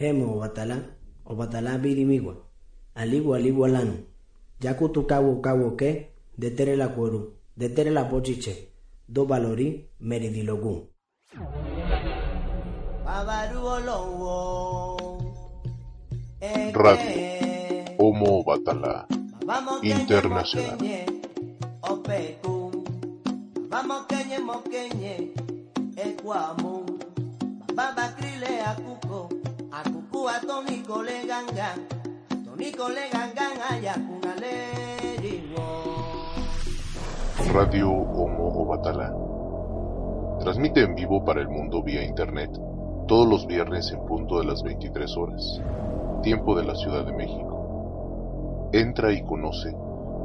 hemo batala, o batala birimigua, aligua aligua lanu, yakutu kawo kawo ke, detere la cueru, detere la pochiche, do valori meridilogun. Radio Homo Batala Internacional. Vamos kenye mokenye ekwamu baba krile akuko akuku Radio Homo Batala Transmite en vivo para el mundo vía internet todos los viernes en punto de las 23 horas, tiempo de la Ciudad de México. Entra y conoce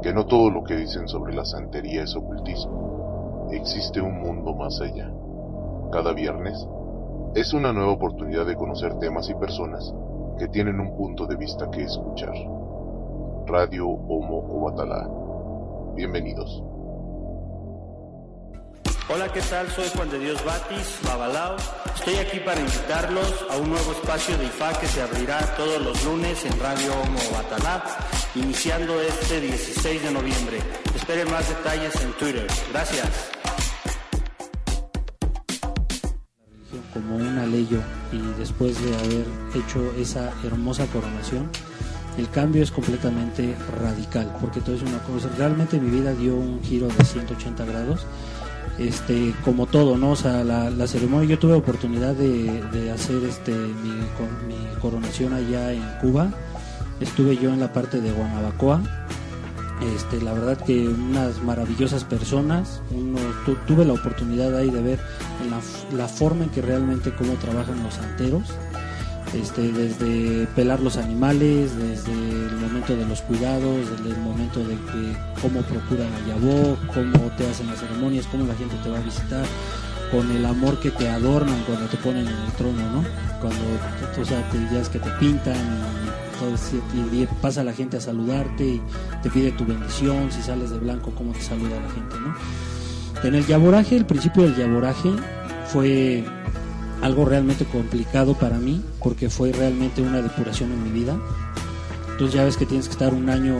que no todo lo que dicen sobre la santería es ocultismo. Existe un mundo más allá. Cada viernes es una nueva oportunidad de conocer temas y personas que tienen un punto de vista que escuchar. Radio Homo Obatalá. Bienvenidos. Hola, ¿qué tal? Soy Juan de Dios Batis, Babalao. Estoy aquí para invitarlos a un nuevo espacio de IFA que se abrirá todos los lunes en Radio Homo Batalá, iniciando este 16 de noviembre. Esperen más detalles en Twitter. Gracias. Como un aleyo y después de haber hecho esa hermosa coronación, el cambio es completamente radical, porque todo es una cosa, realmente mi vida dio un giro de 180 grados, este, como todo, ¿no? O sea, la, la ceremonia, yo tuve oportunidad de, de hacer este, mi, mi coronación allá en Cuba, estuve yo en la parte de Guanabacoa, este, la verdad que unas maravillosas personas, uno, tu- tuve la oportunidad ahí de ver la, forma en que realmente cómo trabajan los santeros, este, desde pelar los animales, desde el momento de los cuidados, desde el momento de que cómo procuran a Yabó, cómo te hacen las ceremonias, cómo la gente te va a visitar, con el amor que te adornan cuando te ponen en el trono, ¿no? Cuando o sea, te, que te pintan y pasa la gente a saludarte y te pide tu bendición, si sales de blanco, cómo te saluda la gente, ¿no? En el yaboraje, el principio del yaboraje fue algo realmente complicado para mí porque fue realmente una depuración en mi vida. Entonces ya ves que tienes que estar un año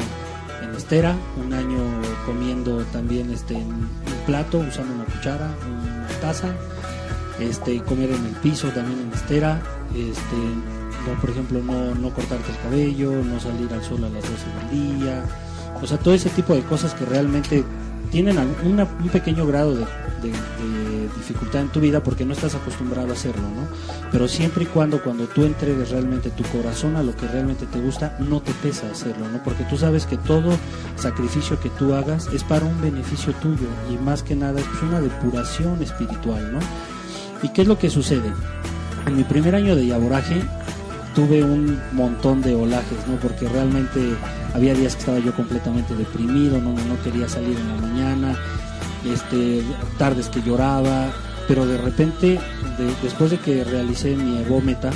en estera, un año comiendo también este un plato, usando una cuchara, una taza, este comer en el piso también en estera, este por ejemplo no, no cortarte el cabello, no salir al sol a las 12 del día, o sea todo ese tipo de cosas que realmente tienen una- un pequeño grado de, de- de dificultad en tu vida porque no estás acostumbrado a hacerlo, ¿no? Pero siempre y cuando cuando tú entregues realmente tu corazón a lo que realmente te gusta, no te pesa hacerlo, ¿no? Porque tú sabes que todo sacrificio que tú hagas es para un beneficio tuyo y más que nada es una depuración espiritual, ¿no? ¿Y qué es lo que sucede? En mi primer año de yaboraje tuve un montón de olajes, ¿no? Porque realmente había días que estaba yo completamente deprimido, no, no quería salir en la mañana, este, tardes que lloraba, pero de repente, de- después de que realicé mi egómeta,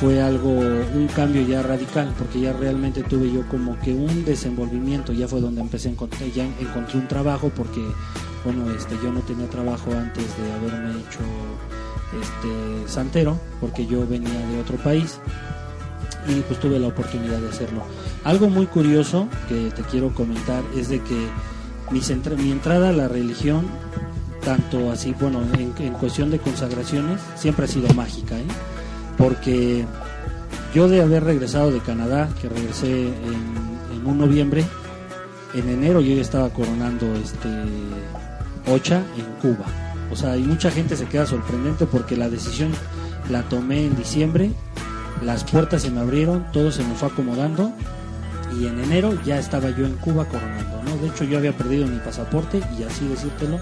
fue algo, un cambio ya radical, porque ya realmente tuve yo como que un desenvolvimiento, ya fue donde empecé a encontrar, ya encontré un trabajo, porque, bueno, este, yo no tenía trabajo antes de haberme hecho este santero, porque yo venía de otro país, y pues tuve la oportunidad de hacerlo. Algo muy curioso que te quiero comentar es de que mi, centra- mi entrada a la religión, tanto así, bueno, en, cuestión de consagraciones, siempre ha sido mágica, ¿eh? porque yo de haber regresado de Canadá, que regresé en, un noviembre, en enero yo estaba coronando este Ocha en Cuba. O sea, y mucha gente se queda sorprendente porque la decisión la tomé en diciembre, las puertas se me abrieron, todo se me fue acomodando y en enero ya estaba yo en Cuba coronando, ¿no? De hecho yo había perdido mi pasaporte y así decírtelo,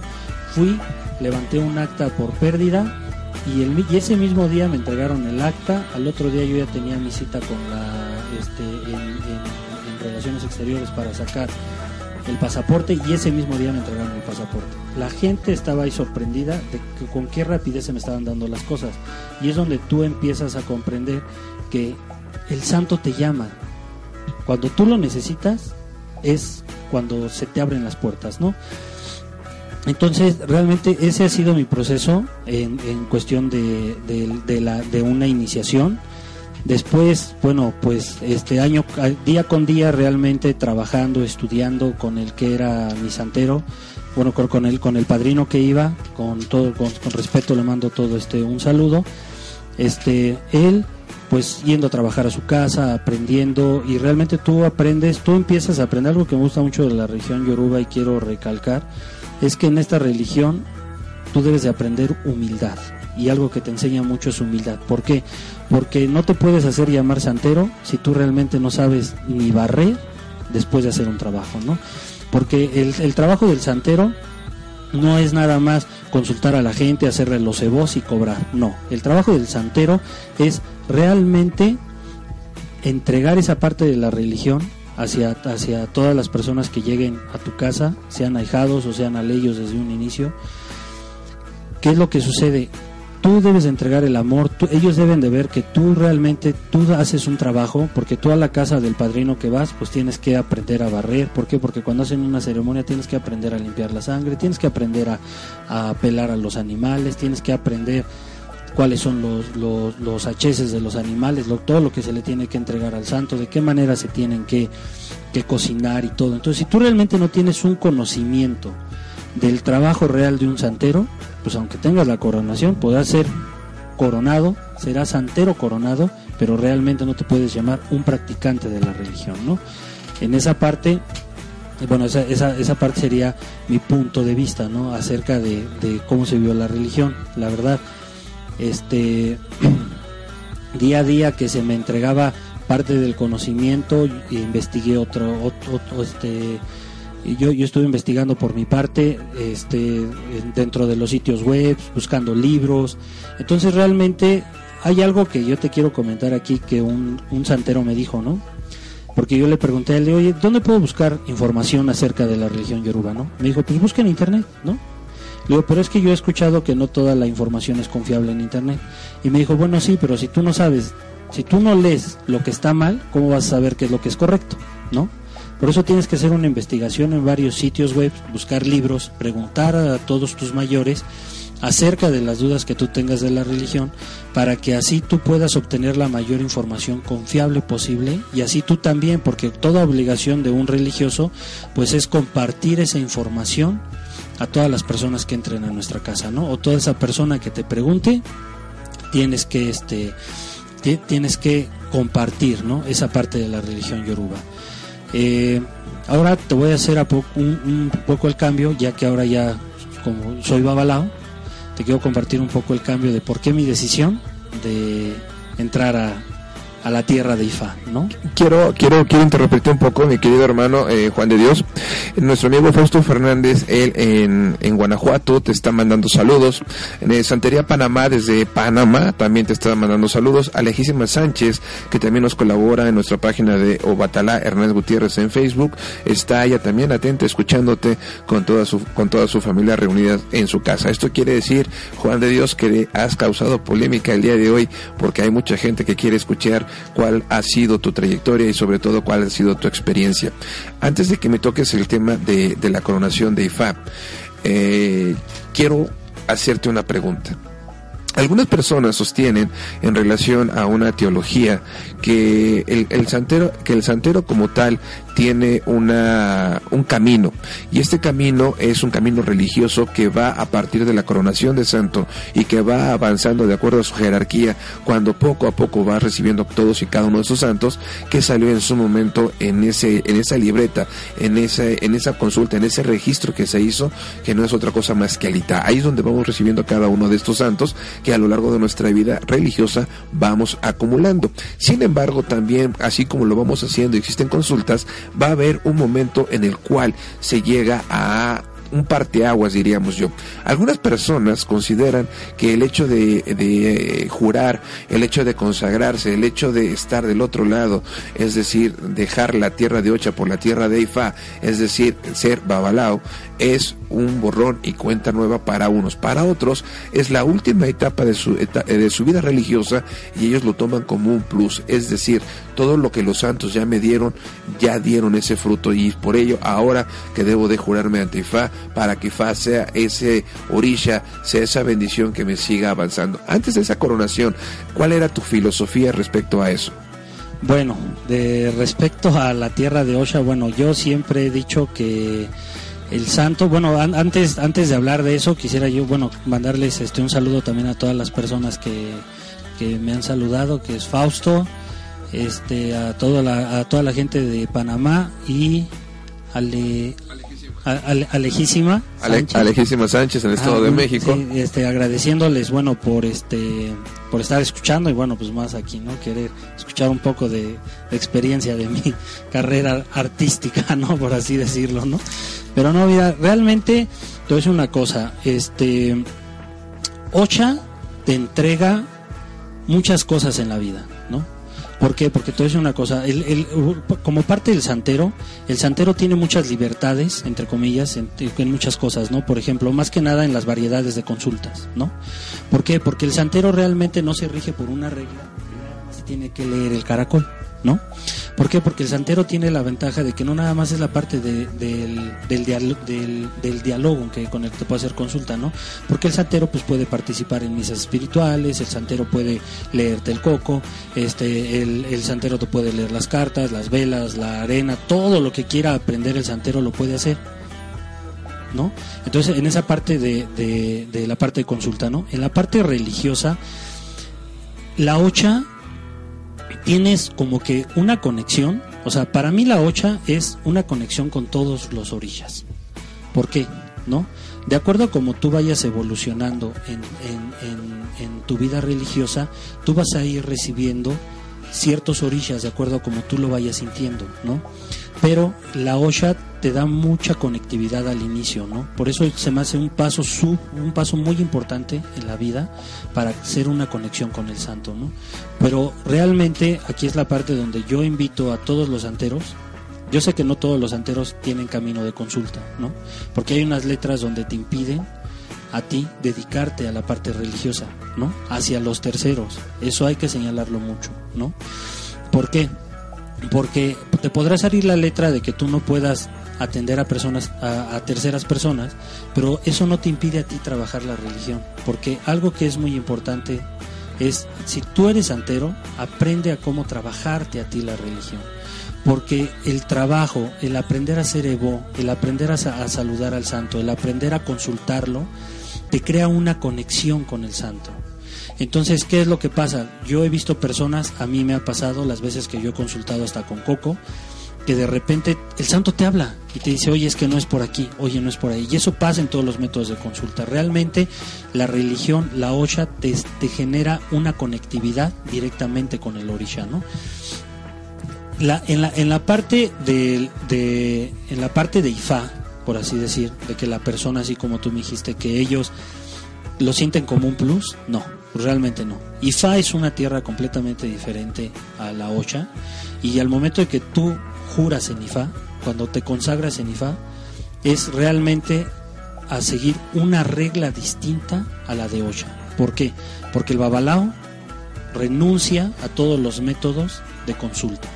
fui, levanté un acta por pérdida y, el, y ese mismo día me entregaron el acta, al otro día yo ya tenía mi cita con la, este, en relaciones exteriores para sacar el pasaporte y ese mismo día me entregaron el pasaporte. La gente estaba ahí sorprendida de que con qué rapidez se me estaban dando las cosas y es donde tú empiezas a comprender que el santo te llama. Cuando tú lo necesitas es cuando se te abren las puertas, ¿no? Entonces, realmente ese ha sido mi proceso en, cuestión de una iniciación. Después, bueno, pues este año, día con día, realmente trabajando, estudiando con el que era mi santero, bueno, con, el, con el padrino que iba, con todo, con, con respeto le mando todo este un saludo. Este, él pues yendo a trabajar a su casa, aprendiendo y realmente tú aprendes, tú empiezas a aprender algo que me gusta mucho de la religión yoruba y quiero recalcar, es que en esta religión tú debes de aprender humildad y algo que te enseña mucho es humildad. ¿Por qué? Porque no te puedes hacer llamar santero si tú realmente no sabes ni barrer después de hacer un trabajo, ¿no? Porque el, trabajo del santero no es nada más consultar a la gente, hacerle los cebos y cobrar. No, el trabajo del santero es realmente entregar esa parte de la religión hacia, hacia todas las personas que lleguen a tu casa, sean ahijados o sean aleyos desde un inicio. ¿Qué es lo que sucede? Tú debes entregar el amor, ellos deben de ver que tú realmente, tú haces un trabajo, porque tú a la casa del padrino que vas, pues tienes que aprender a barrer, ¿por qué? Porque cuando hacen una ceremonia tienes que aprender a limpiar la sangre, tienes que aprender a, a pelar a los animales, tienes que aprender cuáles son los, los, los de los animales, todo lo que se le tiene que entregar al santo, de qué manera se tienen que, que cocinar y todo. Entonces, si tú realmente no tienes un conocimiento, del trabajo real de un santero, pues aunque tengas la coronación, podrás ser coronado, serás santero coronado, pero realmente no te puedes llamar un practicante de la religión, ¿no? En esa parte, bueno, esa, esa, esa parte sería mi punto de vista, ¿no? Acerca de, cómo se vio la religión, la verdad, este, día a día que se me entregaba parte del conocimiento, investigué otro, otro, otro este, yo, yo estuve investigando por mi parte este, dentro de los sitios web, buscando libros. Entonces realmente hay algo que yo te quiero comentar aquí que un, un santero me dijo, ¿no? Porque yo le pregunté a él, oye, ¿dónde puedo buscar información acerca de la religión yoruba, no? Me dijo, pues busca en internet, ¿no? Le digo, pero es que yo he escuchado que no toda la información es confiable en internet. Y me dijo, bueno, sí, pero si tú no sabes, si tú no lees lo que está mal, ¿cómo vas a saber qué es lo que es correcto, ¿no? Por eso tienes que hacer una investigación en varios sitios web, buscar libros, preguntar a todos tus mayores acerca de las dudas que tú tengas de la religión para que así tú puedas obtener la mayor información confiable posible y así tú también porque toda obligación de un religioso pues es compartir esa información a todas las personas que entren a nuestra casa, ¿no? O toda esa persona que te pregunte tienes que este tienes que compartir, ¿no? Esa parte de la religión yoruba. Eh, ahora te voy a hacer un, poco el cambio, ya que ahora ya, como soy babalao, te quiero compartir un poco el cambio de por qué mi decisión de entrar a, a la tierra de Ifá, ¿no? Quiero, quiero, quiero interrumpirte un poco, mi querido hermano eh, Juan de Dios. Nuestro amigo Fausto Fernández, él en, en Guanajuato, te está mandando saludos. En Santería Panamá, desde Panamá, también te está mandando saludos. Alejísima Sánchez, que también nos colabora en nuestra página de Obatalá, Hernández Gutiérrez en Facebook, está ella también atenta, escuchándote con toda su, con toda su familia reunida en su casa. Esto quiere decir, Juan de Dios, que has causado polémica el día de hoy, porque hay mucha gente que quiere escuchar cuál ha sido tu trayectoria y sobre todo cuál ha sido tu experiencia. Antes de que me toques el tema de, la coronación de IFA, eh, quiero hacerte una pregunta. Algunas personas sostienen en relación a una teología que el, santero, que el santero como tal tiene una, un camino. Y este camino es un camino religioso que va a partir de la coronación de santo y que va avanzando de acuerdo a su jerarquía cuando poco a poco va recibiendo todos y cada uno de esos santos que salió en su momento en ese en esa libreta en ese en esa consulta en ese registro que se hizo que no es otra cosa más que alita. Ahí es donde vamos recibiendo cada uno de estos santos que a lo largo de nuestra vida religiosa vamos acumulando. Sin embargo también así como lo vamos haciendo existen consultas va a haber un momento en el cual se llega a un parteaguas, diríamos yo. Algunas personas consideran que el hecho de, de, jurar, el hecho de consagrarse, el hecho de estar del otro lado, es decir, dejar la tierra de Ocha por la tierra de Ifá, es decir, ser babalao, es un borrón y cuenta nueva para unos. Para otros es la última etapa de su, de su vida religiosa y ellos lo toman como un plus. Es decir, todo lo que los santos ya me dieron, ya dieron ese fruto y por ello ahora que debo de jurarme ante Ifá, para que Fa sea ese orilla, sea esa bendición que me siga avanzando. Antes de esa coronación, ¿cuál era tu filosofía respecto a eso? Bueno, de respecto a la tierra de Osha, bueno, yo siempre he dicho que el santo, bueno, antes antes de hablar de eso, quisiera yo, bueno, mandarles este un saludo también a todas las personas que, que me han saludado, que es Fausto, este a toda la, a toda la gente de Panamá y Ale, Alejísima Sánchez. Alejísima Sánchez en el Estado de México. este, agradeciéndoles, bueno, por este por estar escuchando y bueno, pues más aquí, ¿no? Querer escuchar un poco de, experiencia de mi carrera artística, ¿no? Por así decirlo, ¿no? Pero no, mira, realmente te voy una cosa, este Ocha te entrega muchas cosas en la vida. ¿Por qué? Porque te voy una cosa, el, como parte del santero, el santero tiene muchas libertades, entre comillas, en, en, muchas cosas, ¿no? Por ejemplo, más que nada en las variedades de consultas, ¿no? ¿Por qué? Porque el santero realmente no se rige por una regla, se tiene que leer el caracol. ¿no? ¿Por qué? Porque el santero tiene la ventaja de que no nada más es la parte del, del, diálogo que, con el que te puede hacer consulta, ¿no? Porque el santero pues puede participar en misas espirituales, el santero puede leerte el coco, este, el, santero te puede leer las cartas, las velas, la arena, todo lo que quiera aprender el santero lo puede hacer. ¿No? Entonces, en esa parte de, de la parte de consulta, ¿no? En la parte religiosa, la ocha tienes como que una conexión, o sea, para mí la ocha es una conexión con todos los orillas. ¿Por qué? ¿No? De acuerdo a cómo tú vayas evolucionando en, en tu vida religiosa, tú vas a ir recibiendo ciertos orillas de acuerdo a como tú lo vayas sintiendo, ¿no? Pero la OSHA te da mucha conectividad al inicio, ¿no? Por eso se me hace un paso sub, un paso muy importante en la vida para hacer una conexión con el santo, ¿no? Pero realmente aquí es la parte donde yo invito a todos los santeros. Yo sé que no todos los santeros tienen camino de consulta, ¿no? Porque hay unas letras donde te impiden a ti dedicarte a la parte religiosa, ¿no? Hacia los terceros. Eso hay que señalarlo mucho, ¿no? ¿Por qué? Porque te podrá salir la letra de que tú no puedas atender a personas a, terceras personas, pero eso no te impide a ti trabajar la religión, porque algo que es muy importante es si tú eres santero, aprende a cómo trabajarte a ti la religión. Porque el trabajo, el aprender a ser Evo, el aprender a saludar al santo, el aprender a consultarlo, te crea una conexión con el santo. Entonces, ¿qué es lo que pasa? Yo he visto personas, a mí me ha pasado las veces que yo he consultado hasta con Coco, que de repente el santo te habla y te dice, oye, es que no es por aquí, oye, no es por ahí. Y eso pasa en todos los métodos de consulta. Realmente la religión, la Osha, te, genera una conectividad directamente con el orisha, ¿no? En, la, en la parte de, de, en la parte de Ifá, por así decir, de que la persona, así como tú me dijiste, que ellos lo sienten como un plus, no, realmente no. Ifá es una tierra completamente diferente a la Ocha y al momento de que tú juras en Ifá, cuando te consagras en Ifá, es realmente a seguir una regla distinta a la de Ocha. ¿Por qué? Porque el Babalao renuncia a todos los métodos de consulta.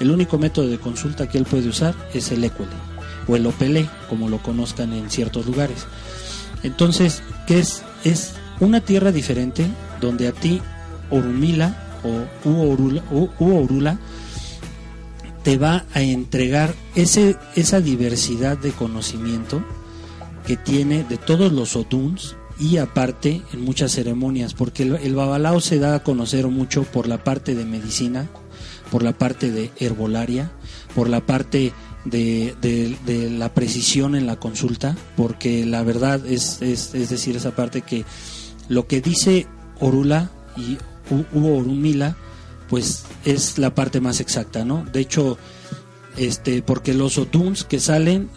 El único método de consulta que él puede usar es el Ecuele o el opelé, como lo conozcan en ciertos lugares. Entonces, ¿qué es? Es una tierra diferente donde a ti Orumila o Uorula, te va a entregar ese, esa diversidad de conocimiento que tiene de todos los otuns y aparte en muchas ceremonias, porque el, babalao se da a conocer mucho por la parte de medicina, por la parte de herbolaria, por la parte de, la precisión en la consulta, porque la verdad es, es, decir, esa parte que lo que dice Orula y Hugo Orumila, pues es la parte más exacta, ¿no? De hecho, este, porque los otuns que salen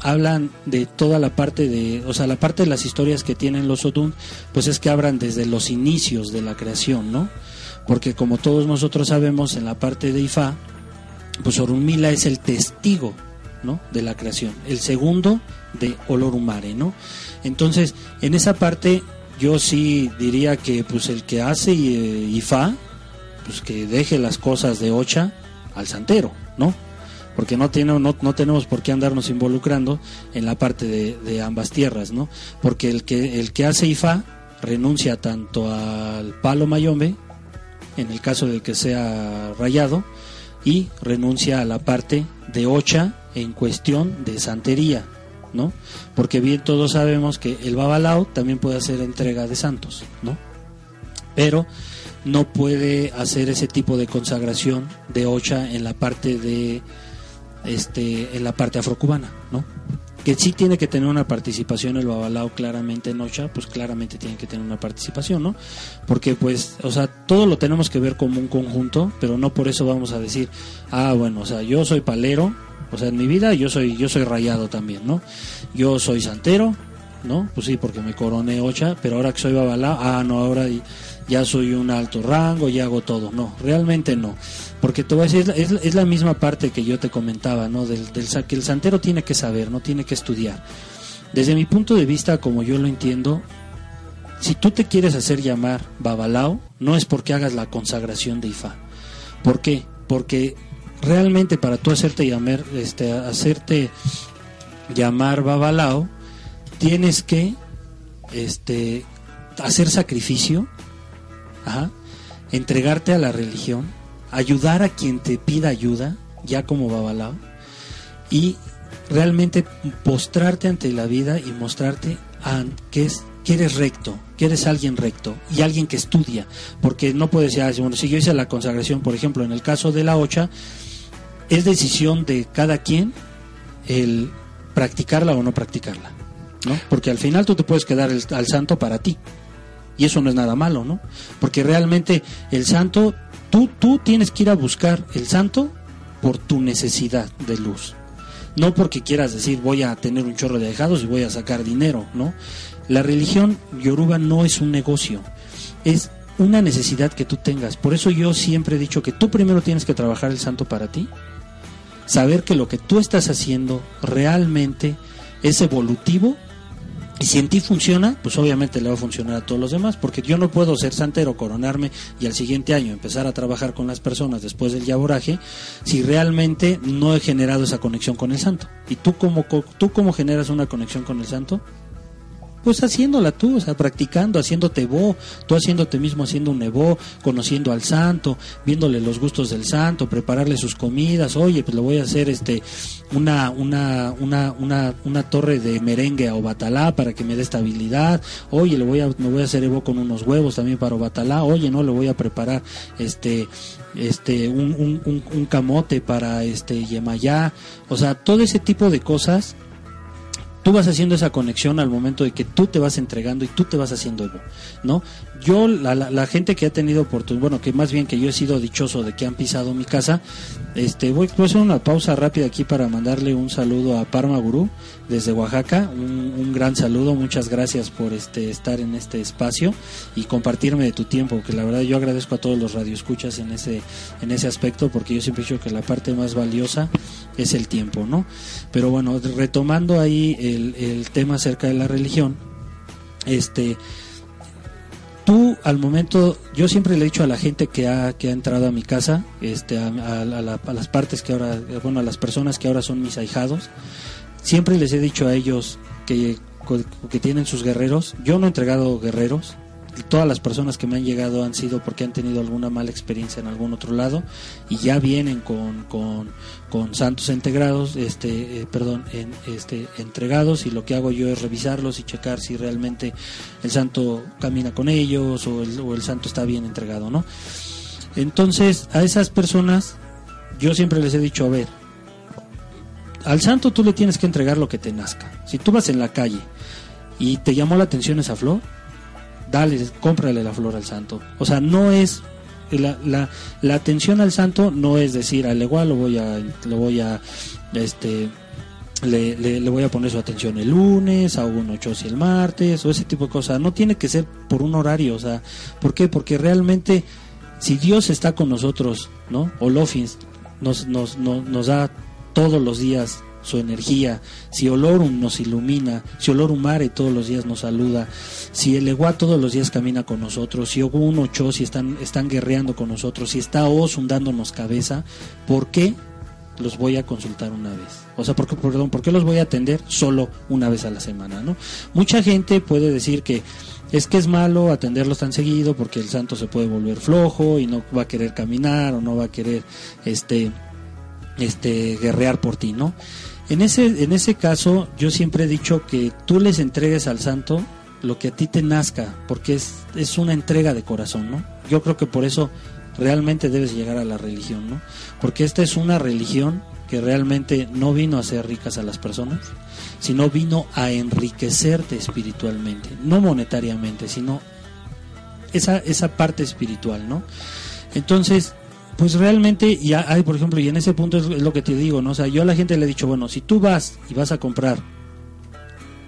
hablan de toda la parte de, o sea, la parte de las historias que tienen los otuns, pues es que hablan desde los inicios de la creación, ¿no? Porque como todos nosotros sabemos en la parte de Ifá, pues Orunmila es el testigo ¿no? de la creación, el segundo de Olorumare, ¿no? Entonces, en esa parte yo sí diría que pues el que hace eh, Ifá, pues que deje las cosas de Ocha al santero, ¿no? porque no, tiene, no, no, tenemos por qué andarnos involucrando en la parte de, ambas tierras, ¿no? Porque el que, el que hace IFA renuncia tanto al palo mayombe, en el caso del que sea rayado, y renuncia a la parte de Ocha en cuestión de santería, ¿no? Porque bien todos sabemos que el babalao también puede hacer entrega de santos, ¿no? Pero no puede hacer ese tipo de consagración de Ocha en la parte de este en la parte afrocubana, ¿no? Que sí tiene que tener una participación el babalao claramente en Ocha, pues claramente tiene que tener una participación, ¿no? Porque pues, o sea, todo lo tenemos que ver como un conjunto, pero no por eso vamos a decir, ah, bueno, o sea, yo soy palero, o sea, en mi vida yo soy yo soy rayado también, ¿no? Yo soy santero, ¿no? Pues sí, porque me coroné Ocha, pero ahora que soy babalao, ah, no, ahora ya soy un alto rango, ya hago todo. No, realmente no. Porque te voy a decir, es, la misma parte que yo te comentaba, ¿no? Del, del, que el santero tiene que saber, no tiene que estudiar. Desde mi punto de vista, como yo lo entiendo, si tú te quieres hacer llamar Babalao, no es porque hagas la consagración de Ifa. ¿Por qué? Porque realmente para tú hacerte llamar, este, hacerte llamar Babalao, tienes que este, hacer sacrificio, entregarte a la religión, ayudar a quien te pida ayuda, ya como Babalao, y realmente postrarte ante la vida y mostrarte que eres recto, que eres alguien recto y alguien que estudia, porque no puedes decir, ah, bueno, si yo hice la consagración, por ejemplo, en el caso de la ocha, es decisión de cada quien el practicarla o no practicarla, ¿no? Porque al final tú te puedes quedar al santo para ti, y eso no es nada malo, ¿no? Porque realmente el santo, tú, tú tienes que ir a buscar el santo por tu necesidad de luz. No porque quieras decir voy a tener un chorro de dejados y voy a sacar dinero, ¿no? La religión yoruba no es un negocio, es una necesidad que tú tengas. Por eso yo siempre he dicho que tú primero tienes que trabajar el santo para ti, saber que lo que tú estás haciendo realmente es evolutivo y si en ti funciona, pues obviamente le va a funcionar a todos los demás, porque yo no puedo ser santero, coronarme y al siguiente año empezar a trabajar con las personas después del yaboraje, si realmente no he generado esa conexión con el santo. ¿Y tú cómo, tú cómo generas una conexión con el santo? Pues haciéndola tú, o sea, practicando, haciéndote vos, tú haciéndote mismo haciendo un nevo, conociendo al santo, viéndole los gustos del santo, prepararle sus comidas, oye, pues le voy a hacer este una, una, una, una, una torre de merengue a Obatalá para que me dé estabilidad, oye, le voy a, me voy a hacer evo con unos huevos también para Obatalá, oye, no, le voy a preparar este este un, un, un camote para este Yemayá, o sea, todo ese tipo de cosas tú vas haciendo esa conexión al momento de que tú te vas entregando y tú te vas haciendo Evo, ¿no? Yo, la, la, gente que ha tenido oportunidad, bueno, que más bien que yo he sido dichoso de que han pisado mi casa, este, voy, a hacer una pausa rápida aquí para mandarle un saludo a Parma Gurú desde Oaxaca, un, gran saludo, muchas gracias por este, estar en este espacio y compartirme de tu tiempo, que la verdad yo agradezco a todos los radioescuchas en ese, en ese aspecto, porque yo siempre he dicho que la parte más valiosa es el tiempo, ¿no? Pero bueno, retomando ahí el, el tema acerca de la religión, este tú al momento, yo siempre le he dicho a la gente que ha, que ha entrado a mi casa, este, a, las partes que ahora, bueno, a las personas que ahora son mis ahijados, siempre les he dicho a ellos que, que tienen sus guerreros. Yo no he entregado guerreros, todas las personas que me han llegado han sido porque han tenido alguna mala experiencia en algún otro lado y ya vienen con, con, santos integrados, este, eh, perdón, en, este, entregados y lo que hago yo es revisarlos y checar si realmente el santo camina con ellos o el, o el santo está bien entregado, ¿no? Entonces, a esas personas yo siempre les he dicho, a ver, al santo tú le tienes que entregar lo que te nazca. Si tú vas en la calle y te llamó la atención esa flor, dale, cómprale la flor al santo. O sea, no es la, la, la atención al santo no es decir al igual lo voy a lo voy a este le, le, voy a poner su atención el lunes, a un ocho y el martes, o ese tipo de cosas. No tiene que ser por un horario, o sea, ¿por qué? Porque realmente, si Dios está con nosotros, ¿no? O Lofins nos, nos, nos, nos da todos los días su energía, si Olorum nos ilumina, si Olorum Mare todos los días nos saluda, si el Eguá todos los días camina con nosotros, si Ogun Ocho si están, están guerreando con nosotros, si está Osun dándonos cabeza, ¿por qué los voy a consultar una vez? O sea, ¿por qué, perdón, ¿por qué los voy a atender solo una vez a la semana? ¿no? Mucha gente puede decir que es que es malo atenderlos tan seguido porque el santo se puede volver flojo y no va a querer caminar o no va a querer este, este guerrear por ti, ¿no? En ese, en ese caso, yo siempre he dicho que tú les entregues al santo lo que a ti te nazca, porque es, es una entrega de corazón, ¿no? Yo creo que por eso realmente debes llegar a la religión, ¿no? Porque esta es una religión que realmente no vino a hacer ricas a las personas, sino vino a enriquecerte espiritualmente, no monetariamente, sino esa, esa parte espiritual, ¿no? Entonces, pues realmente ya hay, por ejemplo, y en ese punto es lo que te digo, ¿no? O sea, yo a la gente le he dicho, bueno, si tú vas y vas a comprar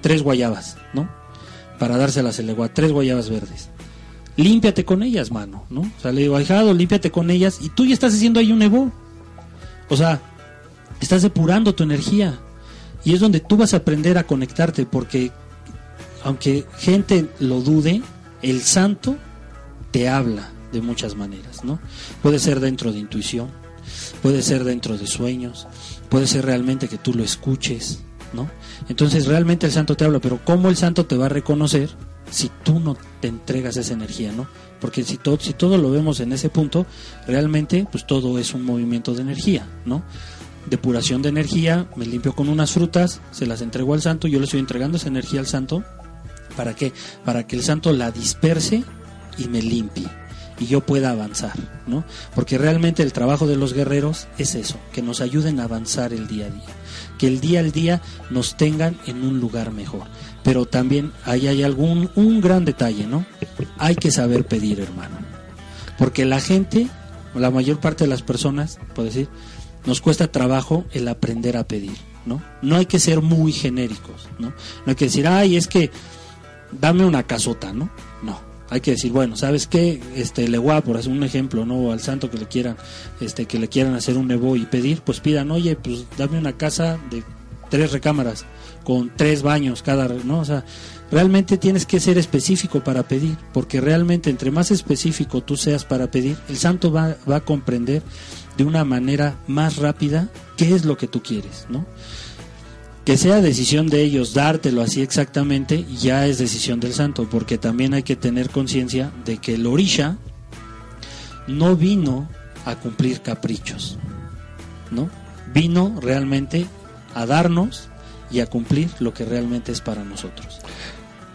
tres guayabas, ¿no? Para dárselas el legua, tres guayabas verdes. Límpiate con ellas, mano, ¿no? O sea, le digo, ahijado, límpiate con ellas y tú ya estás haciendo ahí un evo. O sea, estás depurando tu energía. Y es donde tú vas a aprender a conectarte porque aunque gente lo dude, el santo te habla de muchas maneras, ¿no? Puede ser dentro de intuición, puede ser dentro de sueños, puede ser realmente que tú lo escuches, ¿no? Entonces realmente el santo te habla, pero ¿cómo el santo te va a reconocer si tú no te entregas esa energía, ¿no? Porque si todo, si todo lo vemos en ese punto, realmente pues todo es un movimiento de energía, ¿no? Depuración de energía, me limpio con unas frutas, se las entrego al santo, yo le estoy entregando esa energía al santo, ¿para qué? Para que el santo la disperse y me limpie y yo pueda avanzar, ¿no? Porque realmente el trabajo de los guerreros es eso, que nos ayuden a avanzar el día a día, que el día al día nos tengan en un lugar mejor. Pero también ahí hay algún un gran detalle, ¿no? Hay que saber pedir, hermano. Porque la gente, la mayor parte de las personas, puedo decir, nos cuesta trabajo el aprender a pedir, ¿no? No hay que ser muy genéricos, ¿no? No hay que decir, "Ay, es que dame una casota", ¿no? No hay que decir, bueno, ¿sabes qué? Este, le voy a, por hacer un ejemplo, ¿no? Al santo que le quieran, este, que le quieran hacer un nevo y pedir, pues pidan, oye, pues dame una casa de tres recámaras, con tres baños cada, ¿no? O sea, realmente tienes que ser específico para pedir, porque realmente entre más específico tú seas para pedir, el santo va, va a comprender de una manera más rápida qué es lo que tú quieres, ¿no? Que sea decisión de ellos dártelo así exactamente, ya es decisión del santo, porque también hay que tener conciencia de que el orisha no vino a cumplir caprichos, ¿no? Vino realmente a darnos y a cumplir lo que realmente es para nosotros.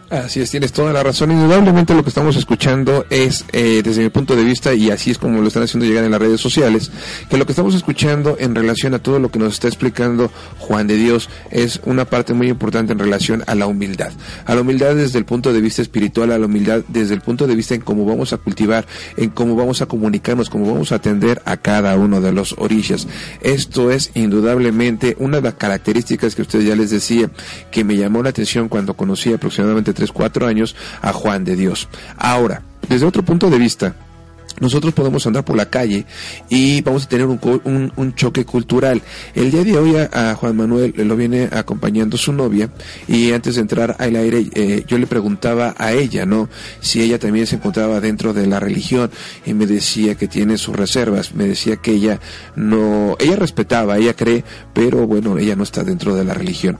Así es, tienes toda la razón. Indudablemente lo que estamos escuchando es, eh, desde mi punto de vista, y así es como lo están haciendo llegar en las redes sociales, que lo que estamos escuchando en relación a todo lo que nos está explicando Juan de Dios es una parte muy importante en relación a la humildad. A la humildad desde el punto de vista espiritual, a la humildad desde el punto de vista en cómo vamos a cultivar, en cómo vamos a comunicarnos, cómo vamos a atender a cada uno de los orillas. Esto es indudablemente una de las características que usted ya les decía, que me llamó la atención cuando conocí aproximadamente tres, cuatro años a Juan de Dios. Ahora, desde otro punto de vista, nosotros podemos andar por la calle y vamos a tener un, un, choque cultural. El día de hoy a, Juan Manuel lo viene acompañando su novia y antes de entrar al aire eh, yo le preguntaba a ella, ¿no? Si ella también se encontraba dentro de la religión y me decía que tiene sus reservas, me decía que ella no, ella respetaba, ella cree, pero bueno, ella no está dentro de la religión.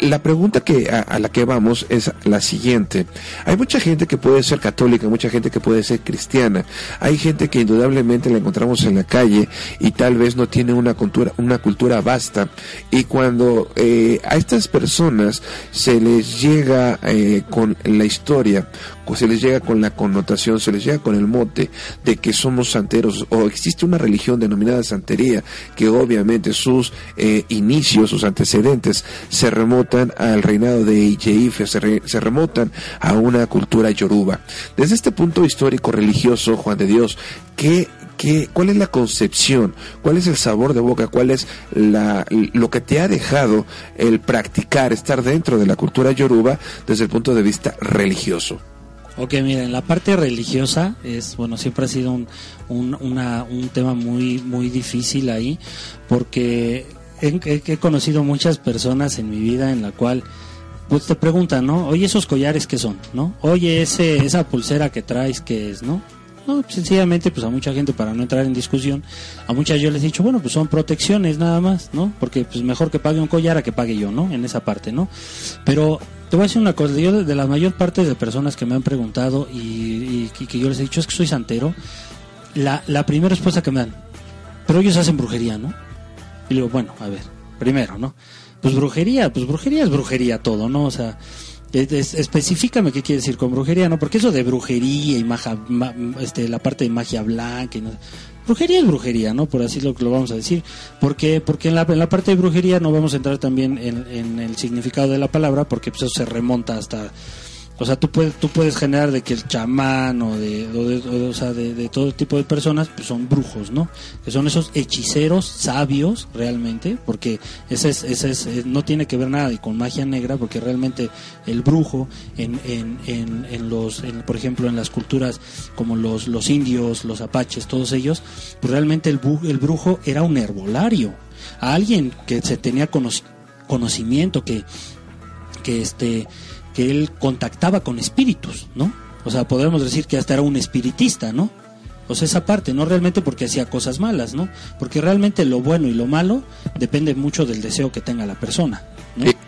La pregunta que a, la que vamos es la siguiente. Hay mucha gente que puede ser católica, mucha gente que puede ser cristiana. Hay gente que indudablemente la encontramos en la calle y tal vez no tiene una cultura, una cultura vasta. Y cuando eh, a estas personas se les llega eh, con la historia se les llega con la connotación, se les llega con el mote de que somos santeros o existe una religión denominada santería que obviamente sus eh, inicios, sus antecedentes se remontan al reinado de Ijeife, se, se remontan a una cultura yoruba. Desde este punto histórico religioso, Juan de Dios, ¿qué ¿Qué, ¿Cuál es la concepción? ¿Cuál es el sabor de boca? ¿Cuál es la, lo que te ha dejado el practicar, estar dentro de la cultura yoruba desde el punto de vista religioso? Ok, miren, la parte religiosa es, bueno, siempre ha sido un, un, una, un tema muy, muy difícil ahí, porque he, conocido muchas personas en mi vida en la cual, pues te preguntan, ¿no? Oye, esos collares qué son, ¿no? Oye, ese, esa pulsera que traes, ¿qué es, no? No, sencillamente, pues a mucha gente, para no entrar en discusión, a muchas yo les he dicho, bueno, pues son protecciones nada más, ¿no? Porque pues mejor que pague un collar a que pague yo, ¿no? En esa parte, ¿no? Pero te voy a decir una cosa, yo de la mayor parte de personas que me han preguntado y, y que yo les he dicho es que soy santero, la, la primera respuesta que me dan, pero ellos hacen brujería, ¿no? Y digo, bueno, a ver, primero, ¿no? Pues brujería, pues brujería es brujería todo, ¿no? O sea, es, específicame qué quiere decir con brujería, ¿no? Porque eso de brujería y magia, este, la parte de magia blanca, y no, brujería es brujería, ¿no? Por así lo, lo vamos a decir. Porque, porque en, la, en la parte de brujería no vamos a entrar también en, en el significado de la palabra, porque pues, eso se remonta hasta o sea, tú puedes, tú puedes generar de que el chamán o de, o sea, de, todo tipo de personas pues son brujos, ¿no? Que son esos hechiceros sabios realmente, porque ese es, ese es, eh, no tiene que ver nada con magia negra, porque realmente el brujo en, en, en, en los, por ejemplo, en las culturas como los, los indios, los apaches, todos ellos, pues realmente el, el brujo era un herbolario, alguien que se tenía conocimiento, que, que este que él contactaba con espíritus, ¿no? O sea, podríamos decir que hasta era un espiritista, ¿no? O sea, esa parte, no realmente porque hacía cosas malas, ¿no? Porque realmente lo bueno y lo malo depende mucho del deseo que tenga la persona.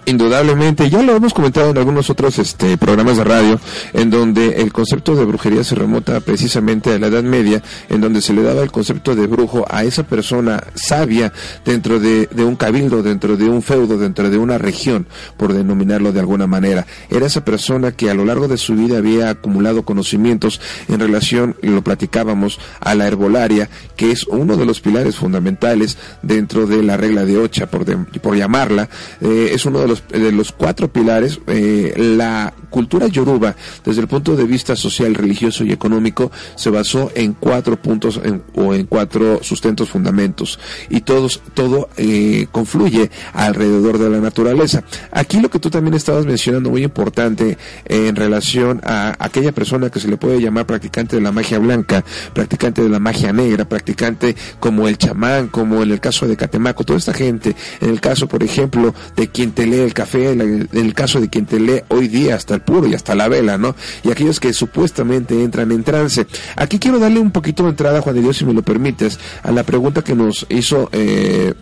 Indudablemente, ya lo hemos comentado en algunos otros este, programas de radio, en donde el concepto de brujería se remota precisamente a la Edad Media, en donde se le daba el concepto de brujo a esa persona sabia dentro de, un cabildo, dentro de un feudo, dentro de una región, por denominarlo de alguna manera. Era esa persona que a lo largo de su vida había acumulado conocimientos en relación, lo platicábamos, a la herbolaria, que es uno de los pilares fundamentales dentro de la regla de Ocha, por, por llamarla. Eh, es uno de los, de los cuatro pilares, eh, la cultura yoruba, desde el punto de vista social, religioso y económico, se basó en cuatro puntos o en cuatro sustentos fundamentos. Y todos, todo eh, confluye alrededor de la naturaleza. Aquí lo que tú también estabas mencionando, muy importante, en relación a aquella persona que se le puede llamar practicante de la magia blanca, practicante de la magia negra, practicante como el chamán, como en el caso de Catemaco, toda esta gente, en el caso, por ejemplo, de quien te lee el café, en el caso de quien te lee hoy día hasta el puro y hasta la vela, ¿no? Y aquellos que supuestamente entran en trance. Aquí quiero darle un poquito de entrada, Juan de Dios, si me lo permites, a la pregunta que nos hizo eh,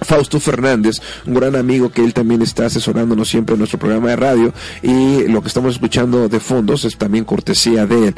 Fausto Fernández, un gran amigo que él también está asesorándonos siempre en nuestro programa de radio y lo que estamos escuchando de fondos es también cortesía de él.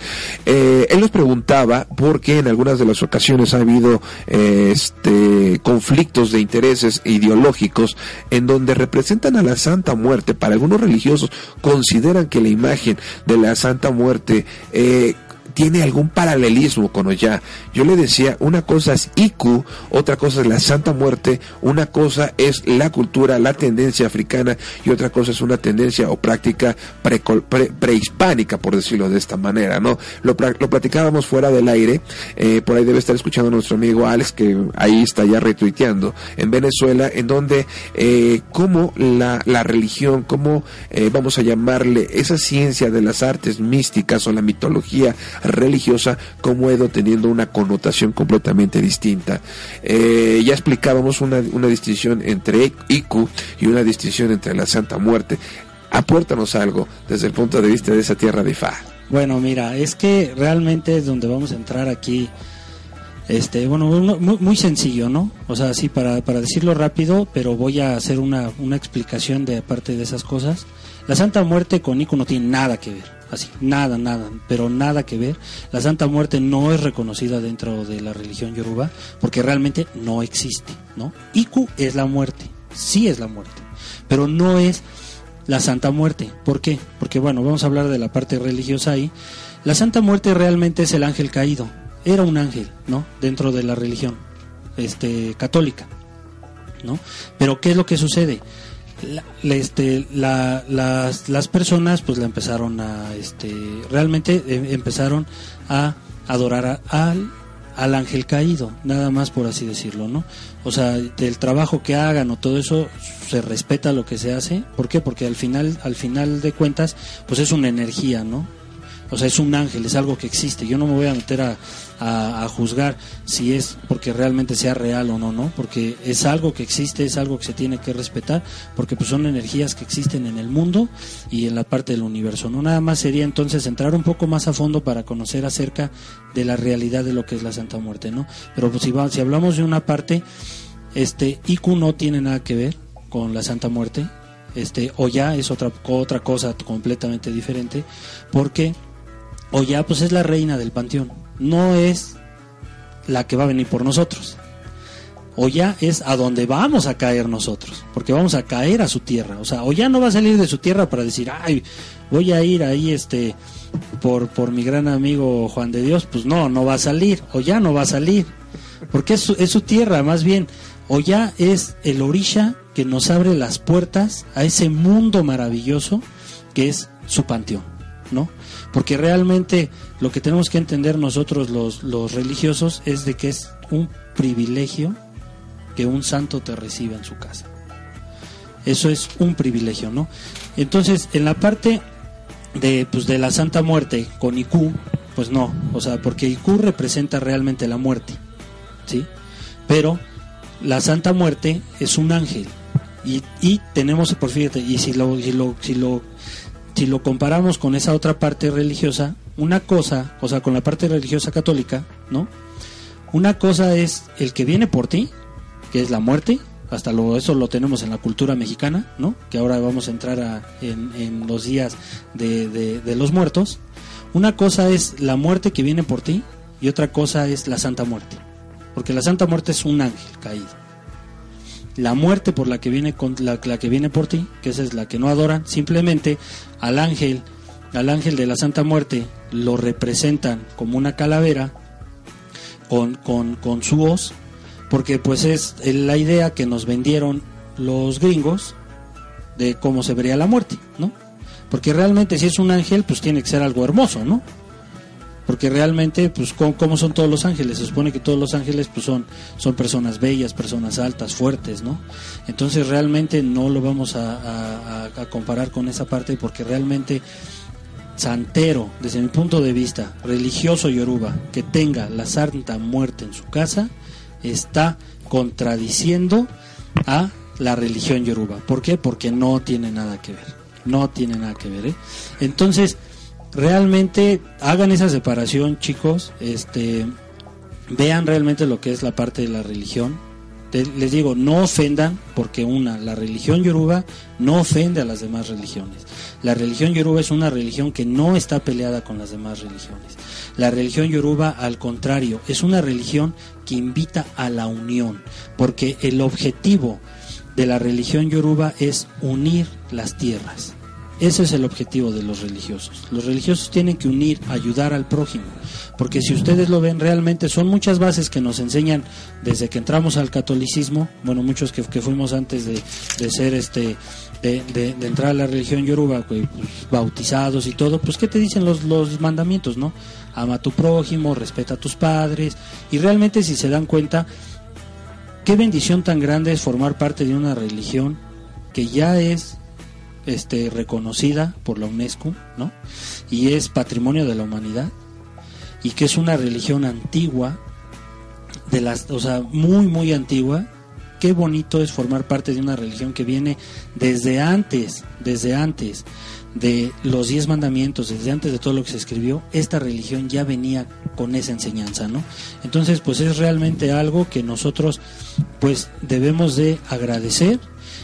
Eh, él nos preguntaba por qué en algunas de las ocasiones ha habido eh, este, conflictos de intereses ideológicos en donde representan a la Santa Muerte. Para algunos religiosos consideran que la imagen de la Santa Muerte eh, tiene algún paralelismo con Oya. Yo le decía, una cosa es IQ, otra cosa es la Santa Muerte, una cosa es la cultura, la tendencia africana y otra cosa es una tendencia o práctica prehispánica, por decirlo de esta manera, ¿no? Lo, lo platicábamos fuera del aire, eh, por ahí debe estar escuchando nuestro amigo Alex, que ahí está ya retuiteando, en Venezuela, en donde eh, cómo la, la religión, cómo eh, vamos a llamarle esa ciencia de las artes místicas o la mitología religiosa como ido teniendo una connotación completamente distinta. Eh, ya explicábamos una, una distinción entre Iku y una distinción entre la Santa Muerte. Apórtanos algo desde el punto de vista de esa tierra de Fa. Bueno, mira, es que realmente es donde vamos a entrar aquí. Este, bueno, muy, muy, sencillo, ¿no? O sea, sí, para, para decirlo rápido, pero voy a hacer una, una explicación de aparte de esas cosas. La Santa Muerte con Iku no tiene nada que ver así, nada, nada, pero nada que ver. La Santa Muerte no es reconocida dentro de la religión yoruba porque realmente no existe, ¿no? Iku es la muerte, sí es la muerte, pero no es la Santa Muerte. ¿Por qué? Porque bueno, vamos a hablar de la parte religiosa ahí. La Santa Muerte realmente es el ángel caído. Era un ángel, ¿no? Dentro de la religión este católica, ¿no? Pero ¿qué es lo que sucede? La, este, la, las, las personas pues la empezaron a, este, realmente eh, empezaron a adorar al, al ángel caído, nada más por así decirlo, ¿no? O sea, del trabajo que hagan o todo eso se respeta lo que se hace, ¿por qué? Porque al final, al final de cuentas, pues es una energía, ¿no? O sea, es un ángel, es algo que existe. Yo no me voy a meter a, a, juzgar si es porque realmente sea real o no, ¿no? Porque es algo que existe, es algo que se tiene que respetar, porque pues son energías que existen en el mundo y en la parte del universo, ¿no? Nada más sería entonces entrar un poco más a fondo para conocer acerca de la realidad de lo que es la Santa Muerte, ¿no? Pero pues si, va, si hablamos de una parte, este, IQ no tiene nada que ver con la Santa Muerte, este, o es otra, otra cosa completamente diferente, porque o ya pues es la reina del panteón, no es la que va a venir por nosotros. O ya es a donde vamos a caer nosotros, porque vamos a caer a su tierra. O sea, o ya no va a salir de su tierra para decir, ay, voy a ir ahí este por, por mi gran amigo Juan de Dios. Pues no, no va a salir, o ya no va a salir, porque es su, es su tierra, más bien. O ya es el orisha que nos abre las puertas a ese mundo maravilloso que es su panteón, ¿no? Porque realmente lo que tenemos que entender nosotros los, los religiosos es de que es un privilegio que un santo te reciba en su casa. Eso es un privilegio, ¿no? Entonces, en la parte de, pues, de la Santa Muerte con IQ, pues no, o sea, porque IQ representa realmente la muerte, ¿sí? Pero la Santa Muerte es un ángel y, y tenemos, por fíjate, y si lo, si lo, si lo si lo comparamos con esa otra parte religiosa, una cosa, o sea, con la parte religiosa católica, ¿no? Una cosa es el que viene por ti, que es la muerte, hasta lo, eso lo tenemos en la cultura mexicana, ¿no? Que ahora vamos a entrar a, en, en, los días de, de, de los muertos. Una cosa es la muerte que viene por ti y otra cosa es la Santa Muerte, porque la Santa Muerte es un ángel caído la muerte por la que viene con la, que viene por ti, que esa es la que no adoran, simplemente al ángel, al ángel de la Santa Muerte lo representan como una calavera con, con, con su hoz, porque pues es la idea que nos vendieron los gringos de cómo se vería la muerte, ¿no? Porque realmente si es un ángel, pues tiene que ser algo hermoso, ¿no? Porque realmente pues ¿cómo, son todos los ángeles se supone que todos los ángeles pues son son personas bellas personas altas fuertes no entonces realmente no lo vamos a, a, a comparar con esa parte porque realmente santero desde mi punto de vista religioso yoruba que tenga la santa muerte en su casa está contradiciendo a la religión yoruba ¿por qué? porque no tiene nada que ver no tiene nada que ver ¿eh? entonces realmente hagan esa separación, chicos. Este, vean realmente lo que es la parte de la religión. Les digo, no ofendan, porque una, la religión yoruba no ofende a las demás religiones. La religión yoruba es una religión que no está peleada con las demás religiones. La religión yoruba, al contrario, es una religión que invita a la unión, porque el objetivo de la religión yoruba es unir las tierras. Ese es el objetivo de los religiosos. Los religiosos tienen que unir, ayudar al prójimo, porque si ustedes lo ven realmente son muchas bases que nos enseñan desde que entramos al catolicismo, bueno, muchos que, que fuimos antes de, de ser este de, de, entrar a la religión yoruba, pues, bautizados y todo, pues ¿qué te dicen los, los mandamientos, no? Ama a tu prójimo, respeta a tus padres, y realmente si se dan cuenta, qué bendición tan grande es formar parte de una religión que ya es este, reconocida por la UNESCO, ¿no? Y es patrimonio de la humanidad y que es una religión antigua, de las, o sea, muy, muy antigua. Qué bonito es formar parte de una religión que viene desde antes, desde antes de los diez mandamientos, desde antes de todo lo que se escribió, esta religión ya venía con esa enseñanza, ¿no? Entonces, pues es realmente algo que nosotros, pues, debemos de agradecer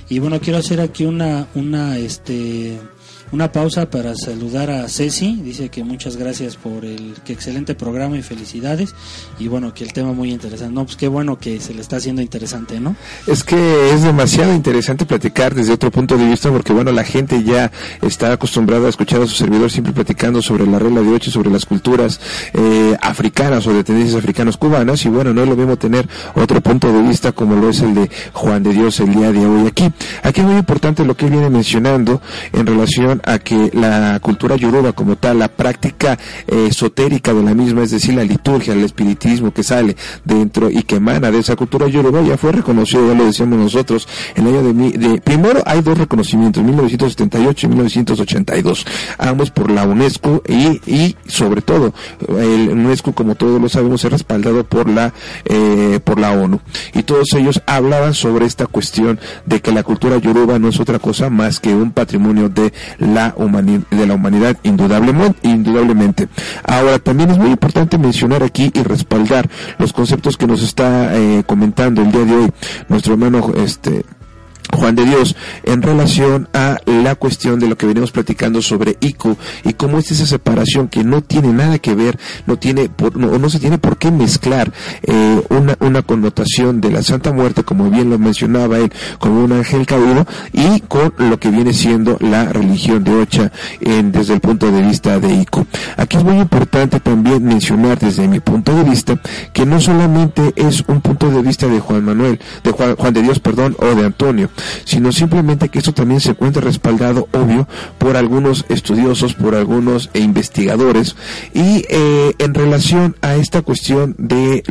y bueno, quiero hacer aquí una, una, este, una pausa para saludar a Ceci. Dice que muchas gracias por el que excelente programa y felicidades. Y bueno, que el tema muy interesante. No, pues qué bueno que se le está haciendo interesante, ¿no? Es que es demasiado interesante platicar desde otro punto de vista porque bueno, la gente ya está acostumbrada a escuchar a su servidor siempre platicando sobre la regla de ocho, sobre las culturas eh, africanas o de tendencias africanas cubanas. Y bueno, no es lo mismo tener otro punto de vista como lo es el de Juan de Dios el día de hoy aquí. Aquí es muy importante lo que él viene mencionando en relación a que la cultura yoruba como tal, la práctica eh, esotérica de la misma, es decir, la liturgia, el espiritismo que sale dentro y que emana de esa cultura yoruba, ya fue reconocido, ya lo decíamos nosotros, en el año de, de primero hay dos reconocimientos, 1978 y 1982, ambos por la UNESCO y, y sobre todo el UNESCO, como todos lo sabemos, es respaldado por la eh, por la ONU. Y todos ellos hablaban sobre esta cuestión de que la cultura yoruba no es otra cosa más que un patrimonio de la humanidad, de la humanidad indudablemente, indudablemente. Ahora también es muy importante mencionar aquí y respaldar los conceptos que nos está eh, comentando el día de hoy nuestro hermano este Juan de Dios en relación a la cuestión de lo que venimos platicando sobre ICU y cómo es esa separación que no tiene nada que ver, no tiene por, no, se tiene por qué mezclar eh, una, una connotación de la Santa Muerte, como bien lo mencionaba él, como un ángel caído, y con lo que viene siendo la religión de Ocha en, desde el punto de vista de ICU. Aquí es muy importante también mencionar desde mi punto de vista que no solamente es un punto de vista de Juan Manuel, de Juan, Juan de Dios, perdón, o de Antonio, sino simplemente que esto también se encuentra respaldado, obvio, por algunos estudiosos, por algunos investigadores, y eh, en relación a esta cuestión de,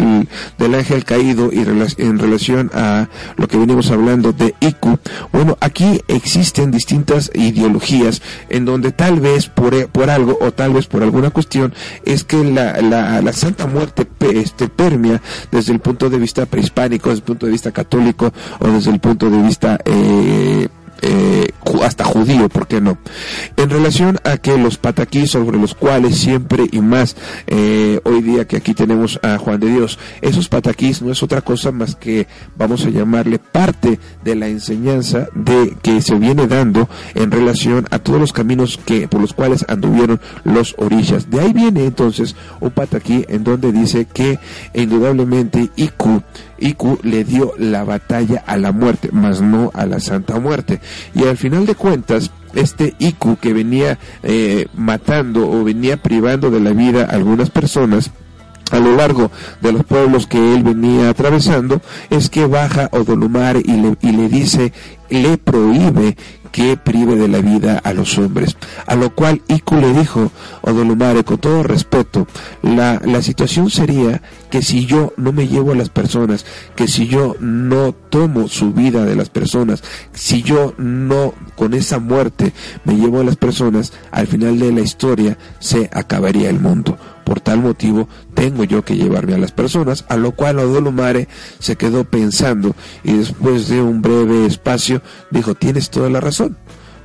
del ángel caído y en relación a lo que venimos hablando de IQ, bueno, aquí existen distintas ideologías en donde tal vez por, por algo o tal vez por alguna cuestión es que la, la, la Santa Muerte este, permea desde el punto de vista prehispánico, desde el punto de vista católico o desde el punto de vista eh, eh, hasta judío, ¿por qué no? En relación a que los pataquís sobre los cuales siempre y más eh, hoy día que aquí tenemos a Juan de Dios, esos pataquís no es otra cosa más que vamos a llamarle parte de la enseñanza de que se viene dando en relación a todos los caminos que por los cuales anduvieron los orillas. De ahí viene entonces un pataquí en donde dice que indudablemente Iku Iku le dio la batalla a la muerte, mas no a la santa muerte. Y al final de cuentas, este Iku que venía eh, matando o venía privando de la vida a algunas personas, a lo largo de los pueblos que él venía atravesando, es que baja Odolumare y le, y le dice, le prohíbe que prive de la vida a los hombres. A lo cual Iku le dijo, Odolumare, con todo respeto, la, la situación sería que si yo no me llevo a las personas, que si yo no tomo su vida de las personas, si yo no con esa muerte me llevo a las personas, al final de la historia se acabaría el mundo. Por tal motivo tengo yo que llevarme a las personas, a lo cual Odolumare se quedó pensando y después de un breve espacio dijo, tienes toda la razón,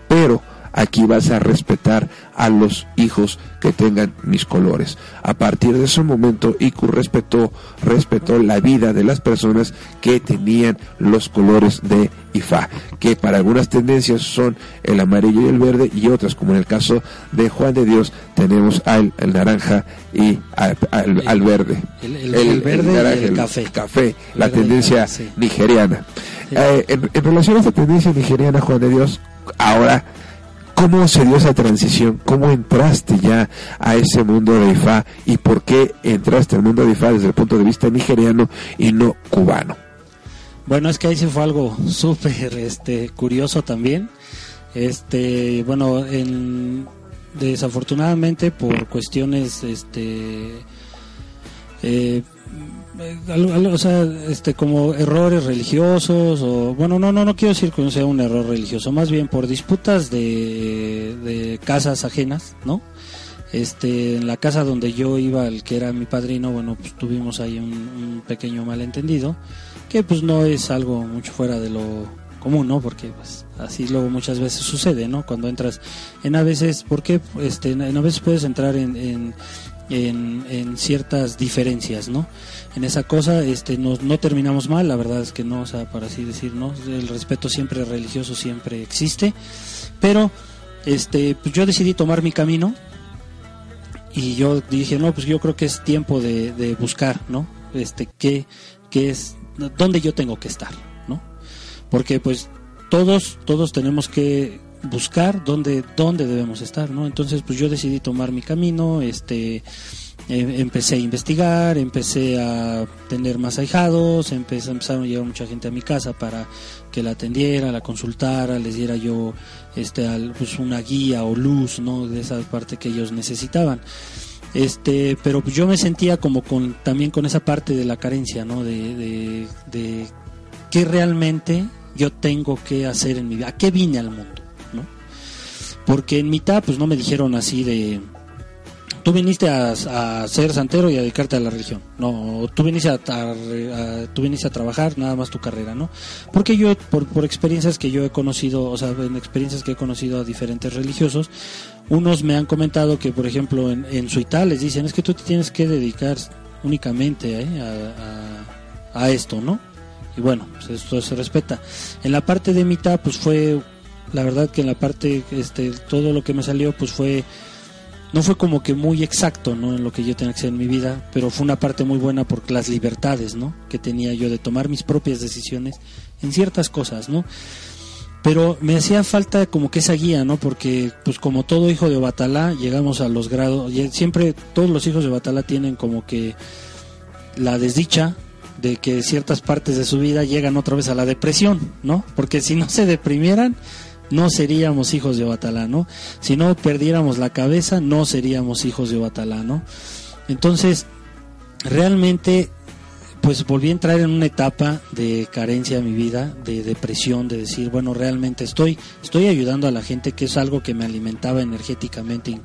pero aquí vas a respetar a los hijos que tengan mis colores. A partir de ese momento, Iku respetó, respetó la vida de las personas que tenían los colores de Ifá, que para algunas tendencias son el amarillo y el verde, y otras, como en el caso de Juan de Dios, tenemos al naranja y al, al, al verde. El, el, el verde naranja, y el café. café, la tendencia café, sí. nigeriana. Eh, en, en relación a esta tendencia nigeriana, Juan de Dios, ahora ¿Cómo se dio esa transición? ¿Cómo entraste ya a ese mundo de Ifá? ¿Y por qué entraste al mundo de Ifá desde el punto de vista nigeriano y no cubano? Bueno, es que ahí sí fue algo súper este, curioso también. Este, bueno, en, desafortunadamente por cuestiones este eh, o sea, este como errores religiosos o bueno, no no no quiero decir que no sea un error religioso, más bien por disputas de, casas ajenas, ¿no? Este, en la casa donde yo iba, el que era mi padrino, bueno, pues tuvimos ahí un, un pequeño malentendido, que pues no es algo mucho fuera de lo común, ¿no? Porque pues así luego muchas veces sucede, ¿no? Cuando entras en a veces, porque este, en a veces puedes entrar en, en, en, en ciertas diferencias, ¿no? En esa cosa, este, no, no terminamos mal, la verdad es que no, o sea, para así decir, ¿no? El respeto siempre religioso siempre existe, pero este, pues yo decidí tomar mi camino y yo dije, no, pues yo creo que es tiempo de, de buscar, ¿no? Este, qué, qué es, dónde yo tengo que estar, ¿no? Porque pues todos, todos tenemos que buscar dónde, dónde debemos estar, ¿no? Entonces, pues yo decidí tomar mi camino, este, empecé a investigar, empecé a tener más ahijados, empecé, empezaron a llegar mucha gente a mi casa para que la atendiera, la consultara, les diera yo este pues una guía o luz, ¿no? De esa parte que ellos necesitaban. Este, pero yo me sentía como con también con esa parte de la carencia, ¿no? De, de, de qué realmente yo tengo que hacer en mi vida, a qué vine al mundo, ¿no? Porque en mitad pues no me dijeron así de tú viniste a, ser santero y a dedicarte a la religión. No, tú viniste a, tú viniste a trabajar, nada más tu carrera, ¿no? Porque yo, por, por experiencias que yo he conocido, o sea, en experiencias que he conocido a diferentes religiosos, unos me han comentado que, por ejemplo, en, en les dicen, es que tú te tienes que dedicar únicamente ¿eh? a, a, esto, ¿no? Y bueno, pues esto se respeta. En la parte de mitad, pues fue, la verdad que en la parte, este, todo lo que me salió, pues fue no fue como que muy exacto ¿no? en lo que yo tenía que hacer en mi vida, pero fue una parte muy buena por las libertades ¿no? que tenía yo de tomar mis propias decisiones en ciertas cosas, ¿no? Pero me hacía falta como que esa guía, ¿no? Porque pues como todo hijo de Batalá llegamos a los grados, siempre todos los hijos de Batalá tienen como que la desdicha de que ciertas partes de su vida llegan otra vez a la depresión, ¿no? Porque si no se deprimieran, no seríamos hijos de Obatalá, ¿no? Si no perdiéramos la cabeza, no seríamos hijos de Obatalá, ¿no? Entonces, realmente, pues volví a entrar en una etapa de carencia en mi vida, de depresión, de decir, bueno, realmente estoy, estoy ayudando a la gente, que es algo que me alimentaba energéticamente,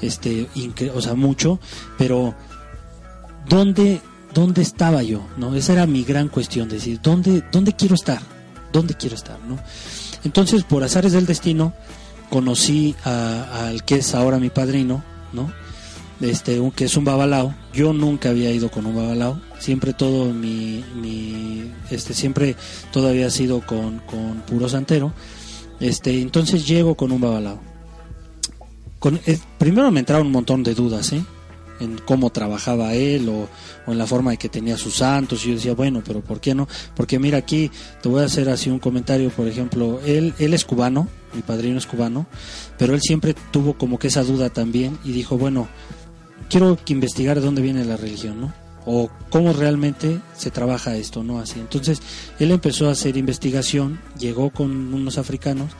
este, o sea, mucho, pero ¿dónde, dónde estaba yo? ¿No? Esa era mi gran cuestión, decir, ¿dónde, dónde quiero estar? ¿Dónde quiero estar? ¿No? Entonces, por azares del destino, conocí al que es ahora mi padrino, ¿no? Este, un, que es un babalao. Yo nunca había ido con un babalao. Siempre todo mi, mi este, siempre todo había sido con, con puro santero. Este, entonces llego con un babalao. Con, eh, primero me entraron un montón de dudas, ¿eh? En cómo trabajaba él o, en la forma de que tenía sus santos. Y yo decía, bueno, pero ¿por qué no? Porque mira, aquí te voy a hacer así un comentario, por ejemplo, él, él es cubano, mi padrino es cubano, pero él siempre tuvo como que esa duda también y dijo, bueno, quiero investigar de dónde viene la religión, ¿no? O cómo realmente se trabaja esto, ¿no? Así. Entonces, él empezó a hacer investigación, llegó con unos africanos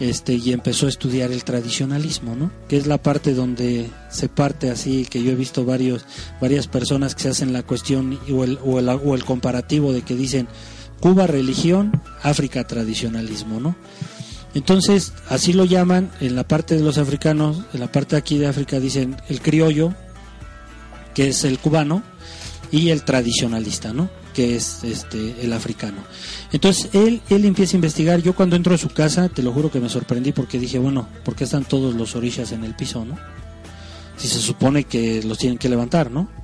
este, y empezó a estudiar el tradicionalismo, ¿no? Que es la parte donde se parte así, que yo he visto varios, varias personas que se hacen la cuestión o el, o el, o el comparativo de que dicen Cuba religión, África tradicionalismo, ¿no? Entonces, así lo llaman en la parte de los africanos, en la parte aquí de África dicen el criollo, que es el cubano, y el tradicionalista, ¿no? Que es este el africano. Entonces él él empieza a investigar. Yo cuando entro a su casa, te lo juro que me sorprendí porque dije, bueno, ¿por qué están todos los orillas en el piso, no? Si se supone que los tienen que levantar, ¿no?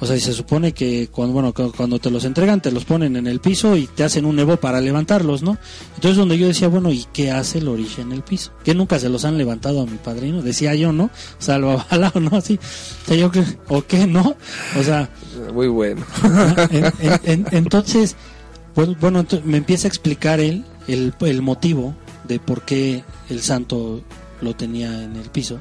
O sea, si se supone que cuando bueno, cuando te los entregan te los ponen en el piso y te hacen un evo para levantarlos, ¿no? Entonces donde yo decía, bueno, ¿y qué hace el orilla en el piso? Que nunca se los han levantado a mi padrino, decía yo, ¿no? O sea, lo ¿no? Así, o sea, yo ¿o qué, no? O sea, muy bueno. entonces, pues, bueno, me empieza a explicar él el, el motivo de por qué el santo lo tenía en el piso.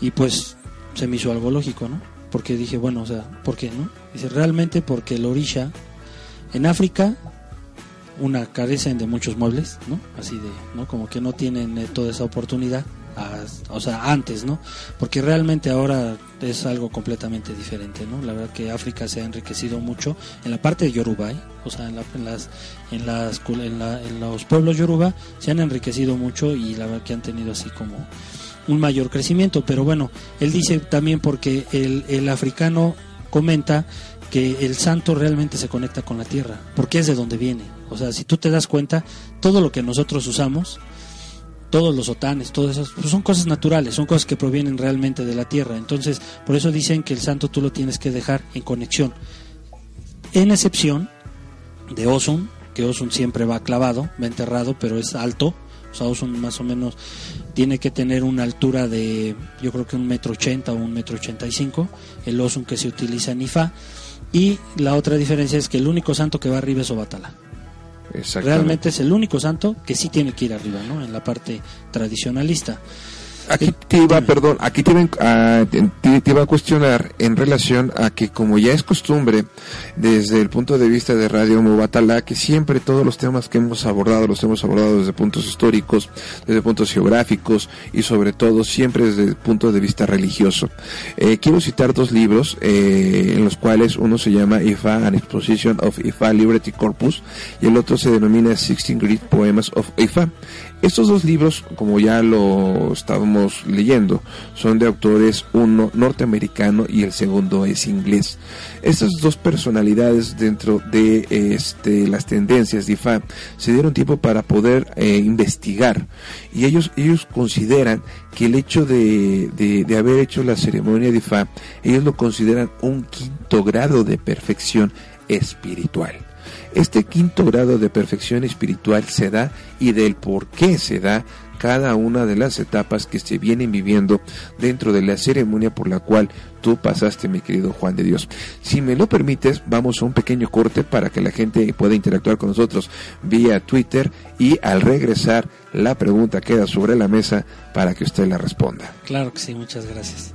Y pues se me hizo algo lógico, ¿no? Porque dije, bueno, o sea, ¿por qué, no? Dice, realmente porque el orisha en África una carecen de muchos muebles, ¿no? Así de, ¿no? Como que no tienen eh, toda esa oportunidad o sea, antes, ¿no? Porque realmente ahora es algo completamente diferente, ¿no? La verdad que África se ha enriquecido mucho en la parte de Yoruba, ¿eh? o sea, en, las, en, las, en, los pueblos Yoruba se han enriquecido mucho y la verdad que han tenido así como un mayor crecimiento, pero bueno, él dice también porque el, el africano comenta que el santo realmente se conecta con la tierra, porque es de donde viene. O sea, si tú te das cuenta, todo lo que nosotros usamos, todos los otanes, todas esas, pues son cosas naturales, son cosas que provienen realmente de la tierra. Entonces, por eso dicen que el santo tú lo tienes que dejar en conexión. En excepción de Osun, que Osun siempre va clavado, va enterrado, pero es alto. O sea, Osun más o menos tiene que tener una altura de, yo creo que un metro ochenta o un metro ochenta y cinco. El Osun que se utiliza en Ifá. Y la otra diferencia es que el único santo que va arriba es Obatala. Realmente es el único santo que sí tiene que ir arriba, ¿no? En la parte tradicionalista. Aquí te iba, perdón, aquí te iba, a, te, iba a cuestionar en relación a que como ya es costumbre desde el punto de vista de Radio Mobatala, que siempre todos los temas que hemos abordado los hemos abordado desde puntos históricos, desde puntos geográficos y sobre todo siempre desde el punto de vista religioso. Eh, quiero citar dos libros eh, en los cuales uno se llama IFA, An Exposition of IFA Liberty Corpus y el otro se denomina Sixteen Great Poems of IFA. Estos dos libros, como ya lo estábamos leyendo, son de autores, uno norteamericano y el segundo es inglés. Estas dos personalidades dentro de este, las tendencias de IFA se dieron tiempo para poder eh, investigar y ellos, ellos consideran que el hecho de, de haber hecho la ceremonia de IFA, ellos lo consideran un quinto grado de perfección espiritual. Este quinto grado de perfección espiritual se da y del por qué se da cada una de las etapas que se vienen viviendo dentro de la ceremonia por la cual tú pasaste, mi querido Juan de Dios. Si me lo permites, vamos a un pequeño corte para que la gente pueda interactuar con nosotros vía Twitter y al regresar la pregunta queda sobre la mesa para que usted la responda. Claro que sí, muchas gracias.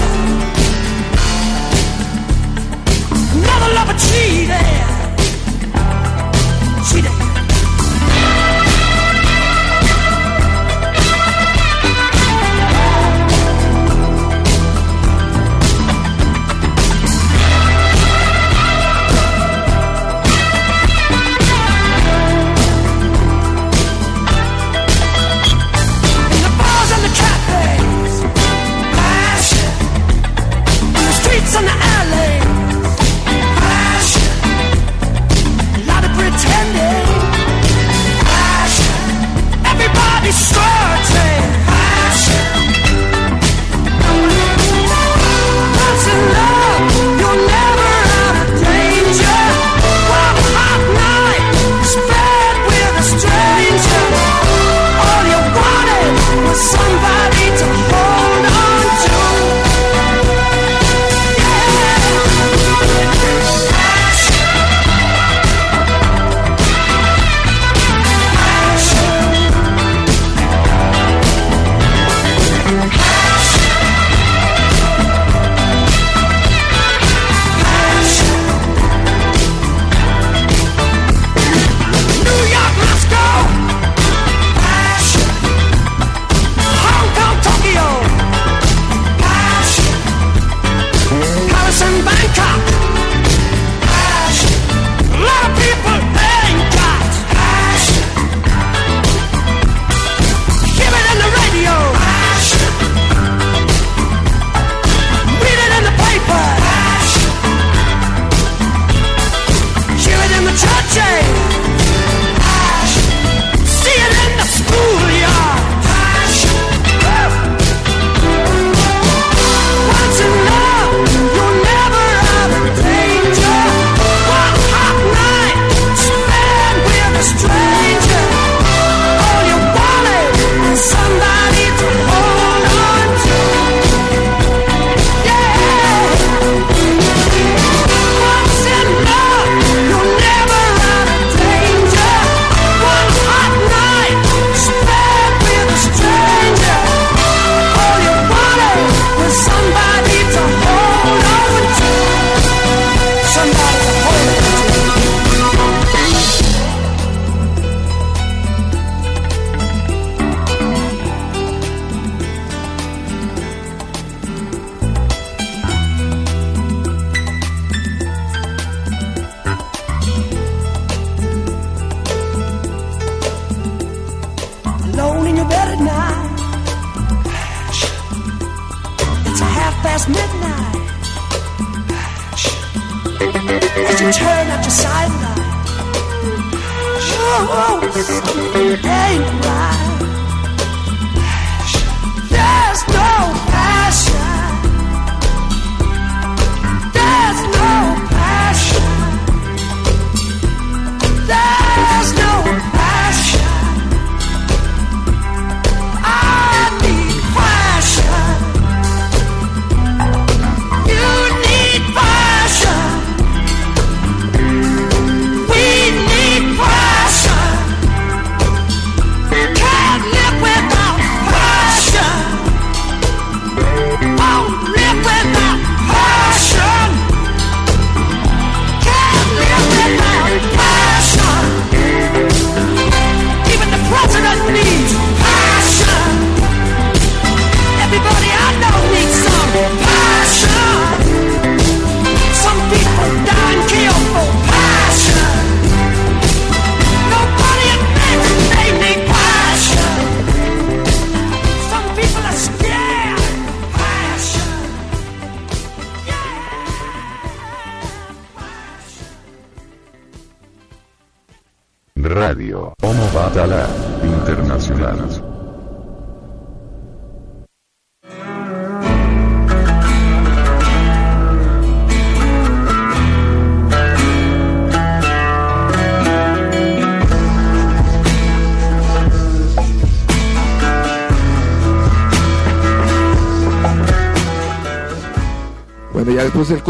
never cheated.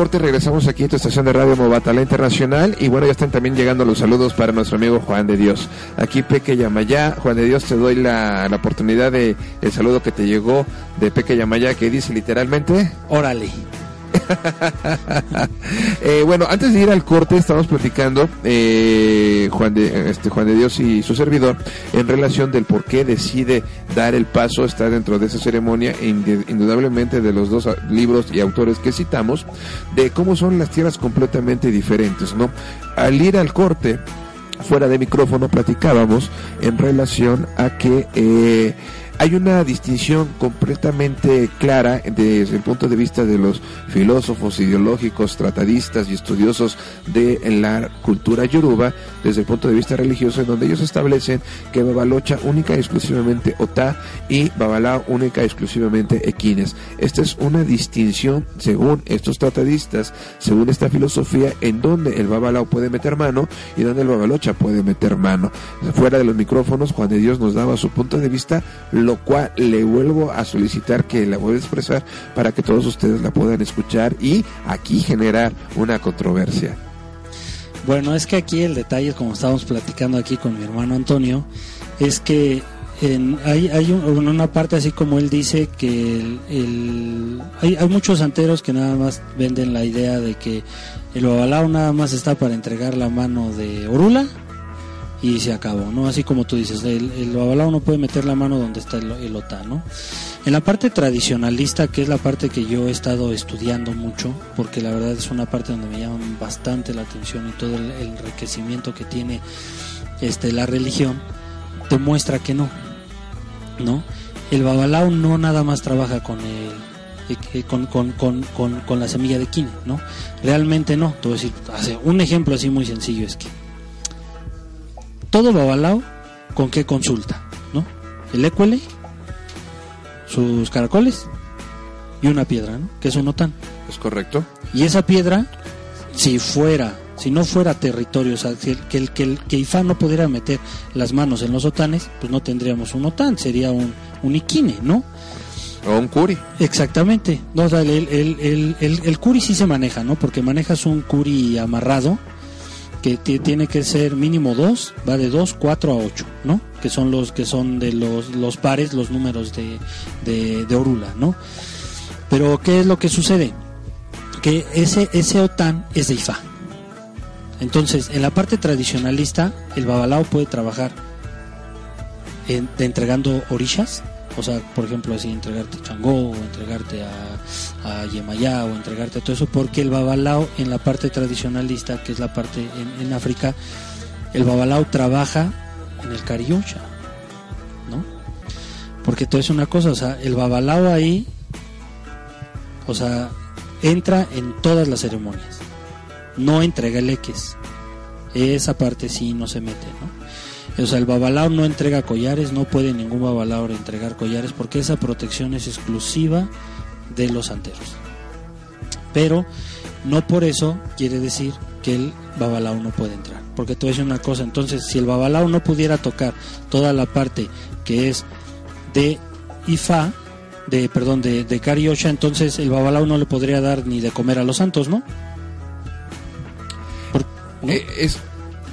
Corte regresamos aquí a tu estación de radio Mobatala Internacional y bueno, ya están también llegando los saludos para nuestro amigo Juan de Dios. Aquí Peque Yamayá, Juan de Dios te doy la, la oportunidad de el saludo que te llegó de Peque Yamayá que dice literalmente Órale. Eh, bueno, antes de ir al corte, estamos platicando eh, Juan, de, este, Juan de Dios y su servidor en relación del por qué decide dar el paso, estar dentro de esa ceremonia, indudablemente de los dos ah, libros y autores que citamos, de cómo son las tierras completamente diferentes, ¿no? Al ir al corte, fuera de micrófono platicábamos en relación a que eh, hay una distinción completamente clara desde el punto de vista de los filósofos ideológicos, tratadistas y estudiosos de la cultura yoruba, desde el punto de vista religioso, en donde ellos establecen que Babalocha única y exclusivamente Ota y Babalao única y exclusivamente Equines. Esta es una distinción según estos tratadistas, según esta filosofía, en donde el Babalao puede meter mano y donde el Babalocha puede meter mano. Fuera de los micrófonos, Juan de Dios nos daba su punto de vista, lo cual le vuelvo a solicitar que la vuelva a expresar para que todos ustedes la puedan escuchar y aquí generar una controversia. Bueno, es que aquí el detalle, como estábamos platicando aquí con mi hermano Antonio, es que en- hay, hay un- una parte así como él dice que el- hay, hay muchos santeros que nada más venden la idea de que el babalao nada más está para entregar la mano de Orula y se acabó, ¿no? Así como tú dices, el, el babalao no puede meter la mano donde está el, el otá, ¿no? En la parte tradicionalista, que es la parte que yo he estado estudiando mucho, porque la verdad es una parte donde me llama bastante la atención y todo el, el enriquecimiento que tiene este la religión, demuestra que no, ¿no? El babalao no nada más trabaja con el eh, con, con, con, con la semilla de quine, ¿no? Realmente no. Te voy a decir, hace un ejemplo así muy sencillo es que todo babalao con qué consulta, ¿no? El écuele, sus caracoles y una piedra, ¿no? Que es un otán. ¿Es correcto? Y esa piedra, si fuera, si no fuera territorio, o sea, que el que que no pudiera meter las manos en los otanes, pues no tendríamos un otán, sería un, un iquine, ¿no? O un curi. Exactamente. No, el, el, el, el curi sí se maneja, ¿no? Porque manejas un curi amarrado que ti- tiene que ser mínimo dos, va de 2, 4 a 8, ¿no? Que son los que son de los, los pares, los números de, de, Orula, ¿no? Pero ¿qué es lo que sucede? Que ese, ese OTAN es de Ifá. Entonces, en la parte tradicionalista, el babalao puede trabajar entregando orishas, o sea, por ejemplo, así entregarte Changó, o entregarte a, a Yemayá, o entregarte a todo eso, porque el babalao en la parte tradicionalista, que es la parte en, en África, el babalao trabaja en el cariyuncha, ¿no? Porque todo es una cosa, o sea, el babalao ahí, o sea, entra en todas las ceremonias. No entrega leques. Esa parte sí no se mete, ¿no? O sea, el babalao no entrega collares, no puede ningún babalao entregar collares porque esa protección es exclusiva de los santeros. Pero no por eso quiere decir que el babalao no puede entrar. Porque te voy a decir una cosa, entonces si el babalao no pudiera tocar toda la parte que es de Ifa, de perdón, de, de entonces el babalao no le podría dar ni de comer a los santos, ¿no? Eh, es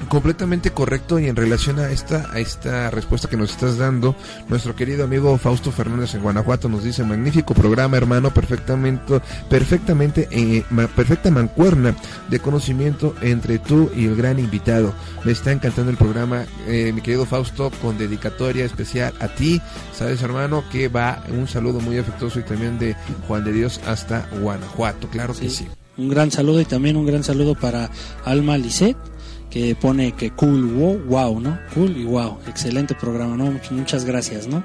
completamente correcto y en relación a esta a esta respuesta que nos estás dando nuestro querido amigo Fausto Fernández en Guanajuato nos dice magnífico programa hermano perfectamente perfectamente eh, perfecta mancuerna de conocimiento entre tú y el gran invitado. Me está encantando el programa eh, mi querido Fausto con dedicatoria especial a ti. Sabes hermano que va un saludo muy afectuoso y también de Juan de Dios hasta Guanajuato claro que sí. Un gran saludo y también un gran saludo para Alma Lisset, que pone que cool, wow, wow, ¿no? Cool y wow. Excelente programa, ¿no? Much- muchas gracias, ¿no?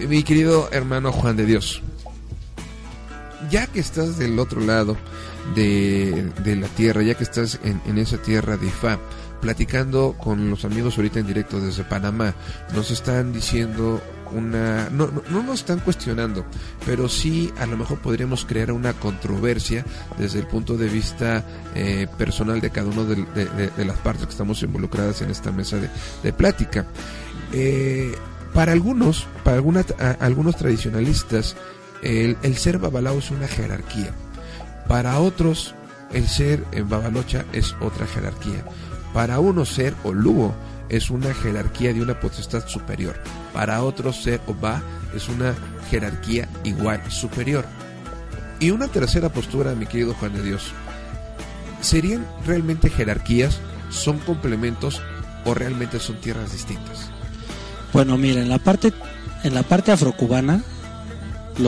Eh, Mi querido hermano Juan de Dios, ya que estás del otro lado de, de la tierra, ya que estás en, en esa tierra de Ifá, platicando con los amigos ahorita en directo desde Panamá, nos están diciendo una... No, no, no nos están cuestionando, pero sí a lo mejor podríamos crear una controversia desde el punto de vista eh, personal de cada una de, las partes que estamos involucradas en esta mesa de, plática. Eh, para algunos, para algunos tradicionalistas, el, ser babalao es una jerarquía. Para otros, el ser en babalocha es otra jerarquía. Para unos, ser oluo es una jerarquía de una potestad superior. Para otros, ser oba es una jerarquía igual superior. Y una tercera postura, mi querido Juan de Dios, ¿serían realmente jerarquías, son complementos o realmente son tierras distintas? Bueno, mira, en la parte, en la parte afrocubana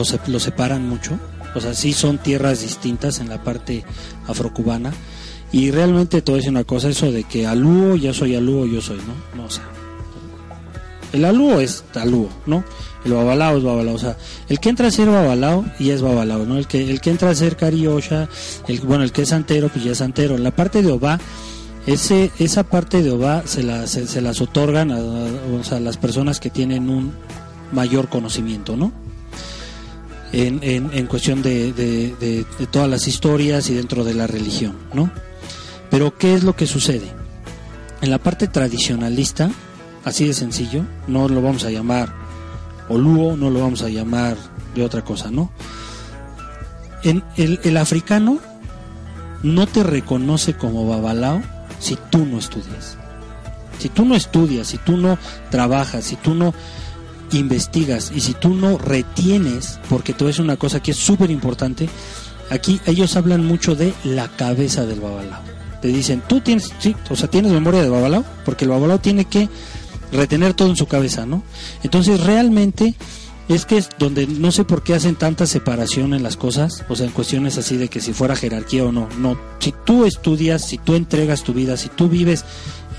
se- los separan mucho. O sea, sí son tierras distintas en la parte afrocubana. Y realmente te voy a decir una cosa, eso de que alúo, ya soy alúo, yo soy, ¿no? No, o sea, el alúo es alúo, ¿no? El babalao es babalao, o sea, el que entra a ser babalao y es babalao, ¿no? El que, el que entra a ser cariosha, el, bueno, el que es santero, pues ya es santero. En la parte de Obá, ese, esa parte de OVA se, la- se, las otorgan a, o sea, las personas que tienen un mayor conocimiento, ¿no? En, en, cuestión de- de todas las historias y dentro de la religión, ¿no? Pero ¿qué es lo que sucede? En la parte tradicionalista, así de sencillo, no lo vamos a llamar Oluo, no lo vamos a llamar de otra cosa, ¿no? En el, africano no te reconoce como babalao si tú no estudias. Si tú no estudias, si tú no trabajas, si tú no investigas y si tú no retienes, porque te decir una cosa que es súper importante, aquí ellos hablan mucho de la cabeza del babalao. Te dicen, tú tienes, sí, o sea, tienes memoria de babalao, porque el babalao tiene que retener todo en su cabeza, ¿no? Entonces realmente es que es donde no sé por qué hacen tanta separación en las cosas, o sea, en cuestiones así de que si fuera jerarquía o no. No, si tú estudias, si tú entregas tu vida, si tú vives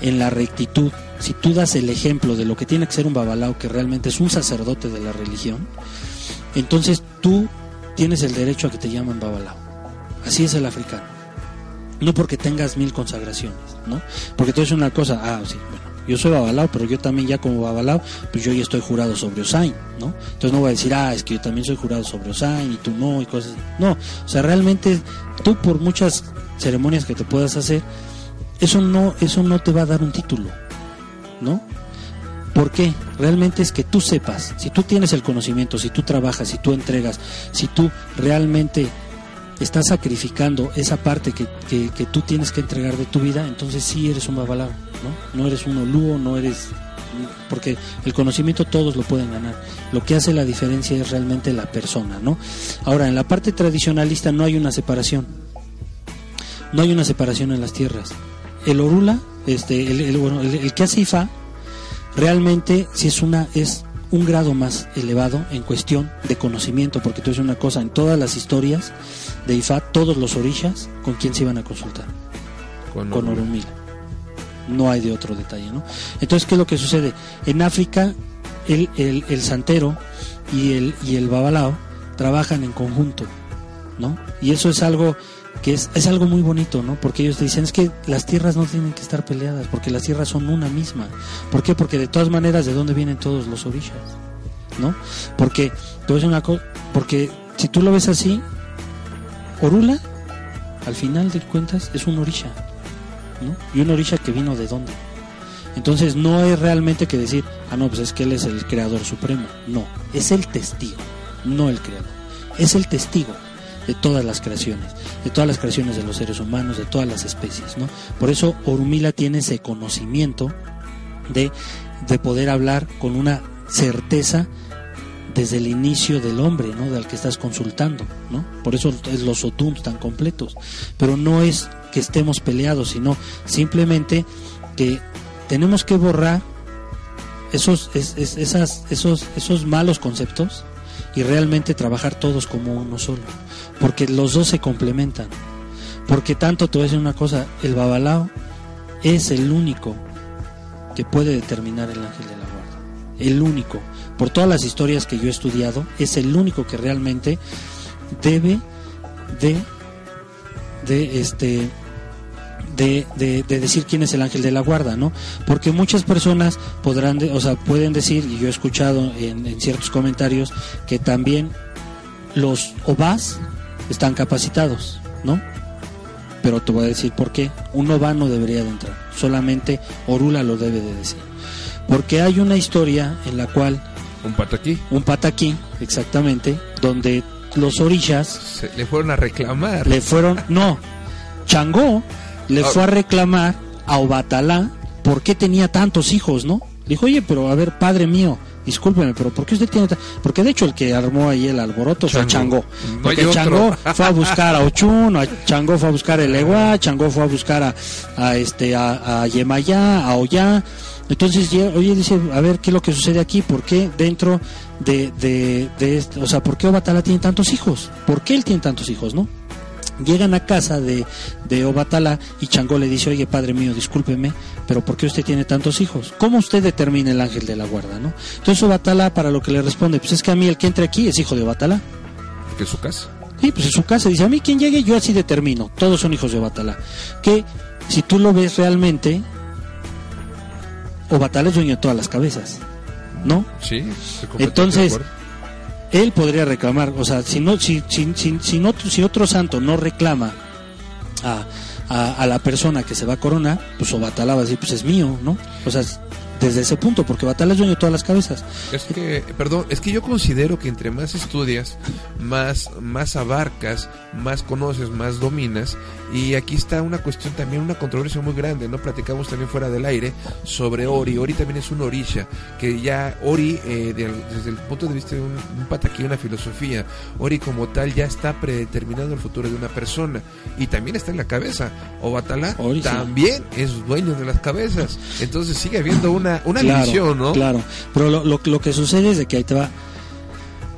en la rectitud, si tú das el ejemplo de lo que tiene que ser un babalao, que realmente es un sacerdote de la religión, entonces tú tienes el derecho a que te llamen babalao. Así es el africano. No porque tengas mil consagraciones, ¿no? Porque tú es una cosa, ah, sí, bueno, yo soy babalao, pero yo también ya como babalao, pues yo ya estoy jurado sobre Osain, ¿no? Entonces no voy a decir, ah, es que yo también soy jurado sobre Osain y tú no, y cosas. No, o sea, realmente tú por muchas ceremonias que te puedas hacer, eso no, eso no te va a dar un título, ¿no? ¿Por qué? Realmente es que tú sepas, si tú tienes el conocimiento, si tú trabajas, si tú entregas, si tú realmente estás sacrificando esa parte que, que, tú tienes que entregar de tu vida, entonces sí eres un babalao, ¿no? No eres un olúo, no eres... Porque el conocimiento todos lo pueden ganar. Lo que hace la diferencia es realmente la persona, ¿no? Ahora, en la parte tradicionalista no hay una separación. No hay una separación en las tierras. El orula, este, el, bueno, el- el que hace Ifá, realmente si es una es un grado más elevado en cuestión de conocimiento, porque tú es una cosa, en todas las historias de Ifá, todos los orishas, ¿con quién se iban a consultar? Con, Con Orumila. No hay de otro detalle, ¿no? Entonces, ¿qué es lo que sucede? En África, el, el, el santero y el, y el babalao trabajan en conjunto, ¿no? Y eso es algo que es, es algo muy bonito, ¿no? Porque ellos te dicen, es que las tierras no tienen que estar peleadas, porque las tierras son una misma. ¿Por qué? Porque de todas maneras, ¿de dónde vienen todos los orishas? ¿No? Porque, te voy a decir una cosa, porque si tú lo ves así, Orula, al final de cuentas, es un orisha, ¿no? Y un orisha que vino de dónde? Entonces no es realmente que decir, ah, no, pues es que él es el creador supremo. No, es el testigo, no el creador. Es el testigo de todas las creaciones, de todas las creaciones de los seres humanos, de todas las especies, ¿no? Por eso Orumila tiene ese conocimiento de, de poder hablar con una certeza desde el inicio del hombre, ¿no? Del que estás consultando, ¿no? Por eso es los otums tan completos. Pero no es que estemos peleados, sino simplemente que tenemos que borrar esos, es- es- esas, esos, esos malos conceptos y realmente trabajar todos como uno solo. Porque los dos se complementan. Porque tanto te voy a decir una cosa, el babalao es el único que puede determinar el ángel de la guarda. El único. Por todas las historias que yo he estudiado, es el único que realmente debe de, de este, de, de- de decir quién es el ángel de la guarda, ¿no? Porque muchas personas podrán, o sea, pueden decir, y yo he escuchado en, en ciertos comentarios, que también los OVAs están capacitados, ¿no? Pero te voy a decir por qué. Un OVA no debería de entrar, solamente Orula lo debe de decir. Porque hay una historia en la cual Un pato aquí. un pataquí, exactamente, donde los orishas Se- le fueron a reclamar. le fueron, no, Changó le fue a reclamar a Obatalá por qué tenía tantos hijos, ¿no? Dijo, oye, pero a ver, padre mío, discúlpeme, pero ¿por qué usted tiene ta-?" Porque de hecho el que armó ahí el alboroto fue Changó. No Porque otro. Changó fue a buscar a Ochun, a Changó fue a buscar el Eguá, Changó fue a buscar a, a este a, a Yemayá, a Ollá. Entonces, ye- oye, dice, a ver, ¿qué es lo que sucede aquí? ¿Por qué dentro de, de, de este, o sea, por qué Obatala tiene tantos hijos? ¿Por qué él tiene tantos hijos, no? Llegan a casa de, de Obatala y Changó le dice, oye, padre mío, discúlpeme, pero ¿por qué usted tiene tantos hijos? ¿Cómo usted determina el ángel de la guarda, no? Entonces Obatala para lo que le responde, pues es que a mí el que entre aquí es hijo de Obatala. Que es su casa. Sí, pues en su casa dice, a mí quien llegue yo así determino, todos son hijos de Obatala. Que si tú lo ves realmente, Obatala es dueño de todas las cabezas, ¿no? Sí. Entonces, él podría reclamar, o sea, si no, si, si, si, si no, si otro santo no reclama a, a, a la persona que se va a coronar, pues Obatala va a decir, pues es mío, ¿no? O sea, desde ese punto, porque Obatala es dueño de todas las cabezas. Es que, perdón, es que yo considero que entre más estudias, más, más abarcas, más conoces, más dominas. Y aquí está una cuestión también, una controversia muy grande, ¿no? Platicamos también fuera del aire sobre Ori. Ori también es un orisha, que ya Ori, eh, del- desde el punto de vista de un, un pataquí, una filosofía, Ori como tal ya está predeterminado el futuro de una persona. Y también está en la cabeza. Obatala Ori, sí. también es dueño de las cabezas. Entonces sigue habiendo una, una claro, división, ¿no? Claro, pero lo, lo, lo que sucede es de que ahí te va.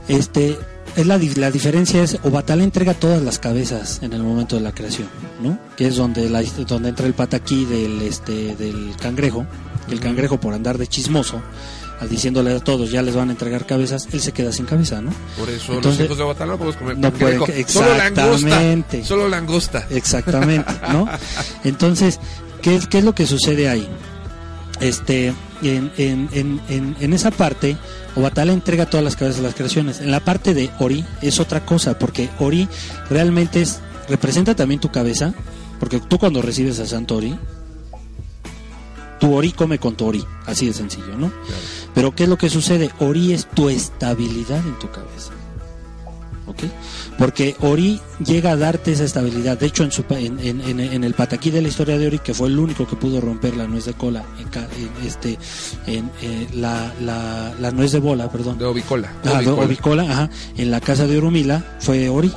Este, es la, la diferencia es Obatala entrega todas las cabezas en el momento de la creación, ¿no? Que es donde la, donde entra el pataquí del este del cangrejo, el cangrejo por andar de chismoso, al diciéndole a todos ya les van a entregar cabezas, él se queda sin cabeza, ¿no? Por eso Entonces, los hijos de Obatala no podemos comer no pueden que- Solo langosta. exactamente. Solo langosta. Exactamente, ¿no? Entonces, ¿qué, es- qué es lo que sucede ahí? Este, en, en, en, en, en esa parte, Obatala entrega todas las cabezas de las creaciones. En la parte de Ori es otra cosa, porque Ori realmente es, representa también tu cabeza, porque tú cuando recibes a Santo Ori, tu Ori come con tu Ori, así de sencillo, ¿no? Pero ¿qué es lo que sucede? Ori es tu estabilidad en tu cabeza. ¿Ok? Porque Ori llega a darte esa estabilidad. De hecho, en, su, en, en- en- el pataquí de la historia de Ori, que fue el único que pudo romper la nuez de cola, en, este, en, eh, la, la, la nuez de bola, perdón. De Ovicola. Ah, de Ovicola. Ovicola, ajá, en la casa de Orumila fue Ori,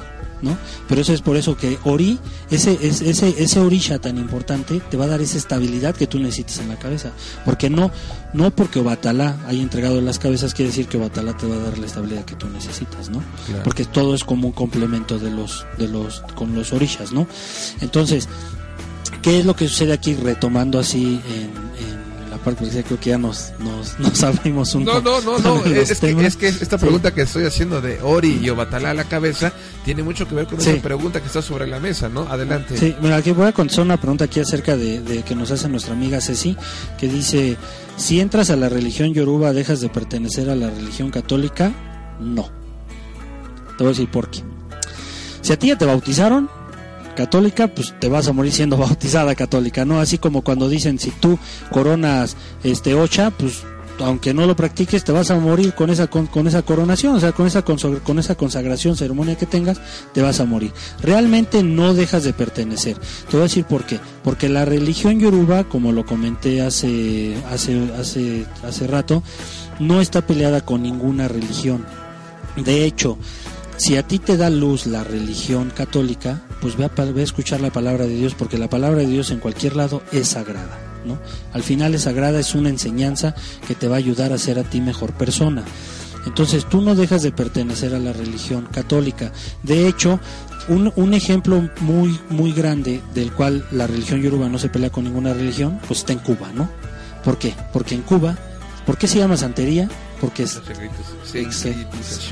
¿no? Pero eso es por eso que Ori, ese, ese, ese, ese orisha tan importante, te va a dar esa estabilidad que tú necesitas en la cabeza. Porque no, no porque Obatalá haya entregado las cabezas, quiere decir que Obatalá te va a dar la estabilidad que tú necesitas, ¿no? Claro. Porque todo es como un complemento de los, de los, con los orishas, ¿no? Entonces, ¿qué es lo que sucede aquí retomando así en, parte porque creo que ya nos, nos, nos abrimos un No, poco no, no, no. Es que, es que esta Sí. pregunta que estoy haciendo de Ori y Obatalá a la cabeza tiene mucho que ver con Sí. esa pregunta que está sobre la mesa, ¿no? Adelante. Sí, mira, aquí voy a contestar una pregunta aquí acerca de, de que nos hace nuestra amiga Ceci, que dice, si entras a la religión yoruba, ¿dejas de pertenecer a la religión católica? No. Te voy a decir por qué. Si a ti ya te bautizaron, católica, pues te vas a morir siendo bautizada católica, ¿no? Así como cuando dicen, si tú coronas este ocha, pues aunque no lo practiques, te vas a morir con esa con, con esa coronación, o sea, con esa con esa consagración, ceremonia que tengas, te vas a morir. Realmente no dejas de pertenecer. Te voy a decir por qué. Porque la religión yoruba, como lo comenté hace hace hace hace rato, no está peleada con ninguna religión. De hecho, si a ti te da luz la religión católica, pues ve a, pa- ve a escuchar la palabra de Dios, porque la palabra de Dios en cualquier lado es sagrada. ¿no? Al final es sagrada, es una enseñanza que te va a ayudar a ser a ti mejor persona. Entonces tú no dejas de pertenecer a la religión católica. De hecho, un, un ejemplo muy muy grande del cual la religión yoruba no se pelea con ninguna religión, pues está en Cuba, ¿no? ¿Por qué? Porque en Cuba, ¿por qué se llama santería? Porque es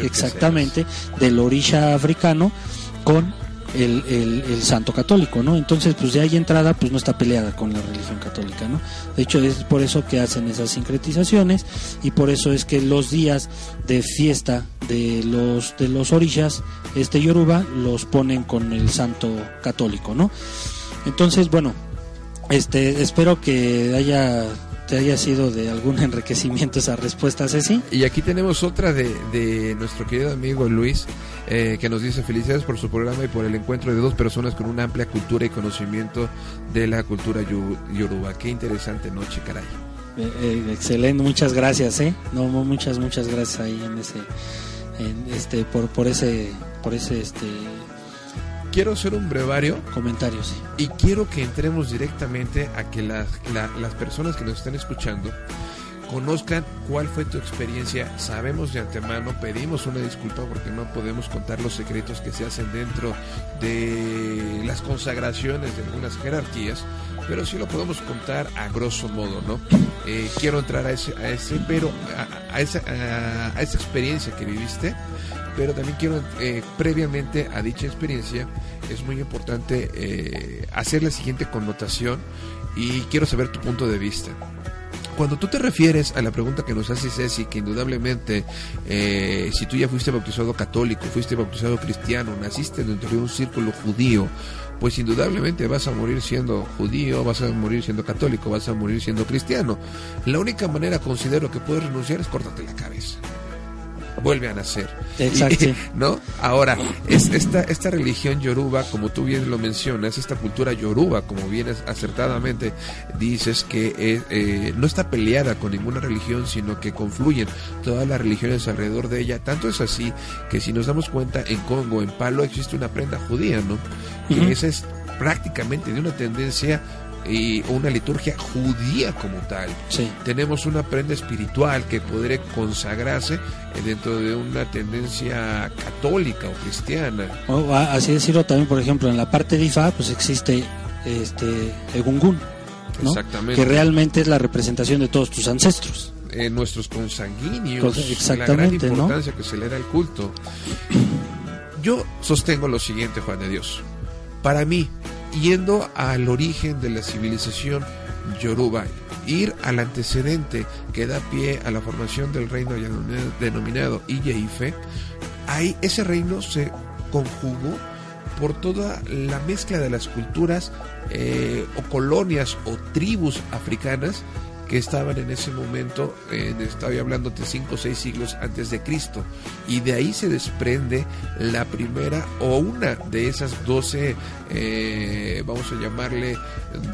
que exactamente del orisha africano con el, el- el santo católico, ¿no? Entonces, pues de ahí entrada, pues no está peleada con la religión católica, ¿no? De hecho, es por eso que hacen esas sincretizaciones y por eso es que los días de fiesta de los de los orishas, este yoruba, los ponen con el santo católico, ¿no? Entonces, bueno, este, espero que haya te haya sido de algún enriquecimiento esa respuesta, Ceci. Y aquí tenemos otra de, de nuestro querido amigo Luis, eh, que nos dice felicidades por su programa y por el encuentro de dos personas con una amplia cultura y conocimiento de la cultura yoruba. Qué interesante noche, caray. Eh, eh, excelente, muchas gracias, ¿eh? No, mu- muchas, muchas gracias ahí en ese, en este, por, por ese, por ese, este, Quiero hacer un brevario comentario, sí. y quiero que entremos directamente a que las, la- las personas que nos están escuchando conozcan cuál fue tu experiencia. Sabemos de antemano, pedimos una disculpa porque no podemos contar los secretos que se hacen dentro de las consagraciones de algunas jerarquías, pero sí lo podemos contar a grosso modo, ¿no? Eh, quiero entrar a ese, a ese pero a, a esa, a, a esa experiencia que viviste, pero también quiero, eh, previamente a dicha experiencia, es muy importante eh, hacer la siguiente connotación y quiero saber tu punto de vista. Cuando tú te refieres a la pregunta que nos hace Ceci, que indudablemente eh, si tú ya fuiste bautizado católico, fuiste bautizado cristiano, naciste dentro de un círculo judío, pues indudablemente vas a morir siendo judío, vas a morir siendo católico, vas a morir siendo cristiano. La única manera considero que puedes renunciar es córtate la cabeza. Vuelve a nacer. Exacto. Y- ¿No? Ahora, es esta, esta religión yoruba, como tú bien lo mencionas, esta cultura yoruba, como bien acertadamente dices, que eh, eh, no está peleada con ninguna religión, sino que confluyen todas las religiones alrededor de ella. Tanto es así que si nos damos cuenta, en Congo, en Palo, existe una prenda judía, ¿no? Y Ujú. esa es prácticamente de una tendencia y una liturgia judía como tal Sí. tenemos una prenda espiritual que podría consagrarse eh, dentro de una tendencia católica o cristiana. O, así decirlo también, por ejemplo, en la parte de Ifa, pues existe este Egungun, ¿no? Exactamente. Que realmente es la representación de todos tus ancestros. Eh, nuestros consanguíneos, Pues, la gran exactamente, ¿no? importancia que se le da al culto. Yo sostengo lo siguiente, Juan de Dios. Para mí, yendo al origen de la civilización yoruba, ir al antecedente que da pie a la formación del reino denominado- Ille-Ife, ahí ese reino se conjugó por toda la mezcla de las culturas eh, o colonias o tribus africanas que estaban en ese momento, eh, estoy hablando de 5 o 6 siglos antes de Cristo, y de ahí se desprende la primera o una de esas 12, eh, vamos a llamarle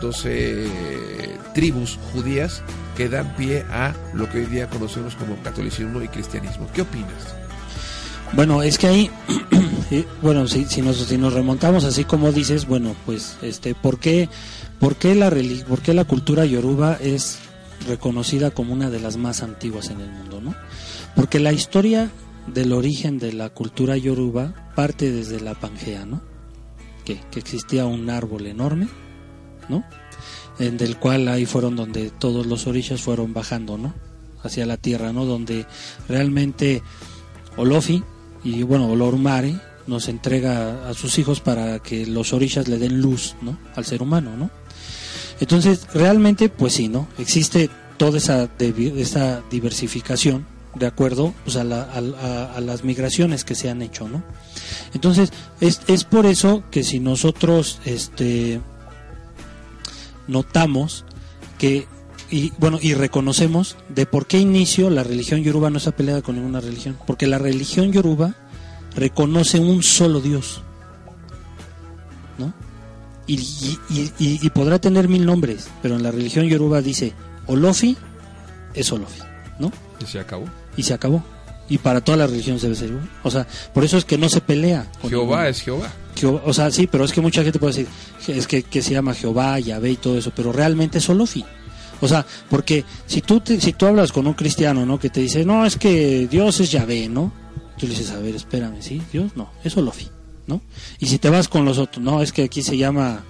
12 tribus judías que dan pie a lo que hoy día conocemos como catolicismo y cristianismo. ¿Qué opinas? Bueno, es que ahí, eh, bueno, si, si, nos, si nos remontamos así como dices, bueno, pues, este, ¿por qué, por qué la, por qué la cultura yoruba es reconocida como una de las más antiguas en el mundo, ¿no? Porque la historia del origen de la cultura yoruba parte desde la Pangea, ¿no? Que, que existía un árbol enorme, ¿no? en del cual ahí fueron donde todos los orishas fueron bajando, ¿no? Hacia la tierra, ¿no? Donde realmente Olofi y bueno, Olorumare nos entrega a sus hijos para que los orishas le den luz, ¿no? Al ser humano, ¿no? Entonces, realmente, pues sí, ¿no? Existe toda esa, diversificación de acuerdo pues, a, la- a- a las migraciones que se han hecho, ¿no? Entonces, es, es por eso que si nosotros este, notamos que, y bueno, y reconocemos de por qué inicio la religión yoruba no está peleada con ninguna religión, porque la religión yoruba reconoce un solo Dios, ¿no? Y, y- y- y- podrá tener mil nombres, pero en la religión yoruba dice Olofi es Olofi, ¿no? Y se acabó. Y se acabó. Y para todas las religiones debe ser. O sea, por eso es que no se pelea. con Jehová es Jehová. Jehová- o sea, sí, pero es que mucha gente puede decir es que, que se llama Jehová, Yahvé y todo eso, pero realmente es Olofi. O sea, porque si tú te- si tú hablas con un cristiano, ¿no? Que te dice, "No, es que Dios es Yahvé", ¿no? Tú le dices, "A ver, espérame, ¿sí? Dios no, es Olofi", ¿no? Y si te vas con los otros, "No, es que aquí se llama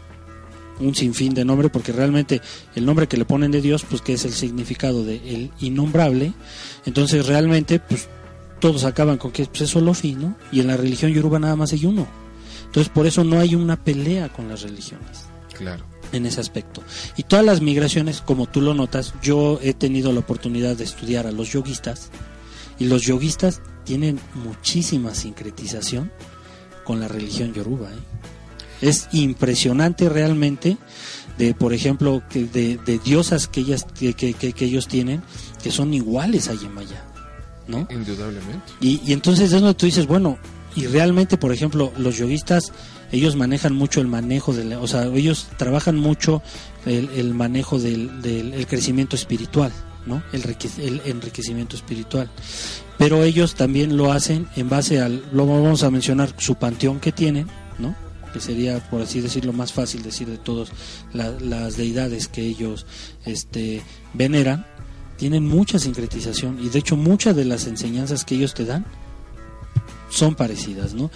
un sinfín de nombre porque realmente el nombre que le ponen de Dios, pues que es el significado de el innombrable, entonces realmente pues todos acaban con que pues, es Olofi, ¿no? Y en la religión yoruba nada más hay uno. Entonces por eso no hay una pelea con las religiones Claro. en ese aspecto. Y todas las migraciones, como tú lo notas, yo he tenido la oportunidad de estudiar a los yoguistas y los yoguistas tienen muchísima sincretización con la religión yoruba. ¿eh? Es impresionante realmente de, por ejemplo, que de, de diosas que, ellas, que, que- ellos tienen que son iguales a Yemaya, ¿no? Indudablemente. Y, y entonces es donde tú dices, bueno, y realmente, por ejemplo, los yoguistas, ellos manejan mucho el manejo, de la- o sea, ellos trabajan mucho el, el manejo del, del el crecimiento espiritual, ¿no? El enriquecimiento espiritual. Pero ellos también lo hacen en base al, lo vamos a mencionar, su panteón que tienen, ¿no? Que sería, por así decirlo, más fácil decir de todas las deidades que ellos este, veneran, tienen mucha sincretización y de hecho muchas de las enseñanzas que ellos te dan son parecidas, ¿no?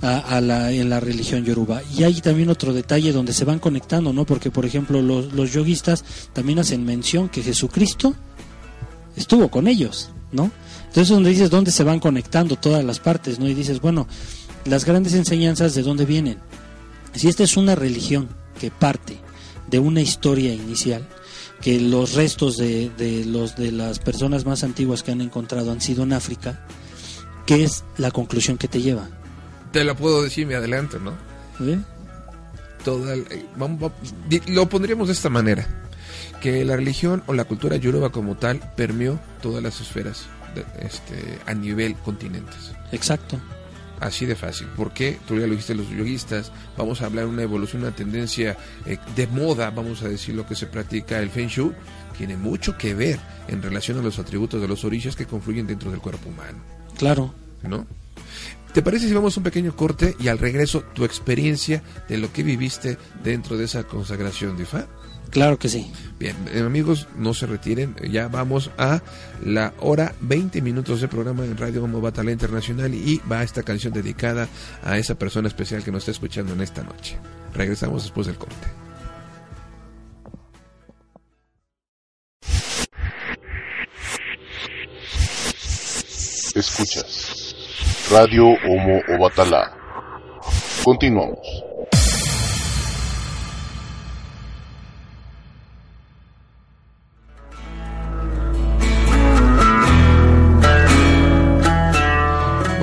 A, a la, en la religión yoruba. Y hay también otro detalle donde se van conectando, ¿no? Porque, por ejemplo, los, los yoguistas también hacen mención que Jesucristo estuvo con ellos, ¿no? Entonces, donde dices dónde se van conectando todas las partes, ¿no? Y dices, bueno, las grandes enseñanzas de dónde vienen. Si esta es una religión que parte de una historia inicial, que los restos de, de los de las personas más antiguas que han encontrado han sido en África, ¿qué es la conclusión que te lleva? Te la puedo decir, me adelanto, ¿no? ¿Eh? Toda eh, vamos- lo pondríamos de esta manera que la religión o la cultura yoruba como tal permeó todas las esferas este, a nivel continentes Exacto. así de fácil porque tú ya lo dijiste los yoguistas vamos a hablar de una evolución una tendencia eh, de moda vamos a decir lo que se practica el feng shui tiene mucho que ver en relación a los atributos de los orillas que confluyen dentro del cuerpo humano Claro. ¿no? ¿Te parece si vamos a un pequeño corte y al regreso tu experiencia de lo que viviste dentro de esa consagración de Ifá? Claro que sí. Bien, eh, amigos, no se retiren, ya vamos a la hora 20 minutos de programa en Radio Homo Batalla Internacional y va esta canción dedicada a esa persona especial que nos está escuchando en esta noche. Regresamos después del corte. Escuchas Radio Homo Obatalá. Continuamos.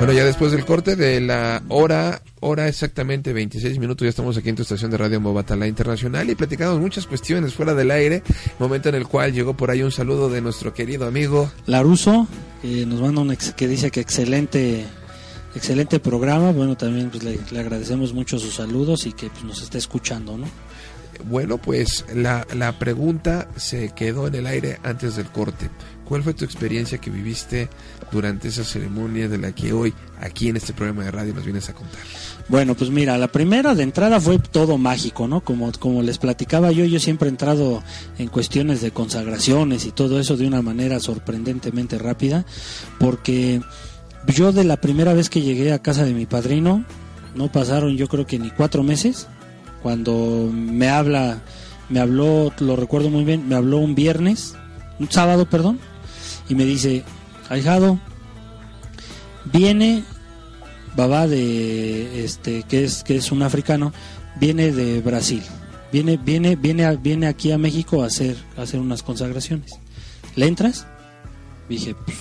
Bueno, ya después del corte de la hora, hora exactamente 26 minutos, ya estamos aquí en tu estación de Radio Mobatalá Internacional y platicamos muchas cuestiones fuera del aire, momento en el cual llegó por ahí un saludo de nuestro querido amigo Laruso, que nos manda un ex- que dice que excelente excelente programa. Bueno, también pues, le, le agradecemos mucho sus saludos y que pues, nos está escuchando, ¿no? Bueno, pues la, la pregunta se quedó en el aire antes del corte. ¿Cuál fue tu experiencia que viviste durante esa ceremonia de la que hoy aquí en este programa de radio nos vienes a contar? Bueno, pues mira, la primera de entrada fue todo mágico, ¿no? Como, como les platicaba yo, yo siempre he entrado en cuestiones de consagraciones y todo eso de una manera sorprendentemente rápida, porque yo de la primera vez que llegué a casa de mi padrino, no pasaron yo creo que ni cuatro meses, cuando me habla me habló, lo recuerdo muy bien, me habló un viernes, un sábado, perdón, y me dice, ahijado, viene Babá de este que es que es un africano, viene de Brasil. Viene viene viene a- viene aquí a México a hacer a hacer unas consagraciones. ¿Le entras? Dije, pues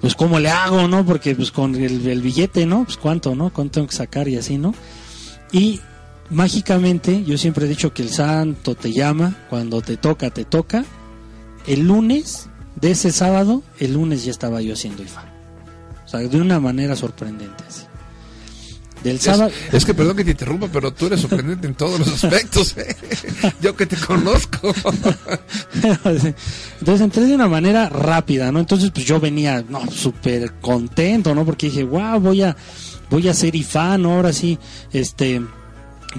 pues cómo le hago, ¿no? Porque pues con el, el billete, ¿no? Pues cuánto, ¿no? Cuánto tengo que sacar y así, ¿no? Y mágicamente, yo siempre he dicho que el santo te llama, cuando te toca, te toca. El lunes de ese sábado, el lunes ya estaba yo haciendo IFA. O sea, de una manera sorprendente. así. Del Es, sábado. es que perdón que te interrumpa, pero tú eres sorprendente en todos los aspectos. ¿eh? Yo que te conozco. Entonces entré de una manera rápida, ¿no? Entonces pues yo venía, no, súper contento, ¿no? Porque dije, wow, voy a, voy a ser IFA, ¿no? Ahora sí, este,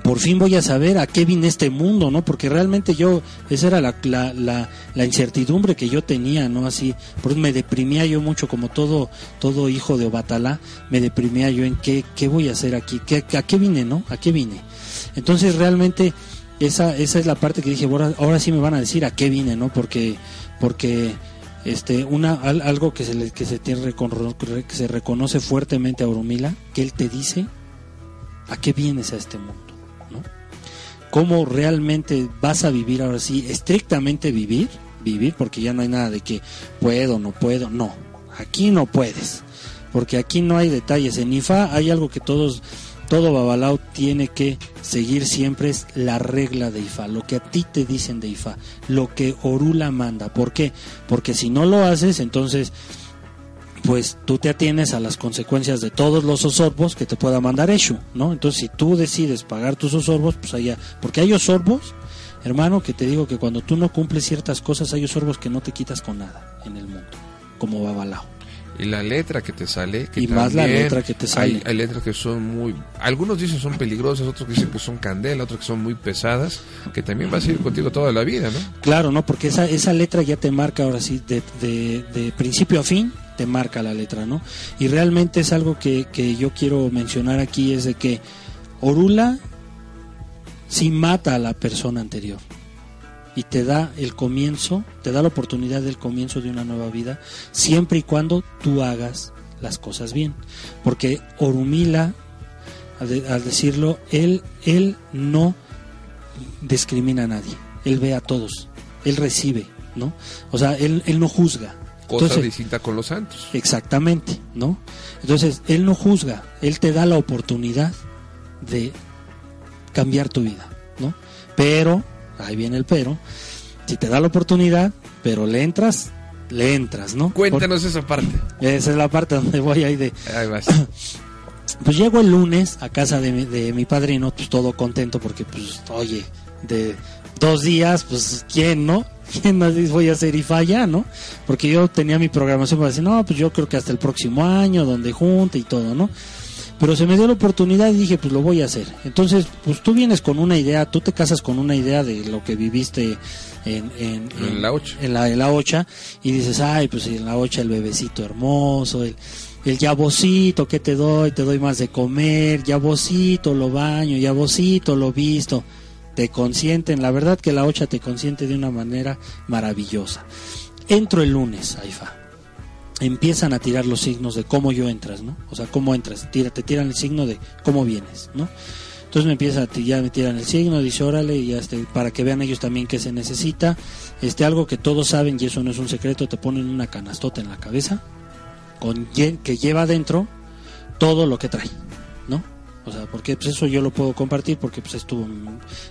por fin voy a saber a qué vine este mundo, ¿no? Porque realmente yo, esa era la, incertidumbre que yo tenía, ¿no? Así, por eso me deprimía yo mucho, como todo, todo hijo de Obatalá, me deprimía yo en qué, qué voy a hacer aquí, ¿Qué, a qué vine, ¿no? ¿A qué vine? Entonces realmente esa, esa es la parte que dije, ahora, ahora sí me van a decir a qué vine, ¿no? Porque, porque este, una, al- algo que se, que, se tiene reconoce fuertemente a Oromila, que él te dice a qué vienes a este mundo. Cómo realmente vas a vivir ahora sí, estrictamente vivir, vivir, porque ya no hay nada de que puedo, no puedo, no, aquí no puedes, porque aquí no hay detalles. En IFA hay algo que todos, todo Babalao tiene que seguir siempre es la regla de IFA, lo que a ti te dicen de IFA, lo que Orula manda. ¿Por qué? Porque si no lo haces, entonces pues tú te atienes a las consecuencias de todos los osorbos que te pueda mandar Eshu, ¿no? Entonces, si tú decides pagar tus osorbos, pues allá, porque hay osorbos, hermano, que te digo que cuando tú no cumples ciertas cosas, hay osorbos que no te quitas con nada en el mundo, como Babalao. Y la letra que te sale. Que Y más la letra que te sale. Hay, hay letras que son muy. Algunos dicen son peligrosas, otros dicen que son candela, otros que son muy pesadas, que también va a seguir contigo toda la vida, ¿no? Claro, ¿no? Porque esa, esa letra ya te marca ahora sí, de, de, de principio a fin, te marca la letra, ¿no? Y realmente es algo que, que yo quiero mencionar aquí, es de que Orula sí mata a la persona anterior y te da el comienzo, te da la oportunidad del comienzo de una nueva vida, siempre y cuando tú hagas las cosas bien. Porque Orumila, al, de- al decirlo, él, él no discrimina a nadie, él ve a todos, él recibe, ¿no? O sea, él, él no juzga. Cosa Entonces, distinta con los santos. Exactamente, ¿no? Entonces, él no juzga, él te da la oportunidad de cambiar tu vida, ¿no? Pero, ahí viene el pero, si te da la oportunidad, pero le entras, le entras, ¿no? Cuéntanos esa parte. Esa es la parte donde voy ahí de... Ahí vas. Pues llego el lunes a casa de mi, de mi padrino, pues todo contento porque, pues, oye, de dos días, pues, ¿quién no? ¿Quién más dice voy a hacer IFA ya, no? Porque yo tenía mi programación para decir, no, pues yo creo que hasta el próximo año, donde junte y todo, ¿no? Pero se me dio la oportunidad y dije, pues lo voy a hacer. Entonces, pues tú vienes con una idea, tú te casas con una idea de lo que viviste en, en, En la ocha. en la, en la ocha y dices, ay, pues en la ocha el bebecito hermoso, el, el yabocito que te doy, te doy más de comer, yabocito lo baño, yabocito lo visto, te consienten, la verdad que la ocha te consiente de una manera maravillosa. Entro el lunes, Aifa. Empiezan a tirar los signos de cómo yo entras, ¿no? O sea, cómo entras, te tiran el signo de cómo vienes, ¿no? Entonces me empieza a ya me tiran el signo, dice órale, y este, para que vean ellos también qué se necesita. Este, algo que todos saben y eso no es un secreto, te ponen una canastota en la cabeza con que lleva adentro todo lo que trae. O sea, porque pues eso yo lo puedo compartir porque pues estuvo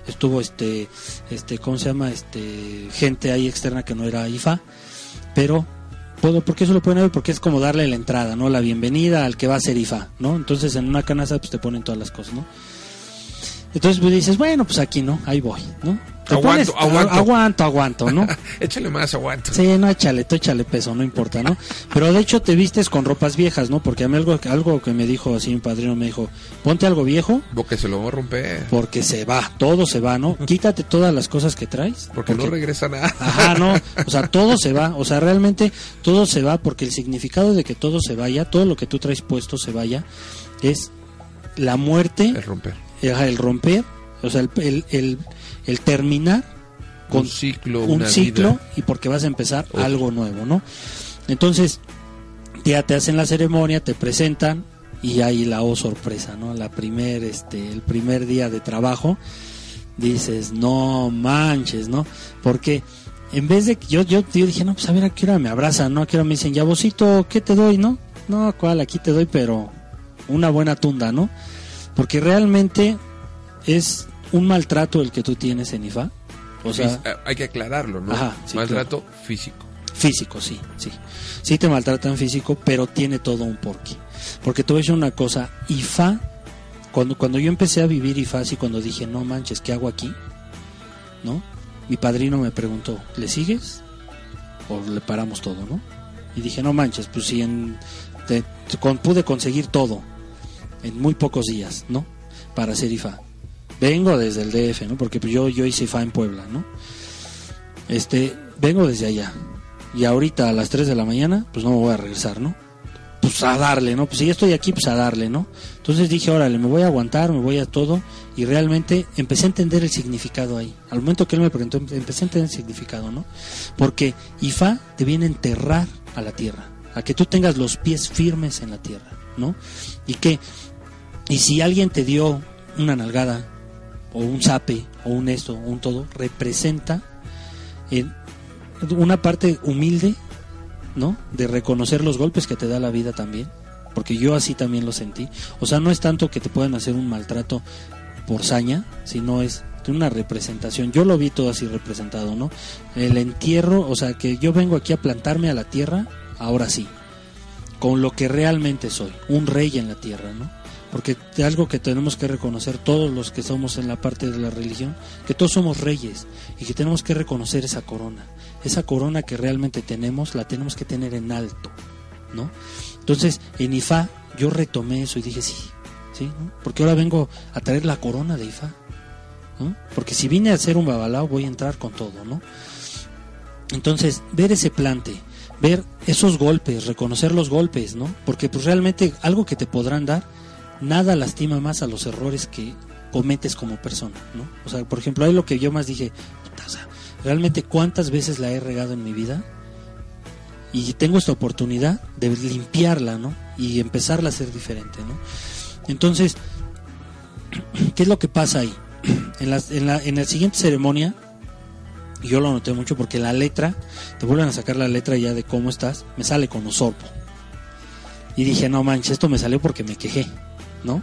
estuvo este este ¿cómo se llama? este gente ahí externa que no era IFA, pero puedo porque eso lo pueden ver porque es como darle la entrada, ¿no? La bienvenida al que va a ser IFA, ¿no? Entonces en una canasta pues te ponen todas las cosas, ¿no? Entonces pues dices, bueno, pues aquí no, ahí voy, ¿no? Aguanto, pones- aguanto. aguanto, aguanto, ¿no? Échale más, aguanto. Sí, no, échale, tú échale peso, no importa, ¿no? Pero de hecho te vistes con ropas viejas, ¿no? Porque a mí algo, algo que me dijo así mi padrino me dijo, ponte algo viejo Porque se lo va a romper. porque se va, todo se va, ¿no? Quítate todas las cosas que traes. Porque no regresa nada. Ajá, no, o sea, todo se va, o sea, realmente todo se va porque el significado de que todo se vaya, todo lo que tú traes puesto se vaya, es la muerte, Es romper. ajá, el romper, o sea, el, el, el, el terminar con un ciclo, un una ciclo vida. y porque vas a empezar algo nuevo, ¿no? Entonces, ya te hacen la ceremonia, te presentan y ahí la oh sorpresa, ¿no? La primer, este, el primer día de trabajo, dices, no manches, ¿no? Porque en vez de que yo, yo, yo dije, no, pues a ver a qué hora me abrazan, ¿no? A qué hora me dicen, ya vosito, ¿qué te doy, no? No, cuál, aquí te doy, pero una buena tunda, ¿no? Porque realmente es un maltrato el que tú tienes en IFA. O sea, Fis- hay que aclararlo, ¿no? Ajá, sí, Maltrato físico. Físico, sí, sí. Sí te maltratan físico, pero tiene todo un porqué. Porque te voy a decir una cosa, IFA, cuando, cuando yo empecé a vivir IFA, así cuando dije, no manches, ¿qué hago aquí? ¿No? Mi padrino me preguntó, ¿le sigues? ¿O le paramos todo, no? Y dije, no manches, pues si en, te- te- con- pude conseguir todo en muy pocos días, ¿no? Para hacer IFA. Vengo desde el DF, ¿no? Porque yo, yo hice IFA en Puebla, ¿no? Este, vengo desde allá. Y ahorita a las 3 de la mañana, pues no me voy a regresar, ¿no? Pues a darle, ¿no? Pues si ya estoy aquí, pues a darle, ¿no? Entonces dije, órale, me voy a aguantar, me voy a todo. Y realmente empecé a entender el significado ahí. Al momento que él me preguntó, em- empecé a entender el significado, ¿no? Porque Ifá te viene a enterrar a la tierra. A que tú tengas los pies firmes en la tierra, ¿no? Y que, y si alguien te dio una nalgada, o un zape, o un esto, o un todo, representa en una parte humilde, ¿no? De reconocer los golpes que te da la vida también, porque yo así también lo sentí. O sea, no es tanto que te puedan hacer un maltrato por saña, sino es una representación. Yo lo vi todo así representado, ¿no? El entierro, o sea, que yo vengo aquí a plantarme a la tierra, ahora sí, con lo que realmente soy, un rey en la tierra, ¿no? Porque algo que tenemos que reconocer todos los que somos en la parte de la religión, que todos somos reyes y que tenemos que reconocer esa corona. Esa corona que realmente tenemos, la tenemos que tener en alto, ¿no? Entonces, en Ifá yo retomé eso y dije, sí, sí, ¿no? Porque ahora vengo a traer la corona de Ifá. Porque si vine a hacer un babalao, voy a entrar con todo, ¿no? Entonces, ver ese plante, ver esos golpes, reconocer los golpes, ¿no? Porque pues realmente algo que te podrán dar, nada lastima más a los errores que cometes como persona, ¿no? O sea, por ejemplo, ahí lo que yo más dije, o sea, realmente cuántas veces la he regado en mi vida y tengo esta oportunidad de limpiarla, ¿no? Y empezarla a ser diferente, ¿no? Entonces, ¿qué es lo que pasa ahí? En la, en la, en la siguiente ceremonia, yo lo noté mucho porque la letra, te vuelven a sacar la letra ya de cómo estás, me sale con osorpo. Y dije, no manches, esto me salió porque me quejé, ¿no?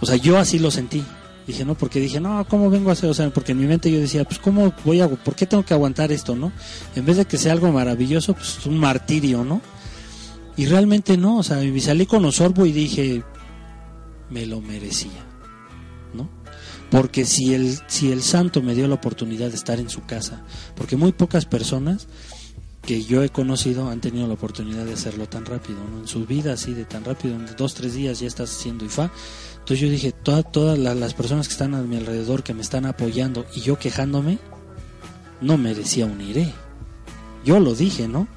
O sea, yo así lo sentí. Dije, no, porque dije, no, ¿cómo vengo a hacer? O sea, porque en mi mente yo decía, pues, ¿cómo voy a, por qué tengo que aguantar esto, no? En vez de que sea algo maravilloso, pues, es un martirio, ¿no? Y realmente no, o sea, me salí con osorbo y dije, me lo merecía, ¿no? Porque si el, si el santo me dio la oportunidad de estar en su casa, porque muy pocas personas que yo he conocido han tenido la oportunidad de hacerlo tan rápido. En su vida así de tan rápido, en dos, tres días ya estás haciendo IFA. Entonces yo dije, toda- todas la- las personas que están a mi alrededor, que me están apoyando y yo quejándome, no merecía un iré. Yo lo dije, ¿no?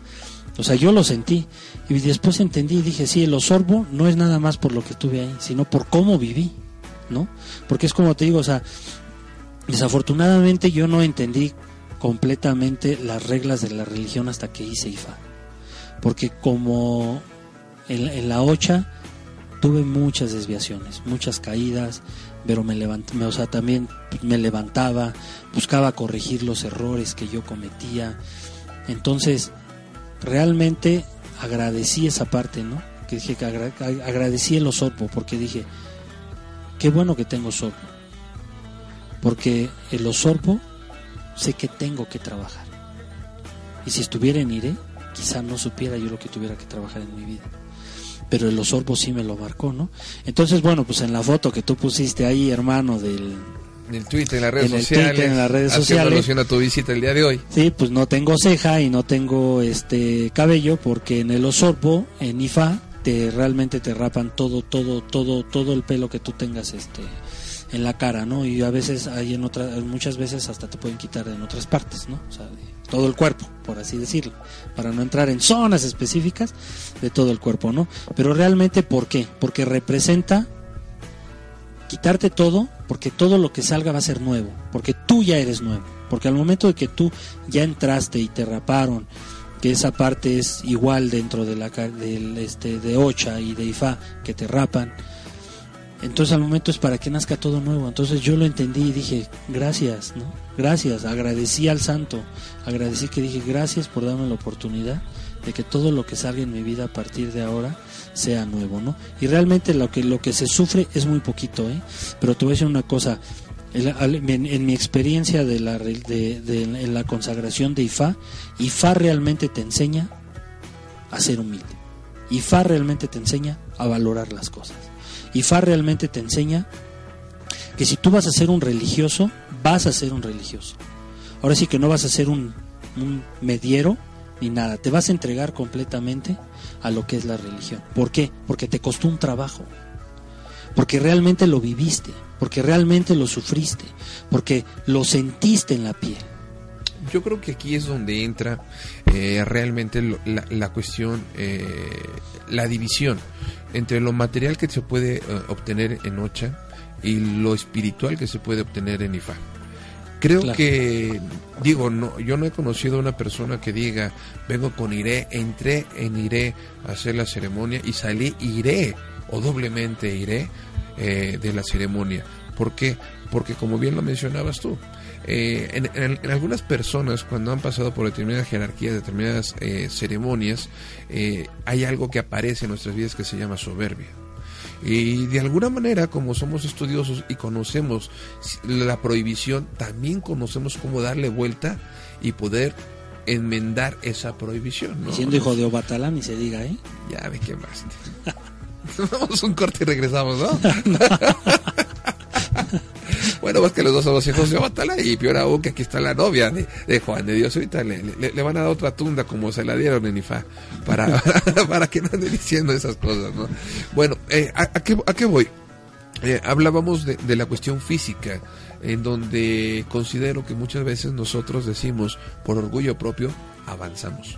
O sea, yo lo sentí. Y después entendí y dije, sí, el osorbo no es nada más por lo que estuve ahí, sino por cómo viví, ¿no? Porque es como te digo, o sea, desafortunadamente yo no entendí completamente las reglas de la religión hasta que hice IFA. Porque como en, la ocha tuve muchas desviaciones, muchas caídas, pero me levanté, o sea, también me levantaba, buscaba corregir los errores que yo cometía. Entonces, realmente agradecí esa parte, ¿no? Que dije que agra- agradecí el osorbo porque dije, qué bueno que tengo osorbo. Porque el osorbo sé que tengo que trabajar. Y si estuviera en IRE, quizá no supiera yo lo que tuviera que trabajar en mi vida. Pero el osorbo sí me lo marcó, ¿no? Entonces, bueno, pues en la foto que tú pusiste ahí, hermano, del... En el Twitter, en las redes En el sociales. Twitter, en las redes haciendo sociales. alusión a tu visita el día de hoy. Sí, pues no tengo ceja y no tengo este cabello porque en el osorbo, en IFA, te realmente te rapan todo, todo, todo, todo el pelo que tú tengas este en la cara, ¿no? Y a veces hay en otras, muchas veces hasta te pueden quitar en otras partes, ¿no? O sea, de todo el cuerpo, por así decirlo, para no entrar en zonas específicas de todo el cuerpo, ¿no? Pero realmente, ¿por qué? Porque representa quitarte todo, porque todo lo que salga va a ser nuevo, porque tú ya eres nuevo, porque al momento de que tú ya entraste y te raparon, que esa parte es igual dentro de la del este de Ocha y de Ifá que te rapan, entonces al momento es para que nazca todo nuevo. Entonces yo lo entendí y dije, gracias, ¿no? Gracias, agradecí al santo, agradecí que dije, gracias por darme la oportunidad de que todo lo que salga en mi vida a partir de ahora sea nuevo, ¿no? Y realmente lo que lo que se sufre es muy poquito, ¿eh? Pero te voy a decir una cosa, en, mi experiencia de la en la consagración de Ifá, Ifá realmente te enseña a ser humilde. Ifá realmente te enseña a valorar las cosas. Ifá realmente te enseña que si tú vas a ser un religioso, vas a ser un religioso. Ahora sí que no vas a ser un, un mediero ni nada, te vas a entregar completamente a lo que es la religión. ¿Por qué? Porque te costó un trabajo, porque realmente lo viviste, porque realmente lo sufriste, porque lo sentiste en la piel. Yo creo que aquí es donde entra eh, realmente lo- la, la cuestión, eh, la división entre lo material que se puede eh, obtener en Ocha y lo espiritual que se puede obtener en Ifá. Creo Claro. que, digo, no, yo no he conocido a una persona que diga, vengo con Iré, entré en Iré a hacer la ceremonia y salí Iré o doblemente Iré eh, de la ceremonia. ¿Por qué? Porque como bien lo mencionabas tú, eh, en, en- en algunas personas cuando han pasado por determinadas jerarquías, determinadas eh, ceremonias, eh, hay algo que aparece en nuestras vidas que se llama soberbia. Y de alguna manera, como somos estudiosos y conocemos la prohibición, también conocemos cómo darle vuelta y poder enmendar esa prohibición. ¿no? Siendo hijo de Obatalá, ni se diga, ¿eh? Ya ve qué más. Vamos un corte y regresamos, ¿no? bueno, pues que los dos somos hijos de Batala y peor aún que aquí está la novia de, de Juan de Dios. Ahorita le, le- le van a dar otra tunda como se la dieron en Ifá para, para que no anden diciendo esas cosas, ¿no? Bueno, eh, ¿a, a qué, a qué voy? Eh, hablábamos de, de la cuestión física, en donde considero que muchas veces nosotros decimos, por orgullo propio, avanzamos.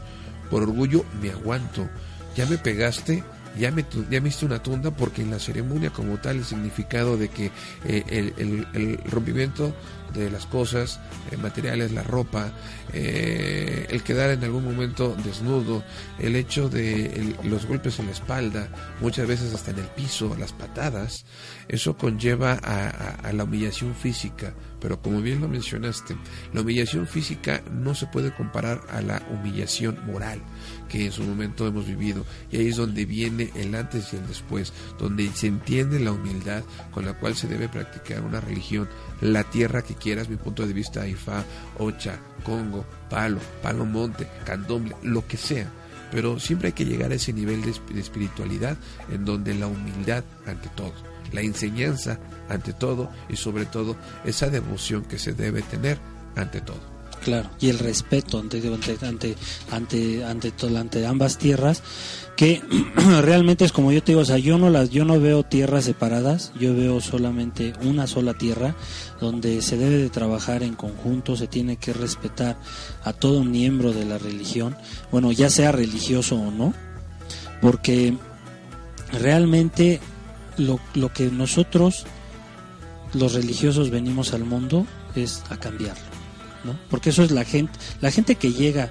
Por orgullo me aguanto. Ya me pegaste, ya me, ya me hiciste una tunda, porque en la ceremonia como tal el significado de que eh, el, el- el rompimiento de las cosas eh, materiales, la ropa, eh, el quedar en algún momento desnudo, el hecho de los golpes en la espalda, muchas veces hasta en el piso, las patadas, eso conlleva a- a la humillación física. Pero como bien lo mencionaste, la humillación física no se puede comparar a la humillación moral que en su momento hemos vivido. Y ahí es donde viene el antes y el después, donde se entiende la humildad con la cual se debe practicar una religión, la tierra que quieras, mi punto de vista, Ifá, Ocha, Congo, Palo, Palo Monte, Candomble, lo que sea. Pero siempre hay que llegar a ese nivel de, esp- de espiritualidad en donde la humildad ante todo, la enseñanza ante todo y sobre todo esa devoción que se debe tener ante todo. Claro, y el respeto ante ante ante ante ante, ambas tierras que realmente es como yo te digo, o sea, yo no las yo no veo tierras separadas, yo veo solamente una sola tierra donde se debe de trabajar en conjunto, se tiene que respetar a todo miembro de la religión, bueno, ya sea religioso o no, porque realmente lo, lo que nosotros los religiosos venimos al mundo es a cambiarlo. ¿No? Porque eso es la gente, la gente que llega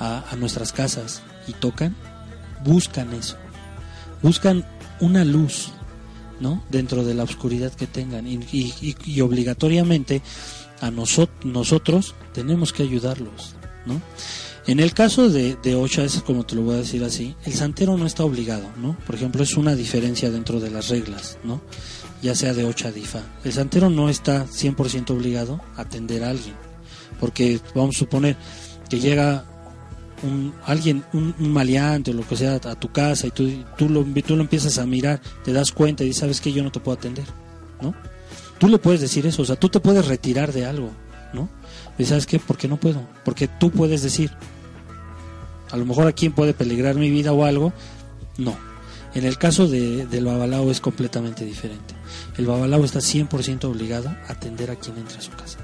a, nuestras casas y tocan, buscan eso, buscan una luz, ¿no? Dentro de la oscuridad que tengan y, y- y- obligatoriamente a nosot- nosotros tenemos que ayudarlos, ¿no? En el caso de, de Ocha, es como te lo voy a decir así, el santero no está obligado, ¿no? Por ejemplo, es una diferencia dentro de las reglas, ¿no? Ya sea de Ocha, de Ifa. El santero no está 100% obligado a atender a alguien, porque vamos a suponer que llega un, alguien, un, un maleante o lo que sea a tu casa y tú, tú, lo, tú lo empiezas a mirar, te das cuenta y dices, sabes que yo no te puedo atender, ¿no? Tú le puedes decir eso, o sea, tú te puedes retirar de algo, ¿no? Y sabes qué, ¿por qué no puedo? Porque tú puedes decir, a lo mejor a quién puede peligrar mi vida o algo, no. En el caso de, del babalao es completamente diferente. El babalao está 100% obligado a atender a quien entra a su casa.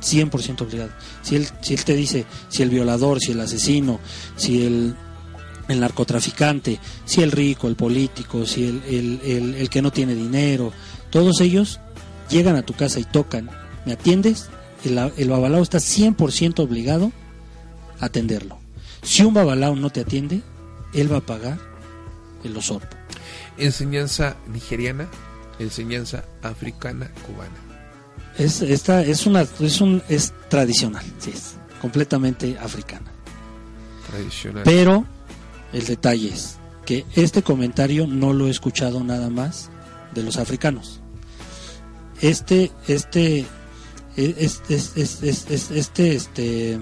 100% obligado. Si él, si él te dice, si el violador, si el asesino, si el, el narcotraficante, si el rico, el político, si el, el, el, que no tiene dinero, Todos ellos llegan a tu casa y tocan, ¿me atiendes? El, el babalao está 100% obligado a atenderlo. Si un babalao no te atiende, él va a pagar el osorpo. Enseñanza nigeriana, enseñanza africana, cubana. Es, esta es una es un es tradicional, sí, es completamente africana. Tradicional. Pero el detalle es que este comentario no lo he escuchado nada más de los africanos. Este este e, es- es- es- es- es- este este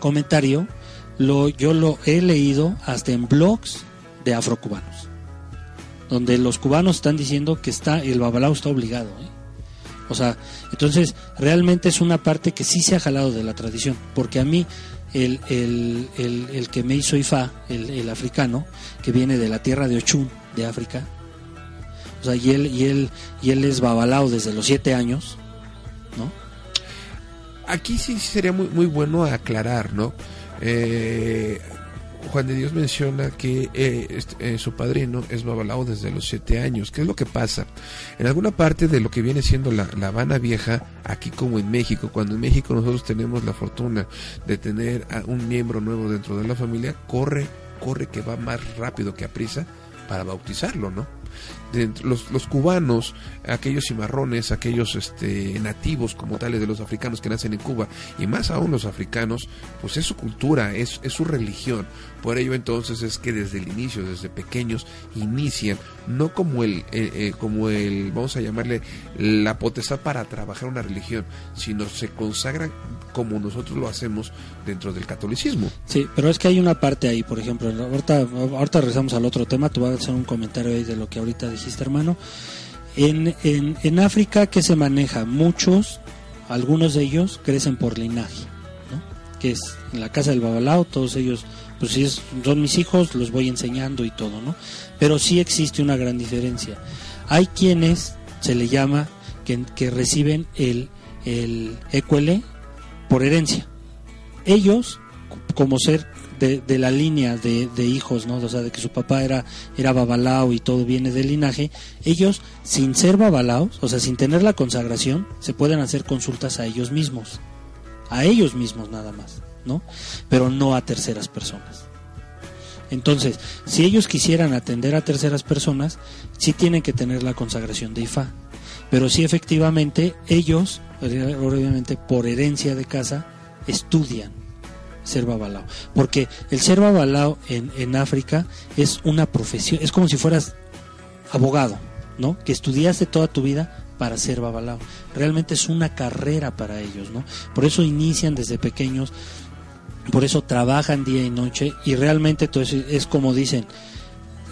comentario lo yo lo he leído hasta en blogs de afrocubanos donde los cubanos están diciendo que está el babalao está obligado ¿eh? O sea entonces realmente es una parte que sí se ha jalado de la tradición porque a mí el, el, el, que me hizo Ifá el, africano que viene de la tierra de Ochun de África o sea y él y él y él es babalao desde los siete años no Aquí sí sería muy, muy bueno aclarar, ¿no? Eh, Juan de Dios menciona que eh, este, eh, su padrino es babalao desde los siete años. ¿Qué es lo que pasa? En alguna parte de lo que viene siendo la, la Habana Vieja, aquí como en México, cuando en México nosotros tenemos la fortuna de tener a un miembro nuevo dentro de la familia, corre, corre que va más rápido que a prisa para bautizarlo, ¿no? Los, los cubanos, aquellos cimarrones, aquellos este, nativos como tales de los africanos que nacen en Cuba, y más aún los africanos, pues es su cultura, es, es su religión. Por ello entonces es que desde el inicio, desde pequeños, inician, no como el, eh, eh, como el, vamos a llamarle, la potestad para trabajar una religión, sino se consagran como nosotros lo hacemos dentro del catolicismo. Sí, pero es que hay una parte ahí, por ejemplo, ahorita, ahorita regresamos al otro tema, te voy a hacer un comentario ahí de lo que ahorita dijiste, hermano. En, en, en África, ¿qué se maneja? Muchos, algunos de ellos, crecen por linaje, ¿no? Que es en la casa del babalao, todos ellos, pues si es- son mis hijos, los voy enseñando y todo, ¿no? Pero sí existe una gran diferencia. Hay quienes, se le llama, que, que reciben el, el ecuele por herencia ellos como ser de, la línea de, hijos, ¿no? O sea, de que su papá era, era babalao y todo viene del linaje, ellos, sin ser babalaos, o sea, sin tener la consagración, se pueden hacer consultas a ellos mismos. A ellos mismos nada más, ¿no? Pero no a terceras personas. Entonces, si ellos quisieran atender a terceras personas, sí tienen que tener la consagración de Ifá. Pero sí, efectivamente, ellos, obviamente por herencia de casa, estudian ser babalao. Porque el ser babalao en, en África es una profesión, es como si fueras abogado, ¿no? Que estudiaste toda tu vida para ser babalao. Realmente es una carrera para ellos, ¿no? Por eso inician desde pequeños, por eso trabajan día y noche y realmente entonces es como dicen,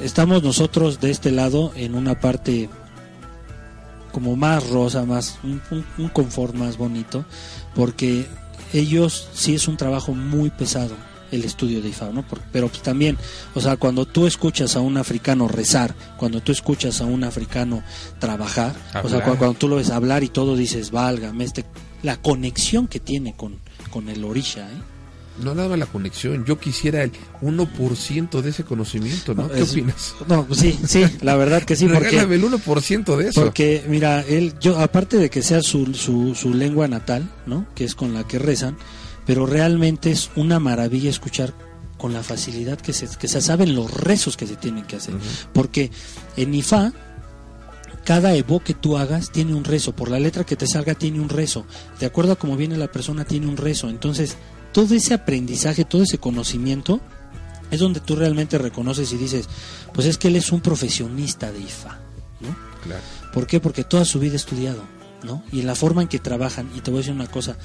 estamos nosotros de este lado en una parte como más rosa, más un, un- un confort más bonito, porque ellos sí es un trabajo muy pesado el estudio de IFA, ¿no? Pero pues también, o sea, cuando tú escuchas a un africano rezar, cuando tú escuchas a un africano trabajar, o sea, Hablar. cu- cuando, tú lo ves hablar y todo dices, válgame, este, la conexión que tiene con, con el orisha, ¿eh? No daba la conexión, yo quisiera el 1% de ese conocimiento, ¿no? ¿Qué es- opinas? No, pues sí, sí, la verdad que sí, porque... Regálame el 1% de eso. Porque, mira, él, yo, aparte de que sea su, su, su lengua natal, ¿no? Que es con la que rezan, pero realmente es una maravilla escuchar con la facilidad que se, que se saben los rezos que se tienen que hacer. Porque en Ifá, cada evo que tú hagas tiene un rezo, por la letra que te salga tiene un rezo, de acuerdo a cómo viene la persona tiene un rezo. Entonces, todo ese aprendizaje, todo ese conocimiento, es donde tú realmente reconoces y dices, pues es que él es un profesionista de Ifá, ¿no? Claro. ¿Por qué? Porque toda su vida ha estudiado, ¿no? Y en la forma en que trabajan, y te voy a decir una cosa,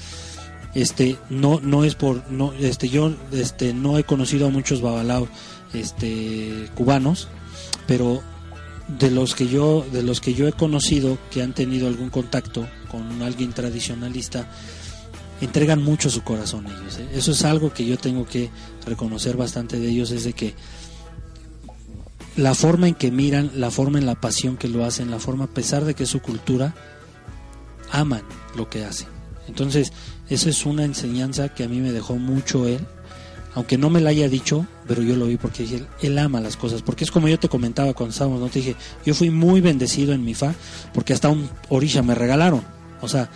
este, no, no es por, no, este, yo, este, no he conocido a muchos babalaos, este, cubanos, pero de los que yo, de los que yo he conocido que han tenido algún contacto con alguien tradicionalista, entregan mucho su corazón ellos. ¿eh? Eso es algo que yo tengo que reconocer bastante de ellos, es de que la forma en que miran, la forma en la pasión que lo hacen, la forma a pesar de que es su cultura, aman lo que hacen. Entonces, esa es una enseñanza que a mí me dejó mucho él, aunque no me la haya dicho, pero yo lo vi porque dije, él ama las cosas, porque es como yo te comentaba cuando estábamos, no te dije, yo fui muy bendecido en mi fa, porque hasta un orisha me regalaron, o sea,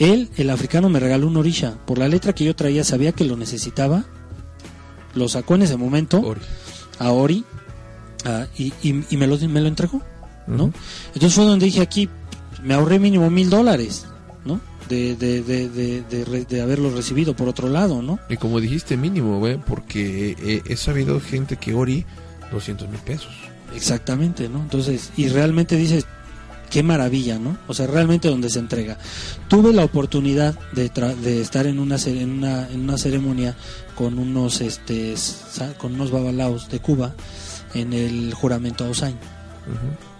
él, el africano, me regaló un orisha, por la letra que yo traía, sabía que lo necesitaba, lo sacó en ese momento Ori. a Ori y, y- y me, lo, me lo entregó, ¿no? Entonces fue donde dije aquí, me ahorré mínimo mil dólares, ¿no? De, de, de, de, de re- de haberlo recibido por otro lado, ¿no? Y como dijiste, mínimo, güey, porque eh, he sabido gente que Ori 200 mil pesos. Exactamente, ¿no? Entonces, y realmente dices, qué maravilla, ¿no? O sea, realmente donde se entrega. Tuve la oportunidad de, tra- de estar en una, en una en una ceremonia con unos este con unos babalaos de Cuba en el juramento a Osain.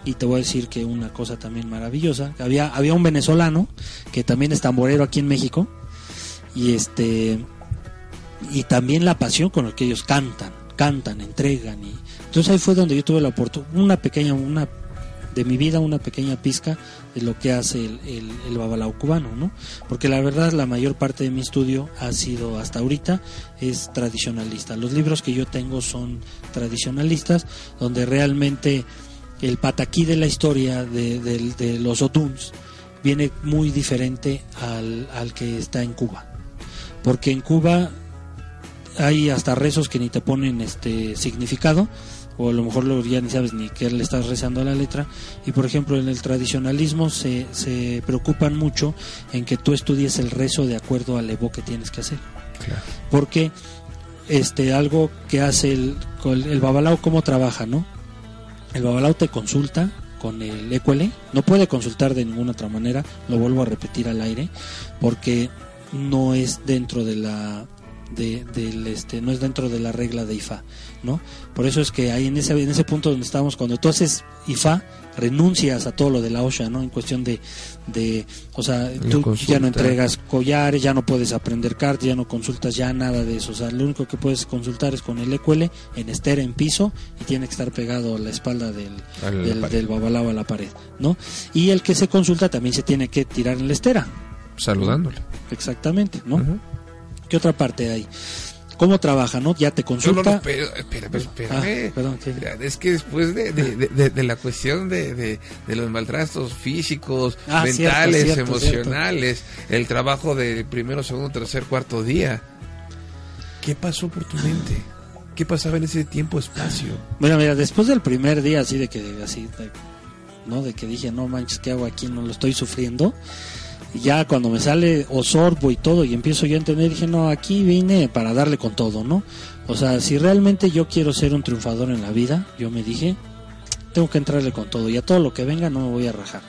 Y te voy a decir que una cosa también maravillosa, había había un venezolano que también es tamborero aquí en México y este y también la pasión con la que ellos cantan, cantan, entregan y entonces ahí fue donde yo tuve la oportunidad, una pequeña, una de mi vida, una pequeña pizca de lo que hace el, el, babalao cubano, ¿no? Porque la verdad la mayor parte de mi estudio ha sido hasta ahorita es tradicionalista. Los libros que yo tengo son tradicionalistas, donde realmente el pataquí de la historia de, de- de los otuns viene muy diferente al, al que está en Cuba. Porque en Cuba hay hasta rezos que ni te ponen este significado o a lo mejor lo- ya ni sabes ni qué le estás rezando a la letra. Y por ejemplo en el tradicionalismo se, se preocupan mucho en que tú estudies el rezo de acuerdo al evo que tienes que hacer. Claro. porque este algo que hace el, el babalao cómo trabaja no el babalao te consulta con el ecuele no puede consultar de ninguna otra manera lo vuelvo a repetir al aire porque no es dentro de la de, del este no es dentro de la regla de IFA no por eso es que ahí en ese en ese punto donde estamos cuando tú haces IFA renuncias a todo lo de la OSHA no en cuestión de de o sea tú consulta. ya no entregas collares ya no puedes aprender cartas ya no consultas ya nada de eso o sea lo único que puedes consultar es con el EQL en estera en piso y tiene que estar pegado a la espalda del A la del, del babalao a la pared no y el que se consulta también se tiene que tirar en la estera Saludándole. exactamente no. ¿Qué otra parte hay? ¿Cómo trabaja, no? Ya te no, consulta. no, pero, espera, pero espérame. Ah, perdón, ¿qué? Mira, Es que después de, de, de- de- de la cuestión de, los maltratos físicos, Ah, mentales, cierto, emocionales, el trabajo de primero, segundo, tercer, cuarto día, ¿qué pasó por tu mente? ¿Qué pasaba en ese tiempo, espacio? Bueno, mira, después del primer día así de que así de- no de que dije, "No manches, ¿qué hago aquí? No lo estoy sufriendo." Ya cuando me sale o sorbo y todo y empiezo yo a entender, dije, "No, aquí vine para darle con todo, ¿no?" O sea, si realmente yo quiero ser un triunfador en la vida, yo me dije, tengo que entrarle con todo y a todo lo que venga no me voy a rajar.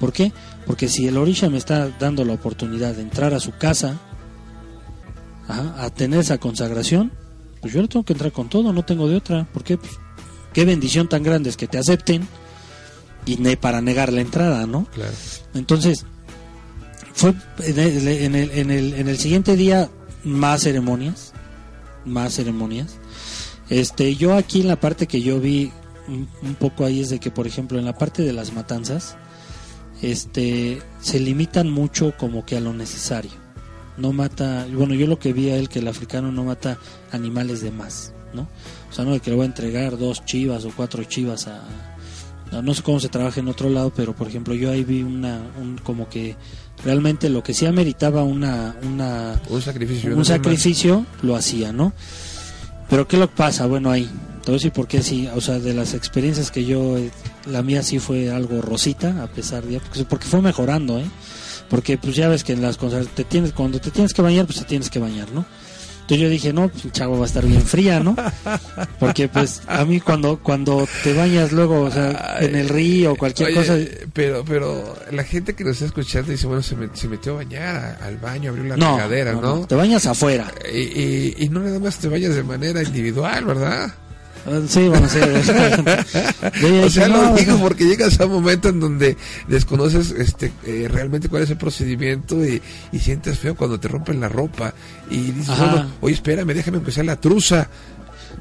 ¿Por qué? Porque si el Orisha me está dando la oportunidad de entrar a su casa, ajá, a tener esa consagración, pues yo le tengo que entrar con todo, no tengo de otra. ¿Por qué? Pues, qué bendición tan grande es que te acepten y ne para negar la entrada, ¿no? Claro. Entonces, fue en el, en el, en el, el siguiente día más ceremonias, más ceremonias. Este, yo aquí en la parte que yo vi un, un poco ahí es de que, por ejemplo, en la parte de las matanzas, este, se limitan mucho como que a lo necesario. No mata, bueno, yo lo que vi a él que el africano no mata animales de más, ¿no? O sea, no de que le voy a entregar dos chivas o cuatro chivas a, no, no sé cómo se trabaja en otro lado, pero por ejemplo yo ahí vi una, un, como que realmente lo que sí ameritaba una, una Un sacrificio. un sacrificio lo hacía, ¿no? Pero ¿qué lo pasa? Bueno, ahí, a decir por qué sí, o sea, de las experiencias que yo, eh, la mía sí fue algo rosita, a pesar de, porque, porque fue mejorando, ¿eh? Porque pues ya ves que en las cosas, te tienes, cuando te tienes que bañar, pues te tienes que bañar, ¿no? Entonces yo dije, no, pues el chavo va a estar bien fría, ¿no? Porque pues a mí cuando cuando te bañas luego, o sea, en el río o cualquier Oye, cosa, Pero, pero la gente que nos está escuchando dice, bueno, se, met- se metió a bañar al baño, abrió la no, regadera, no, ¿no? no, te bañas afuera. Y, y, y no nada más te bañas de manera individual, ¿verdad? Ah, Sí, bueno, sí. O sea, lo digo no. porque llegas a un momento en donde desconoces este eh, realmente cuál es el procedimiento y, y sientes feo cuando te rompen la ropa y dices, bueno, oye, espérame, déjame empezar la truza.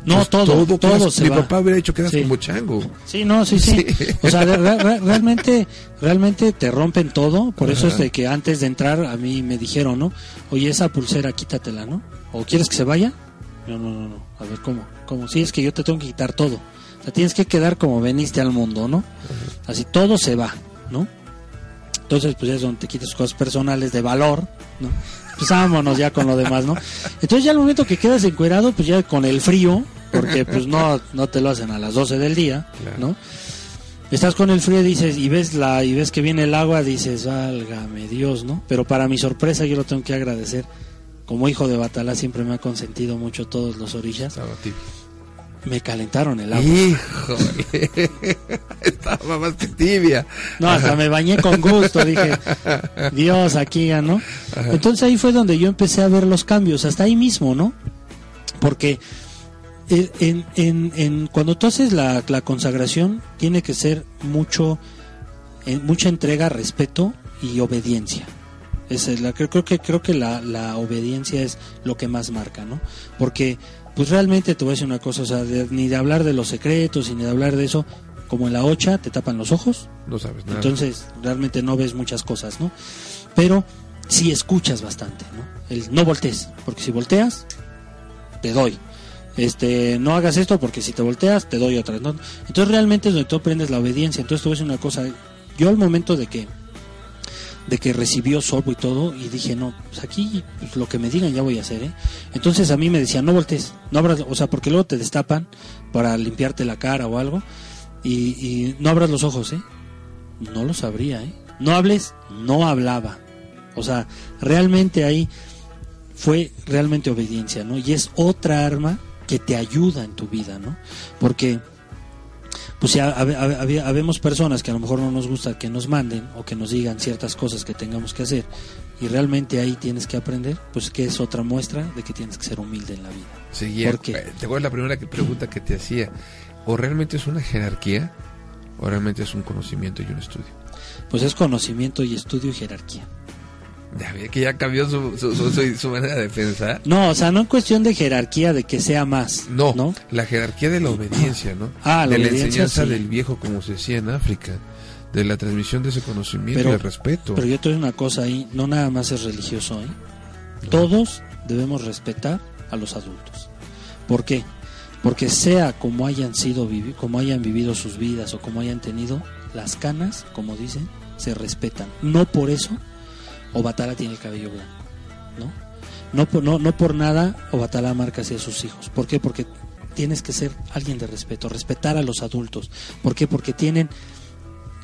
No, Pues todo, todo, quedas- se Mi va. papá hubiera dicho quedas Sí. como chango. Sí, no, sí, sí. Sí. O sea, re- re- realmente, realmente te rompen todo. Por eso es de que antes de entrar a mí me dijeron, ¿no? Oye, esa pulsera quítatela, ¿no? ¿O quieres que se vaya? No, no, no, no. A ver, ¿cómo? ¿Cómo? Sí, es que yo te tengo que quitar todo. O sea, tienes que quedar como veniste al mundo, ¿no? Así todo se va, ¿no? Entonces, pues ya es donde te quitas cosas personales de valor, ¿no? Pues vámonos ya con lo demás, ¿no? Entonces ya al momento que quedas encuerado, pues ya con el frío, porque pues no, no te lo hacen a las 12 del día, ¿no? Estás con el frío y dices, y ves la, y ves que viene el agua, dices, válgame Dios, ¿no? Pero para mi sorpresa yo lo tengo que agradecer. Como hijo de Batalá siempre me ha consentido mucho todos los orillas. Me calentaron el agua. Híjole. Estaba más que tibia. No, hasta me bañé con gusto, dije, Dios, aquí ya, ¿no? Entonces ahí fue donde yo empecé a ver los cambios, hasta ahí mismo, ¿no? Porque en, en- en- en- cuando tú haces la, la consagración, tiene que ser mucho, eh, mucha entrega, respeto y obediencia. Esa es la, creo, creo que creo que la, la obediencia es lo que más marca, ¿no? Porque pues realmente te voy a decir una cosa, o sea, de- ni de hablar de los secretos ni de hablar de eso, como en la ocha te tapan los ojos, No sabes nada. entonces realmente no ves muchas cosas, ¿no? Pero sí escuchas bastante, ¿no? El no voltees, porque si volteas, te doy. Este, no hagas esto porque si te volteas, te doy otra, ¿no? Entonces realmente es donde tú aprendes la obediencia. Entonces a decir una cosa, yo al momento de que de que recibió sorbo y todo y dije no pues aquí lo que me digan ya voy a hacer ¿eh? entonces a mí me decían no voltees no abras o sea porque luego te destapan para limpiarte la cara o algo y, no abras los ojos ¿eh? no lo sabría ¿eh? no hables no hablaba o sea realmente ahí fue realmente obediencia no y es otra arma que te ayuda en tu vida no porque pues ya habe- habe- habe- habemos personas que a lo mejor no nos gusta que nos manden o que nos digan ciertas cosas que tengamos que hacer y realmente ahí tienes que aprender, pues que es otra muestra de que tienes que ser humilde en la vida. Seguía. ¿Por qué? ¿Te acuerdas la primera pregunta que te hacía? ¿O realmente es una jerarquía? ¿O realmente es un conocimiento y un estudio? Pues es conocimiento y estudio y jerarquía. Ya ve que ya cambió su, su, su- su- su manera de pensar. No, o sea, no en cuestión de jerarquía de que sea más. No, ¿no? la jerarquía de la obediencia, ¿no? Ah, la de la enseñanza sí. del viejo, como se decía en África, de la transmisión de ese conocimiento Pero- y el respeto. Pero yo te digo una cosa ahí, no nada más es religioso, ¿eh? Todos debemos respetar a los adultos. ¿Por qué? Porque sea como hayan sido como hayan vivido sus vidas o como hayan tenido las canas, como dicen, se respetan. No por eso Obatala tiene el cabello blanco, ¿no? No por, no, no por nada Obatala marca así a sus hijos. ¿Por qué? Porque tienes que ser alguien de respeto, respetar a los adultos. ¿Por qué? Porque tienen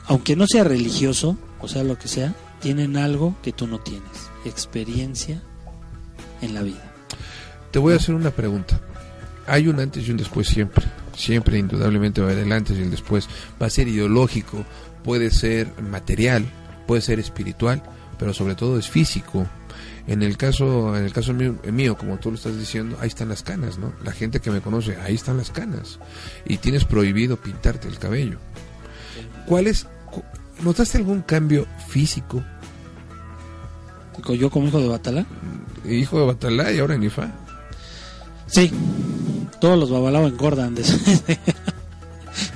aunque no sea religioso, o sea lo que sea, tienen algo que tú no tienes, experiencia en la vida. Te voy a hacer una pregunta. Hay un antes y un después siempre. Siempre, indudablemente, va a haber el antes y el después. Va a ser ideológico, puede ser material, puede ser espiritual, pero sobre todo es físico. En el caso, en el caso mío, mío, como tú lo estás diciendo, ahí están las canas, ¿no? La gente que me conoce, ahí están las canas. Y tienes prohibido pintarte el cabello. ¿Cuál es? ¿Notaste algún cambio físico? Yo como hijo de Batalá, Hijo de Batalá y ahora en Ifa. sí, todos los babalao engordan de,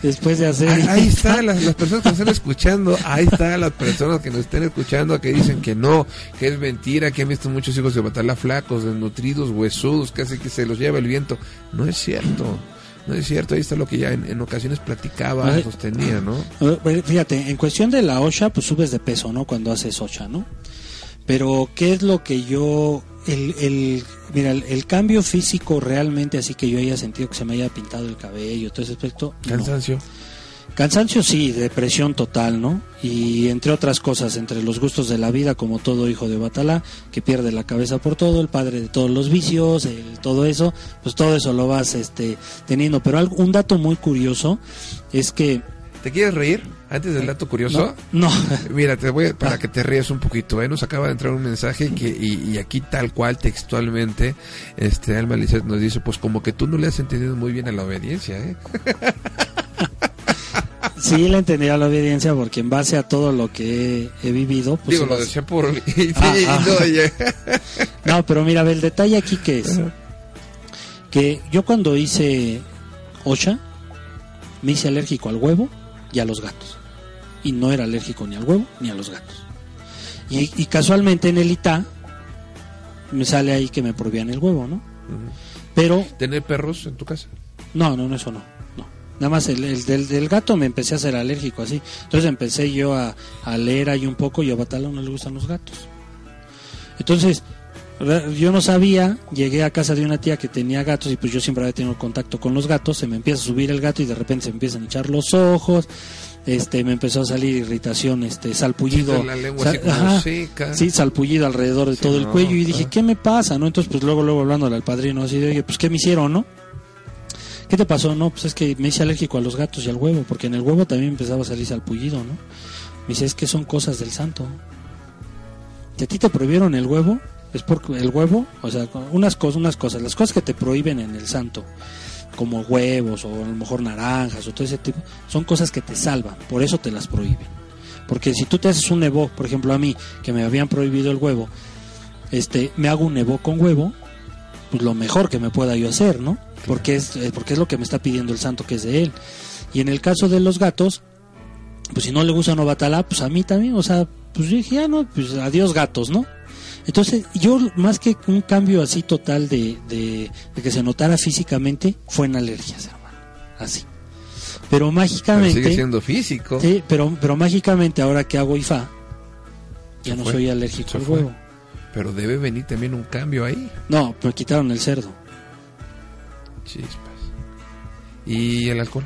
después de hacer... Ahí, ahí está, las, las personas que nos están escuchando, ahí está las personas que nos están escuchando que dicen que no, que es mentira, que han visto muchos hijos de Batalá flacos, desnutridos, huesudos, casi que se los lleva el viento. No es cierto, no es cierto, ahí está lo que ya en, en ocasiones platicaba, sostenía, ¿no? Ver, Fíjate, en cuestión de la OSHA, pues subes de peso, ¿no? Cuando haces OSHA, ¿no? Pero, ¿qué es lo que yo... El, el, mira, el, el cambio físico realmente, así que yo haya sentido que se me haya pintado el cabello, todo ese aspecto, no. Cansancio. Cansancio sí, depresión total, ¿no? Y entre otras cosas, entre los gustos de la vida, como todo hijo de Batalá, que pierde la cabeza por todo, el padre de todos los vicios, el, todo eso, pues todo eso lo vas este, teniendo. Pero algo, un dato muy curioso es que... ¿Te quieres reír? Antes del dato curioso. No, no. Mira, te voy a- para que te rías un poquito, ¿eh? nos acaba de entrar un mensaje que y, y aquí tal cual textualmente, este Alma Lizeth nos dice, pues como que tú no le has entendido muy bien a la obediencia, ¿eh? sí le entendía la obediencia porque en base a todo lo que he, he vivido... Pues Digo, lo decía por... Ah, ah. no, pero mira, el detalle aquí que es que yo cuando hice OSHA me hice alérgico al huevo y a los gatos. Y no era alérgico ni al huevo ni a los gatos. Y, y casualmente en el ITA me sale ahí que me prohibían el huevo, ¿no? Pero ¿Tener perros en tu casa? no, no, no, eso no. no. Nada más el, el del, del gato me empecé a ser alérgico así. Entonces empecé yo a, a leer ahí un poco y a Batala no le gustan los gatos. Entonces, yo no sabía, llegué a casa de una tía que tenía gatos y pues yo siempre había tenido contacto con los gatos, se me empieza a subir el gato y de repente se me empiezan a echar los ojos, este me empezó a salir irritación, este salpullido, Sí, la lengua así Sal- como ajá, seca. sí, salpullido alrededor de Sí, todo el cuello y dije. ¿qué me pasa? ¿no? Entonces pues luego luego hablándole al padrino así de, oye, pues ¿qué me hicieron, no? ¿Qué te pasó? No, pues es que me hice alérgico a los gatos y al huevo, porque en el huevo también empezaba a salir salpullido, ¿no? Me dice, es que son cosas del santo. Si a ti te prohibieron el huevo, es porque el huevo, o sea, unas cosas, unas cosas, las cosas que te prohíben en el santo, como huevos o a lo mejor naranjas o todo ese tipo, son cosas que te salvan, por eso te las prohíben. Porque si tú te haces un nevo, por ejemplo a mí, que me habían prohibido el huevo, este, me hago un nevo con huevo, pues lo mejor que me pueda yo hacer, ¿no? Porque es, eh, porque es lo que me está pidiendo el santo que es de él. Y en el caso de los gatos, pues si no le gusta Novatalá, pues a mí también, o sea, pues yo dije, ya no, pues adiós gatos, ¿no? Entonces, yo más que un cambio así total de, de, de que se notara físicamente, fue en alergias, hermano. Así. Pero Pero mágicamente... sigue siendo físico. Sí, pero, pero mágicamente ahora que hago IFA, ya no fue, soy alérgico al huevo. Pero debe venir también un cambio ahí. No, me quitaron el cerdo. Chispas. ¿Y el alcohol?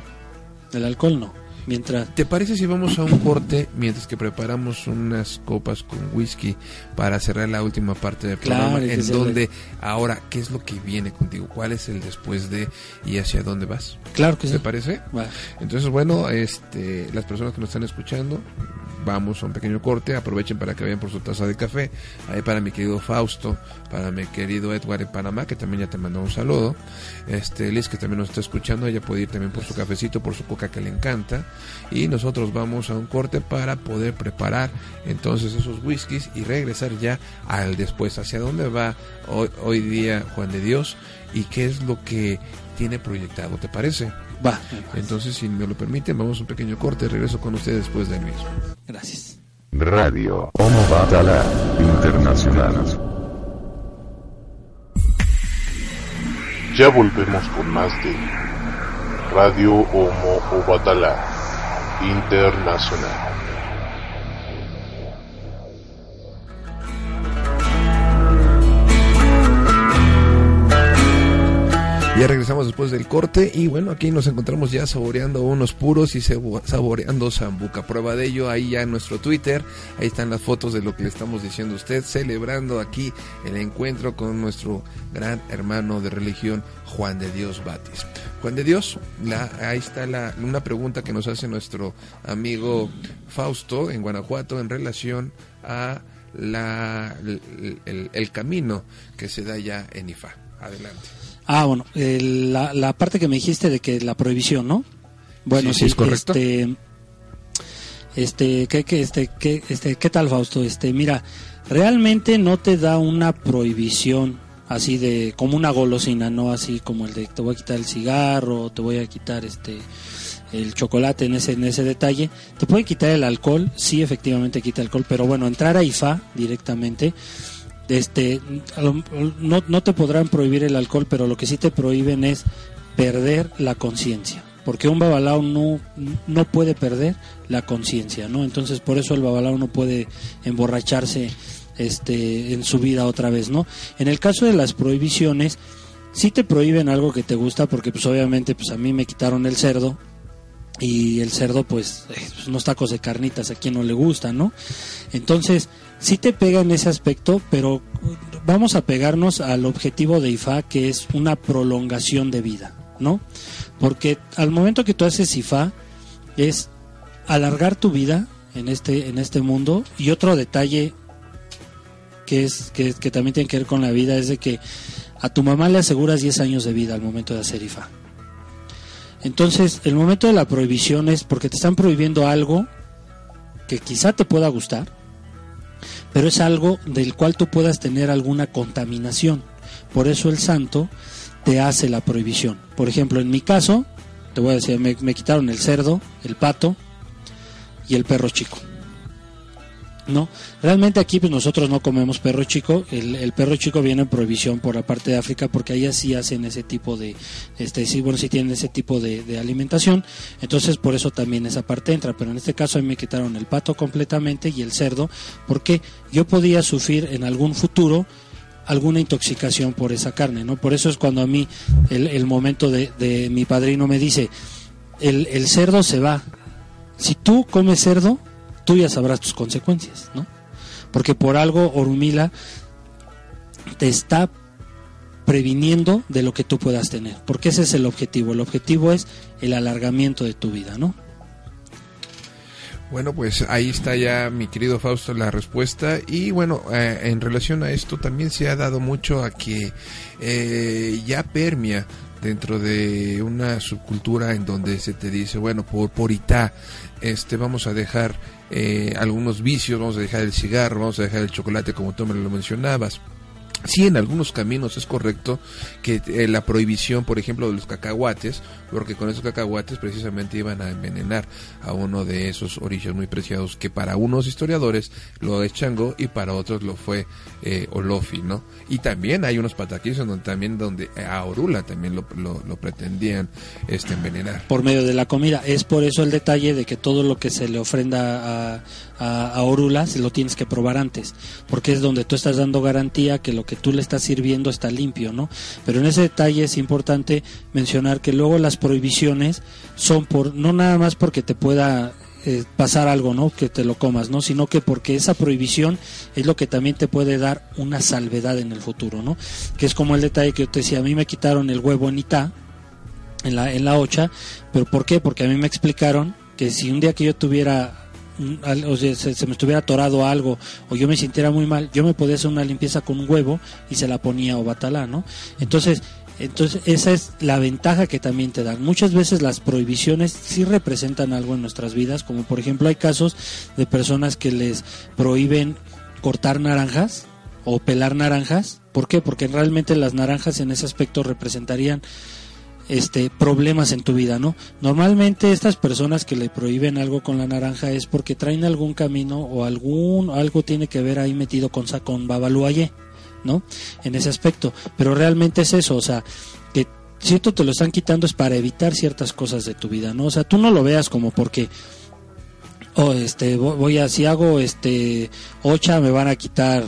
El alcohol no. Mientras... ¿Te parece si vamos a un corte mientras que preparamos unas copas con whisky para cerrar la última parte del programa? En donde ahora, ¿qué es lo que viene contigo? ¿Cuál es el después de y hacia dónde vas? Claro que sí. ¿Te parece? Entonces, bueno, este, las personas que nos están escuchando, vamos a un pequeño corte. Aprovechen para que vayan por su taza de café. Ahí para mi querido Fausto, para mi querido Edward en Panamá, que también ya te mandó un saludo. Este, Liz, que también nos está escuchando, ella puede ir también por su cafecito, por su coca que le encanta. Y nosotros vamos a un corte para poder preparar entonces esos whiskies y regresar ya al después. ¿Hacia dónde va hoy, hoy día Juan de Dios? ¿Y qué es lo que tiene proyectado? ¿Te parece? Va. Entonces, si me lo permiten, vamos a un pequeño corte. Regreso con ustedes después del mismo. Gracias. Radio Homo Batala Internacional. Ya volvemos con más de Radio Homo Obatala Internacional. Ya regresamos después del corte y bueno, aquí nos encontramos ya saboreando unos puros y sabo- saboreando sambuca. Prueba de ello ahí ya en nuestro Twitter. Ahí están las fotos de lo que le estamos diciendo a usted, celebrando aquí el encuentro con nuestro gran hermano de religión, Juan de Dios Batis. Juan de Dios, la, ahí está la, una pregunta que nos hace nuestro amigo Fausto en Guanajuato en relación a la, el- el camino que se da ya en IFA. Adelante. Ah, bueno, el- la, la parte que me dijiste de que la prohibición, ¿no? Bueno, sí, es correcto. Este, este, ¿qué, qué, este, qué, este, ¿qué tal, Fausto? Este, mira, realmente no te da una prohibición así de como una golosina, no así como el de te voy a quitar el cigarro, te voy a quitar este el chocolate en ese en ese detalle. Te puede quitar el alcohol, sí, efectivamente quita alcohol, pero bueno, entrar a IFA directamente este no, no te podrán prohibir el alcohol, pero lo que sí te prohíben es perder la conciencia. Porque un babalao no, no puede perder la conciencia, ¿no? Entonces por eso el babalao no puede emborracharse este, en su vida otra vez, ¿no? En el caso de las prohibiciones, sí te prohíben algo que te gusta, porque pues obviamente pues a mí me quitaron el cerdo, y el cerdo pues eh, pues, unos tacos de carnitas a quien no le gusta, ¿no? Entonces, sí te pega en ese aspecto, pero vamos a pegarnos al objetivo de IFA que es una prolongación de vida, ¿no? Porque al momento que tú haces IFA es alargar tu vida en este en este mundo y otro detalle que es que, que también tiene que ver con la vida es de que a tu mamá le aseguras 10 años de vida al momento de hacer IFA. Entonces, el momento de la prohibición es porque te están prohibiendo algo que quizá te pueda gustar, pero es algo del cual tú puedas tener alguna contaminación. Por eso el santo te hace la prohibición. Por ejemplo, en mi caso, te voy a decir, me, me quitaron el cerdo, el pato y el perro chico. No, realmente aquí pues nosotros no comemos perro chico. El, el perro chico viene en prohibición por la parte de África porque allá sí hacen ese tipo de, este, sí, bueno, sí tienen ese tipo de, de alimentación. Entonces por eso también esa parte entra. Pero en este caso a mí me quitaron el pato completamente y el cerdo porque yo podía sufrir en algún futuro alguna intoxicación por esa carne, ¿no? Por eso es cuando a mí el, el momento de, de mi padrino me dice, el, el cerdo se va. Si tú comes cerdo, tú ya sabrás tus consecuencias, ¿no? Porque por algo Orumila te está previniendo de lo que tú puedas tener, porque ese es el objetivo. El objetivo es el alargamiento de tu vida, ¿no? Bueno, pues ahí está ya mi querido Fausto la respuesta y bueno, eh, en relación a esto también se ha dado mucho a que eh, ya permea dentro de una subcultura en donde se te dice, bueno, por porita, este, vamos a dejar eh, algunos vicios, vamos a dejar el cigarro, vamos a dejar el chocolate como tú me lo mencionabas. Sí, en algunos caminos es correcto que eh, la prohibición, por ejemplo, de los cacahuates, porque con esos cacahuates precisamente iban a envenenar a uno de esos orillos muy preciados que para unos historiadores lo es Chango y para otros lo fue eh, Olofi, ¿no? Y también hay unos pataquillos en donde también donde a Orula también lo, pretendían este envenenar. por medio de la comida. Es por eso el detalle de que todo lo que se le ofrenda a, a, a Orula se lo tienes que probar antes, porque es donde tú estás dando garantía que lo que tú le estás sirviendo está limpio, ¿no? Pero en ese detalle es importante mencionar que luego las prohibiciones son por no nada más porque te pueda eh, pasar algo, ¿no? Que te lo comas, ¿no? Sino que porque esa prohibición es lo que también te puede dar una salvedad en el futuro, ¿no? Que es como el detalle que yo te decía, a mí me quitaron el huevo en Itá, en la, en la ocha, pero ¿por qué? Porque a mí me explicaron que si un día que yo tuviera o sea, se, se me estuviera atorado algo o yo me sintiera muy mal, yo me podía hacer una limpieza con un huevo y se la ponía o batalá, ¿no? Entonces, entonces esa es la ventaja que también te dan. Muchas veces las prohibiciones sí representan algo en nuestras vidas, como por ejemplo hay casos de personas que les prohíben cortar naranjas o pelar naranjas. ¿Por qué? Porque realmente las naranjas en ese aspecto representarían este problemas en tu vida, ¿no? Normalmente estas personas que le prohíben algo con la naranja es porque traen algún camino o algún algo tiene que ver ahí metido con con Babaluaye, ¿no? En ese aspecto, pero realmente es eso, o sea, que si esto te lo están quitando es para evitar ciertas cosas de tu vida, ¿no? O sea, tú no lo veas como porque o este vo- voy a si hago este ocha me van a quitar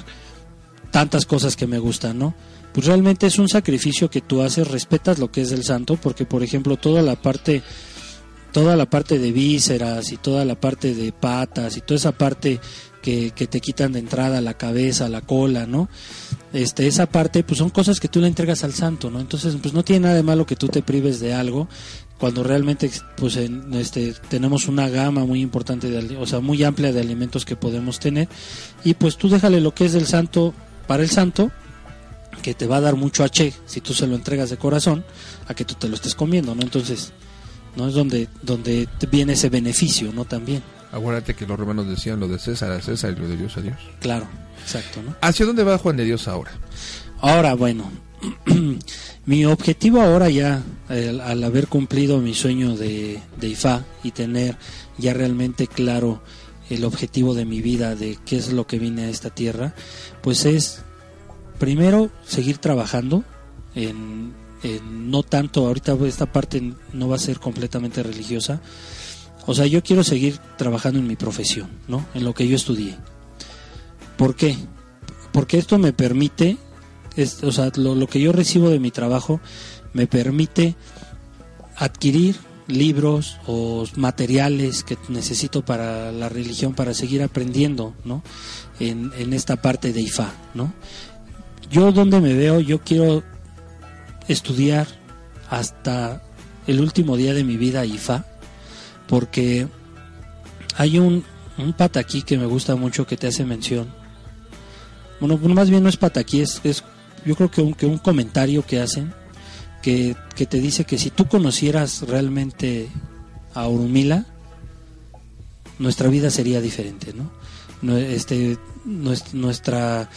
tantas cosas que me gustan, ¿no? Pues realmente es un sacrificio que tú haces, respetas lo que es del santo, porque por ejemplo toda la parte toda la parte de vísceras y toda la parte de patas y toda esa parte que, que te quitan de entrada la cabeza, la cola, ¿no? Este, esa parte, pues son cosas que tú le entregas al santo, ¿no? Entonces, pues no tiene nada de malo que tú te prives de algo cuando realmente, pues, en, este, tenemos una gama muy importante, de, o sea, muy amplia de alimentos que podemos tener y pues tú déjale lo que es del santo para el santo que te va a dar mucho H si tú se lo entregas de corazón a que tú te lo estés comiendo, ¿no? Entonces, no es donde donde viene ese beneficio, ¿no? También, Acuérdate que los romanos decían lo de César a César y lo de Dios a Dios. claro, exacto, ¿no? ¿Hacia dónde va Juan de Dios ahora? Ahora, bueno, mi objetivo ahora ya, al, al haber cumplido mi sueño de, de IFA y tener ya realmente claro el objetivo de mi vida, de qué es lo que vine a esta tierra, pues es primero seguir trabajando en, en no tanto, ahorita esta parte no va a ser completamente religiosa, o sea, yo quiero seguir trabajando en mi profesión, ¿no? En lo que yo estudié. ¿Por qué? Porque esto me permite, es, o sea, lo, que yo recibo de mi trabajo me permite adquirir libros o materiales que necesito para la religión para seguir aprendiendo, ¿no? En esta parte de IFA, ¿no? Yo donde me veo, yo quiero estudiar hasta el último día de mi vida IFA, porque hay un, un pataquí que me gusta mucho que te hace mención. Bueno, más bien no es pataquí, es, es yo creo que un, que un comentario que hacen que, que te dice que si tú conocieras realmente a Urumila, nuestra vida sería diferente, ¿no? Este, nues- nuestra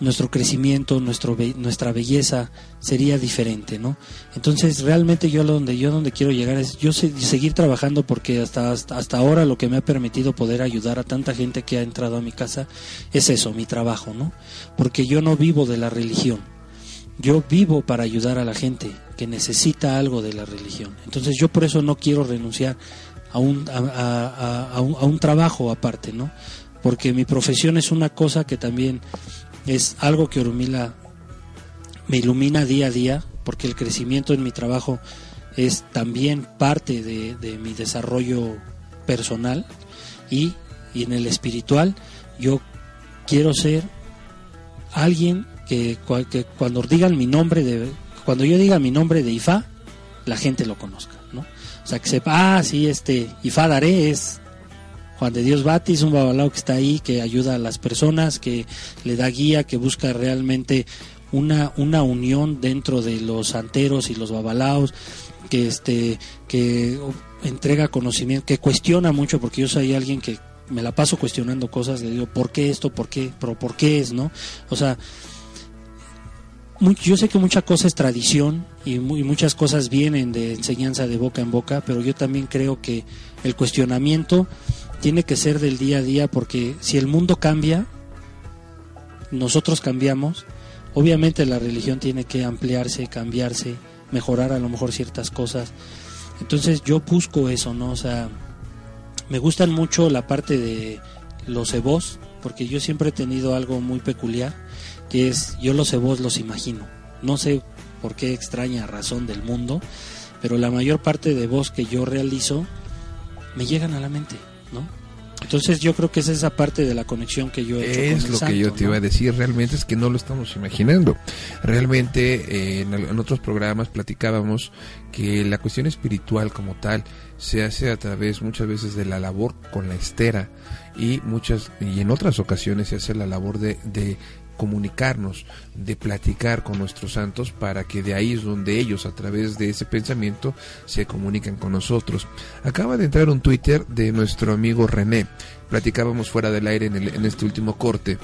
nuestro crecimiento, nuestro nuestra belleza sería diferente, ¿no? Entonces realmente yo donde yo donde quiero llegar es yo se- seguir trabajando porque hasta, hasta hasta ahora lo que me ha permitido poder ayudar a tanta gente que ha entrado a mi casa es eso, mi trabajo, ¿no? Porque yo no vivo de la religión. Yo vivo para ayudar a la gente que necesita algo de la religión. Entonces yo por eso no quiero renunciar a un, a, a- a un trabajo aparte, ¿no? Porque mi profesión es una cosa que también es algo que Orumila me ilumina día a día, porque el crecimiento en mi trabajo es también parte de, de mi desarrollo personal y, y en el espiritual. Yo quiero ser alguien que, cua- que cuando digan mi nombre de cuando yo diga mi nombre de Ifá la gente lo conozca no o sea que sepa ah sí este Ifá Daré es Juan de Dios Batis un babalao que está ahí que ayuda a las personas que le da guía que busca realmente una una unión dentro de los santeros y los babalaos que este que entrega conocimiento que cuestiona mucho porque yo soy alguien que me la paso cuestionando cosas le digo por qué esto por qué pero por qué es no o sea yo sé que mucha cosa es tradición y, mu- y muchas cosas vienen de enseñanza de boca en boca, pero yo también creo que el cuestionamiento tiene que ser del día a día porque si el mundo cambia, nosotros cambiamos, obviamente la religión tiene que ampliarse, cambiarse, mejorar a lo mejor ciertas cosas. Entonces yo busco eso, ¿no? O sea, me gustan mucho la parte de los ebos, porque yo siempre he tenido algo muy peculiar, que es yo los ebos los imagino. No sé por qué extraña razón del mundo, pero la mayor parte de voz que yo realizo me llegan a la mente, ¿no? Entonces yo creo que es esa parte de la conexión que yo he hecho con Es el lo santo, que yo te ¿no? iba a decir, realmente es que no lo estamos imaginando. Realmente eh, en, otros programas platicábamos que la cuestión espiritual como tal se hace a través muchas veces de la labor con la estera y muchas y en otras ocasiones se hace la labor de, de comunicarnos, de platicar con nuestros santos para que de ahí es donde ellos a través de ese pensamiento se comunican con nosotros. Acaba de entrar un Twitter de nuestro amigo René. Platicábamos fuera del aire en, el- en este último corte.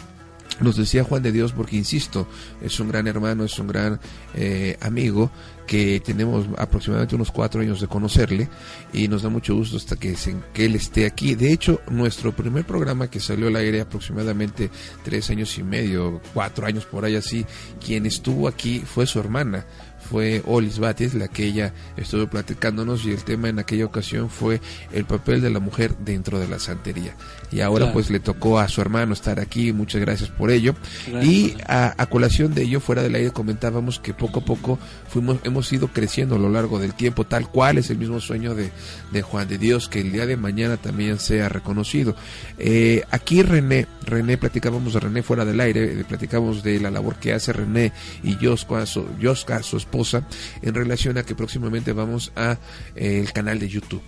Nos decía Juan de Dios porque, insisto, es un gran hermano, es un gran eh, amigo que tenemos aproximadamente unos cuatro años de conocerle y nos da mucho gusto hasta que, se- que él esté aquí. De hecho, nuestro primer programa que salió al aire aproximadamente tres años y medio, cuatro años por ahí así, quien estuvo aquí fue su hermana, fue Olis Batis, la que ella estuvo platicándonos y el tema en aquella ocasión fue el papel de la mujer dentro de la santería. Y ahora Claro. pues le tocó a su hermano estar aquí, muchas gracias por ello. Gracias, y a, a colación de ello, fuera del aire comentábamos que poco a poco fuimos, hemos ido creciendo a lo largo del tiempo, tal cual es el mismo sueño de, de Juan de Dios, que el día de mañana también sea reconocido. Eh, aquí René, René, platicábamos de René fuera del aire, eh, platicamos de la labor que hace René y Yosca, su, su esposa, en relación a que próximamente vamos a eh, el canal de YouTube.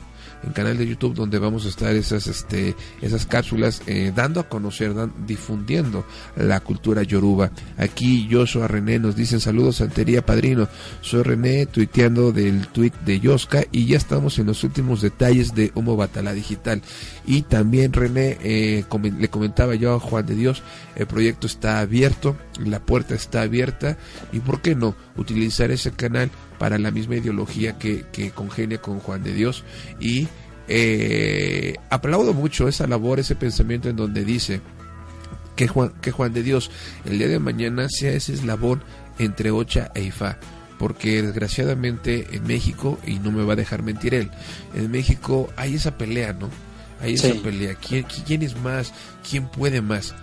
En canal de YouTube donde vamos a estar esas este esas cápsulas eh, dando a conocer dan- difundiendo la cultura yoruba. Aquí Joshua René nos dicen saludos Santería Padrino. Soy René tuiteando del tweet de Yosca y ya estamos en los últimos detalles de Homo Batala Digital y también René eh, le comentaba yo a Juan de Dios el proyecto está abierto la puerta está abierta y por qué no utilizar ese canal para la misma ideología que, que congenia con Juan de Dios y eh, aplaudo mucho esa labor, ese pensamiento en donde dice que Juan, que Juan de Dios el día de mañana sea ese eslabón entre Ocha e Ifá. Porque desgraciadamente en México, y no me va a dejar mentir él, en México hay esa pelea, ¿no? Hay esa Sí. pelea. ¿Quién, ¿Quién es más? ¿Quién puede más?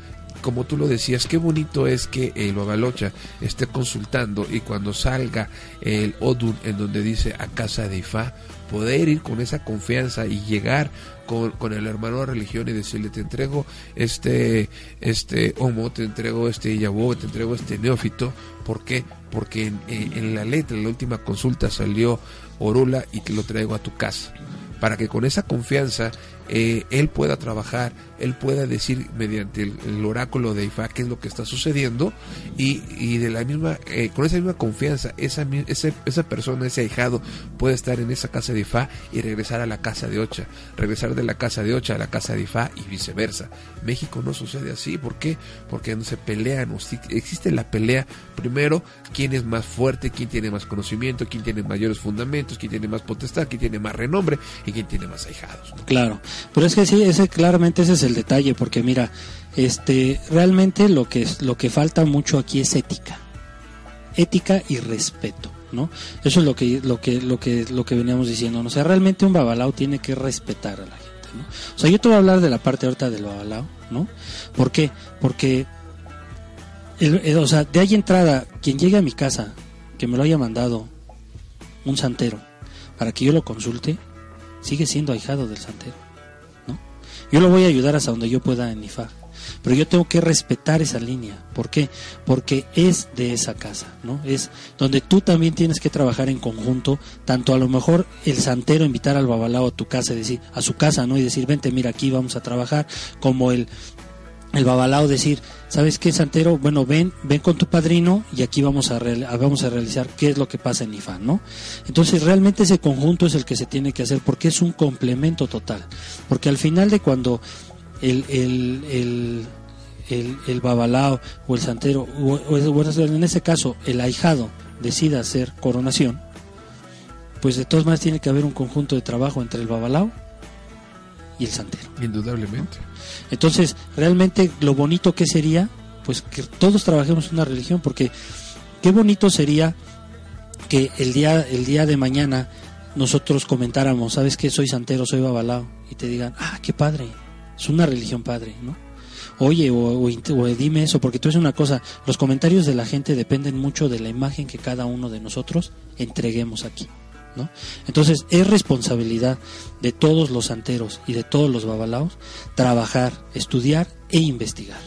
como tú lo decías, qué bonito es que el Babalocha esté consultando y cuando salga el Odun en donde dice a casa de Ifá, poder ir con esa confianza y llegar con, con el hermano de religión y decirle te entrego este este homo, te entrego este yabó, te entrego este neófito, ¿por qué? Porque en la letra, en la última consulta salió Orula y te lo traigo a tu casa para que con esa confianza eh, él pueda trabajar, él pueda decir mediante el, oráculo de Ifá qué es lo que está sucediendo y, y de la misma, eh, con esa misma confianza, esa, ese- esa persona, ese ahijado puede estar en esa casa de Ifá y regresar a la casa de Ocha, regresar de la casa de Ocha a la casa de Ifá y viceversa. México no sucede así, ¿por qué? Porque no se pelean, existe la pelea primero, quién es más fuerte, quién tiene más conocimiento, quién tiene mayores fundamentos, quién tiene más potestad, quién tiene más renombre y quién tiene más ahijados. Claro, pero es que sí, ese claramente ese es el detalle, porque mira, este, realmente lo que lo que falta mucho aquí es ética, ética y respeto, ¿no? Eso es lo que lo que lo que lo que veníamos diciendo, ¿no? o sea, realmente un babalao tiene que respetar a la gente, ¿no? O sea, yo te voy a hablar de la parte ahorita del babalao, ¿no? ¿Por qué? Porque o sea, de ahí entrada, quien llegue a mi casa, que me lo haya mandado un santero para que yo lo consulte, sigue siendo ahijado del santero. Yo lo voy a ayudar hasta donde yo pueda en IFA, pero yo tengo que respetar esa línea. ¿Por qué? Porque es de esa casa, ¿no? Es donde tú también tienes que trabajar en conjunto, tanto a lo mejor el santero invitar al babalao a tu casa y decir, a su casa, ¿no? Y decir, vente, mira, aquí vamos a trabajar, como el el babalao decir, ¿sabes qué, santero? Bueno, ven, ven con tu padrino y aquí vamos a, vamos a realizar qué es lo que pasa en IFA, ¿no? Entonces, realmente ese conjunto es el que se tiene que hacer porque es un complemento total. Porque al final de cuando el, el, el, el, el babalao o el santero, o, en ese caso el ahijado, decida hacer coronación, pues de todas maneras tiene que haber un conjunto de trabajo entre el babalao y el santero. Indudablemente. Entonces, realmente lo bonito que sería, pues que todos trabajemos en una religión, porque qué bonito sería que el día, el día de mañana nosotros comentáramos, ¿sabes qué? Soy santero, soy babalao, y te digan, ah, qué padre, es una religión padre, ¿no? Oye, o, o o dime eso, porque tú es una cosa, los comentarios de la gente dependen mucho de la imagen que cada uno de nosotros entreguemos aquí. Entonces es responsabilidad de todos los santeros y de todos los babalaos trabajar, estudiar e investigar.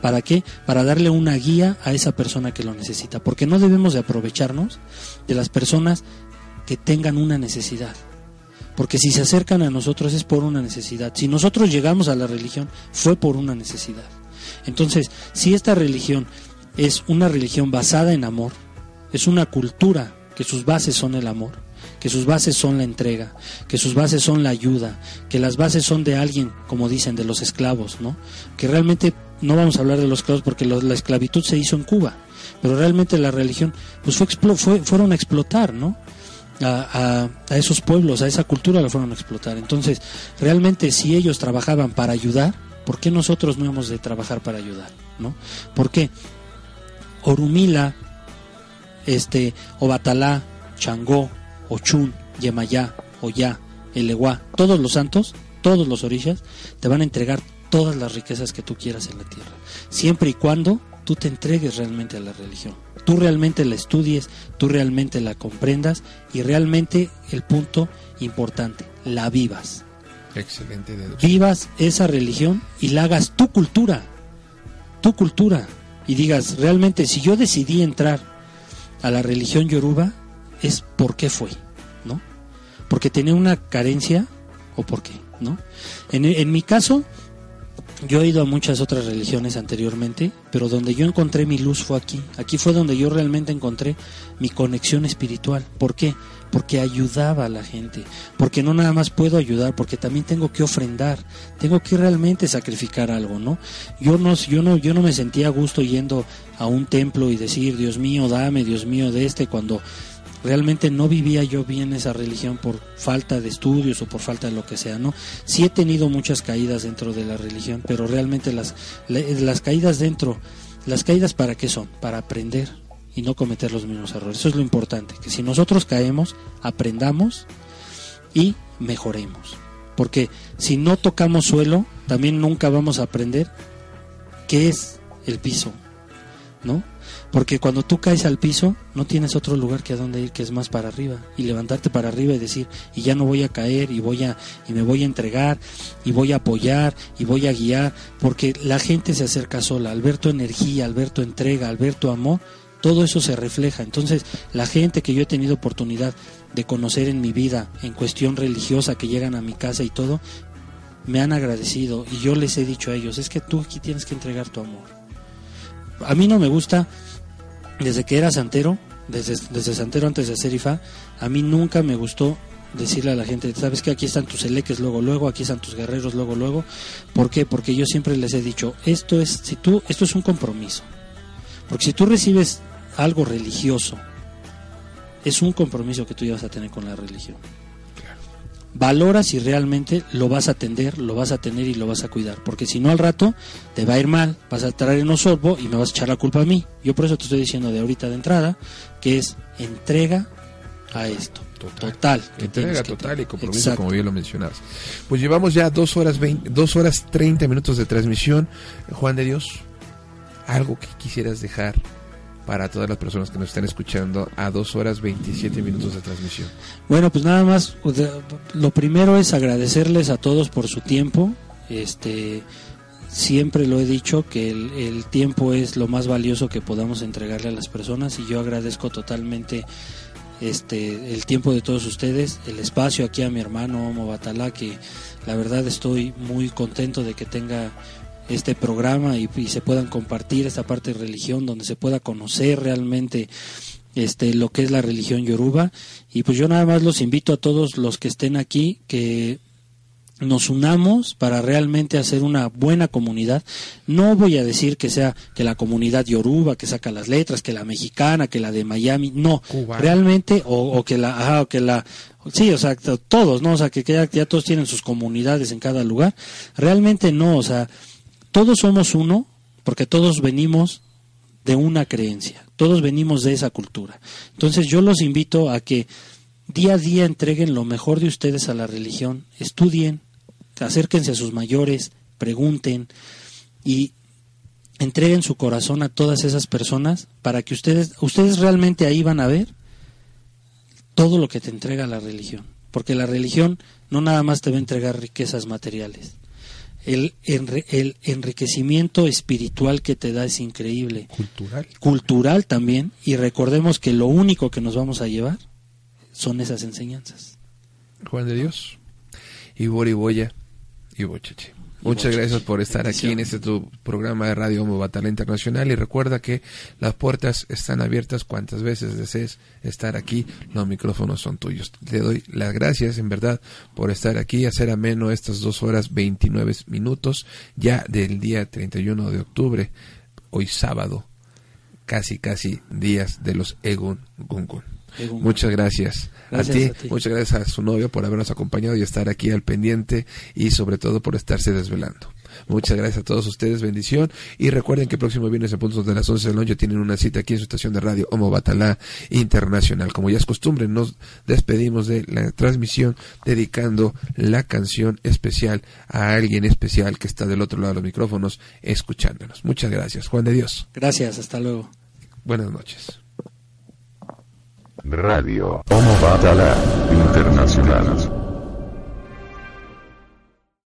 ¿Para qué? Para darle una guía a esa persona que lo necesita. Porque no debemos de aprovecharnos de las personas que tengan una necesidad. Porque si se acercan a nosotros es por una necesidad. Si nosotros llegamos a la religión fue por una necesidad. Entonces, si esta religión es una religión basada en amor, es una cultura que sus bases son el amor, que sus bases son la entrega, que sus bases son la ayuda, que las bases son de alguien, como dicen, de los esclavos, ¿no? Que realmente no vamos a hablar de los esclavos porque la esclavitud se hizo en Cuba, pero realmente la religión, pues fue, fueron a explotar, ¿no? A esos pueblos, a esa cultura la fueron a explotar. Entonces, realmente si ellos trabajaban para ayudar, ¿por qué nosotros no hemos de trabajar para ayudar? ¿No? ¿Por qué? Orumila, este, Obatalá, Changó, Ochun, Yemayá, Oyá, Eleguá, todos los santos, todos los orishas, te van a entregar todas las riquezas que tú quieras en la tierra, siempre y cuando tú te entregues realmente a la religión, tú realmente la estudies, tú realmente la comprendas y realmente el punto importante, la vivas, Excelente vivas esa religión y la hagas tu cultura, tu cultura, y digas, realmente si yo decidí entrar a la religión yoruba, es por qué fue, ¿no? Porque tenía una carencia o por qué, ¿no? En, en mi caso, yo he ido a muchas otras religiones anteriormente, pero donde yo encontré mi luz fue aquí. Aquí fue donde yo realmente encontré mi conexión espiritual. ¿Por qué? Porque ayudaba a la gente. Porque no nada más puedo ayudar, porque también tengo que ofrendar. Tengo que realmente sacrificar algo, ¿no? Yo no, yo no, yo no me sentía a gusto yendo a un templo y decir, Dios mío, dame, Dios mío, de este, cuando realmente no vivía yo bien esa religión por falta de estudios o por falta de lo que sea, ¿no? Sí he tenido muchas caídas dentro de la religión, pero realmente las, las caídas dentro, las caídas para qué son? Para aprender y no cometer los mismos errores. Eso es lo importante, que si nosotros caemos, aprendamos y mejoremos. Porque si no tocamos suelo, también nunca vamos a aprender qué es el piso, ¿no? Porque cuando tú caes al piso, no tienes otro lugar que a donde ir, que es más para arriba. Y levantarte para arriba y decir, y ya no voy a caer, y voy a, y me voy a entregar, y voy a apoyar, y voy a guiar, porque la gente se acerca sola. Al ver tu energía, al ver tu entrega, al ver tu amor, todo eso se refleja. Entonces, la gente que yo he tenido oportunidad de conocer en mi vida, en cuestión religiosa, que llegan a mi casa y todo, me han agradecido y yo les he dicho a ellos, es que tú aquí tienes que entregar tu amor. A mí no me gusta, desde que era santero, desde, desde santero antes de ser IFA, a mí nunca me gustó decirle a la gente, sabes que aquí están tus eleques luego, luego, aquí están tus guerreros luego, luego. ¿Por qué? Porque yo siempre les he dicho, esto es, si tú, esto es un compromiso. Porque si tú recibes algo religioso, es un compromiso que tú llevas a tener con la religión. Valora si realmente lo vas a atender, lo vas a tener y lo vas a cuidar. Porque si no al rato te va a ir mal, vas a traer en osorbo y me vas a echar la culpa a mí. Yo por eso te estoy diciendo de ahorita de entrada que es entrega a esto. Total. que Entrega que total y compromiso, Exacto. como bien lo mencionabas. Pues llevamos ya dos horas, 20, dos horas 30 minutos de transmisión. Juan de Dios, algo que quisieras dejar para todas las personas que nos están escuchando a dos horas 27 minutos de transmisión. Bueno, pues nada más, lo primero es agradecerles a todos por su tiempo. Este, siempre lo he dicho que el, tiempo es lo más valioso que podamos entregarle a las personas y yo agradezco totalmente este el tiempo de todos ustedes, el espacio aquí a mi hermano Batalá que la verdad estoy muy contento de que tenga este programa y, y se puedan compartir esta parte de religión donde se pueda conocer realmente este lo que es la religión yoruba y pues yo nada más los invito a todos los que estén aquí que nos unamos para realmente hacer una buena comunidad. No voy a decir que sea que la comunidad yoruba que saca las letras, que la mexicana, que la de Miami, no, Cubana. realmente o, o que la, ajá, o que la, sí, o sea, to- todos, no, o sea, que, que ya, ya todos tienen sus comunidades en cada lugar. Realmente no, o sea, todos somos uno porque todos venimos de una creencia, todos venimos de esa cultura. Entonces yo los invito a que día a día entreguen lo mejor de ustedes a la religión, estudien, acérquense a sus mayores, pregunten y entreguen su corazón a todas esas personas para que ustedes, ustedes realmente ahí van a ver todo lo que te entrega la religión. Porque la religión no nada más te va a entregar riquezas materiales. El, enri- el enriquecimiento espiritual que te da es increíble Cultural. cultural también y recordemos que lo único que nos vamos a llevar son esas enseñanzas. Juan de Dios. Y Boriboya y Bocheche. Muchas gracias por estar aquí en este tu programa de Radio Batalla Internacional y recuerda que las puertas están abiertas cuantas veces desees estar aquí, los micrófonos son tuyos. Te doy las gracias en verdad por estar aquí, hacer ameno estas dos horas 29 minutos ya del día 31 de octubre, hoy sábado, casi casi días de los Egun Gungun. Muchas gracias. Gracias a, ti, a ti. muchas gracias a su novio por habernos acompañado y estar aquí al pendiente y sobre todo por estarse desvelando. Muchas gracias a todos ustedes, bendición. Y recuerden que el próximo viernes a puntos de las 11 de la noche tienen una cita aquí en su estación de radio Homo Batalá Internacional. Como ya es costumbre, nos despedimos de la transmisión dedicando la canción especial a alguien especial que está del otro lado de los micrófonos escuchándonos. Muchas gracias. Juan de Dios. Gracias, hasta luego. Buenas noches. Radio Homo Batala Internacional.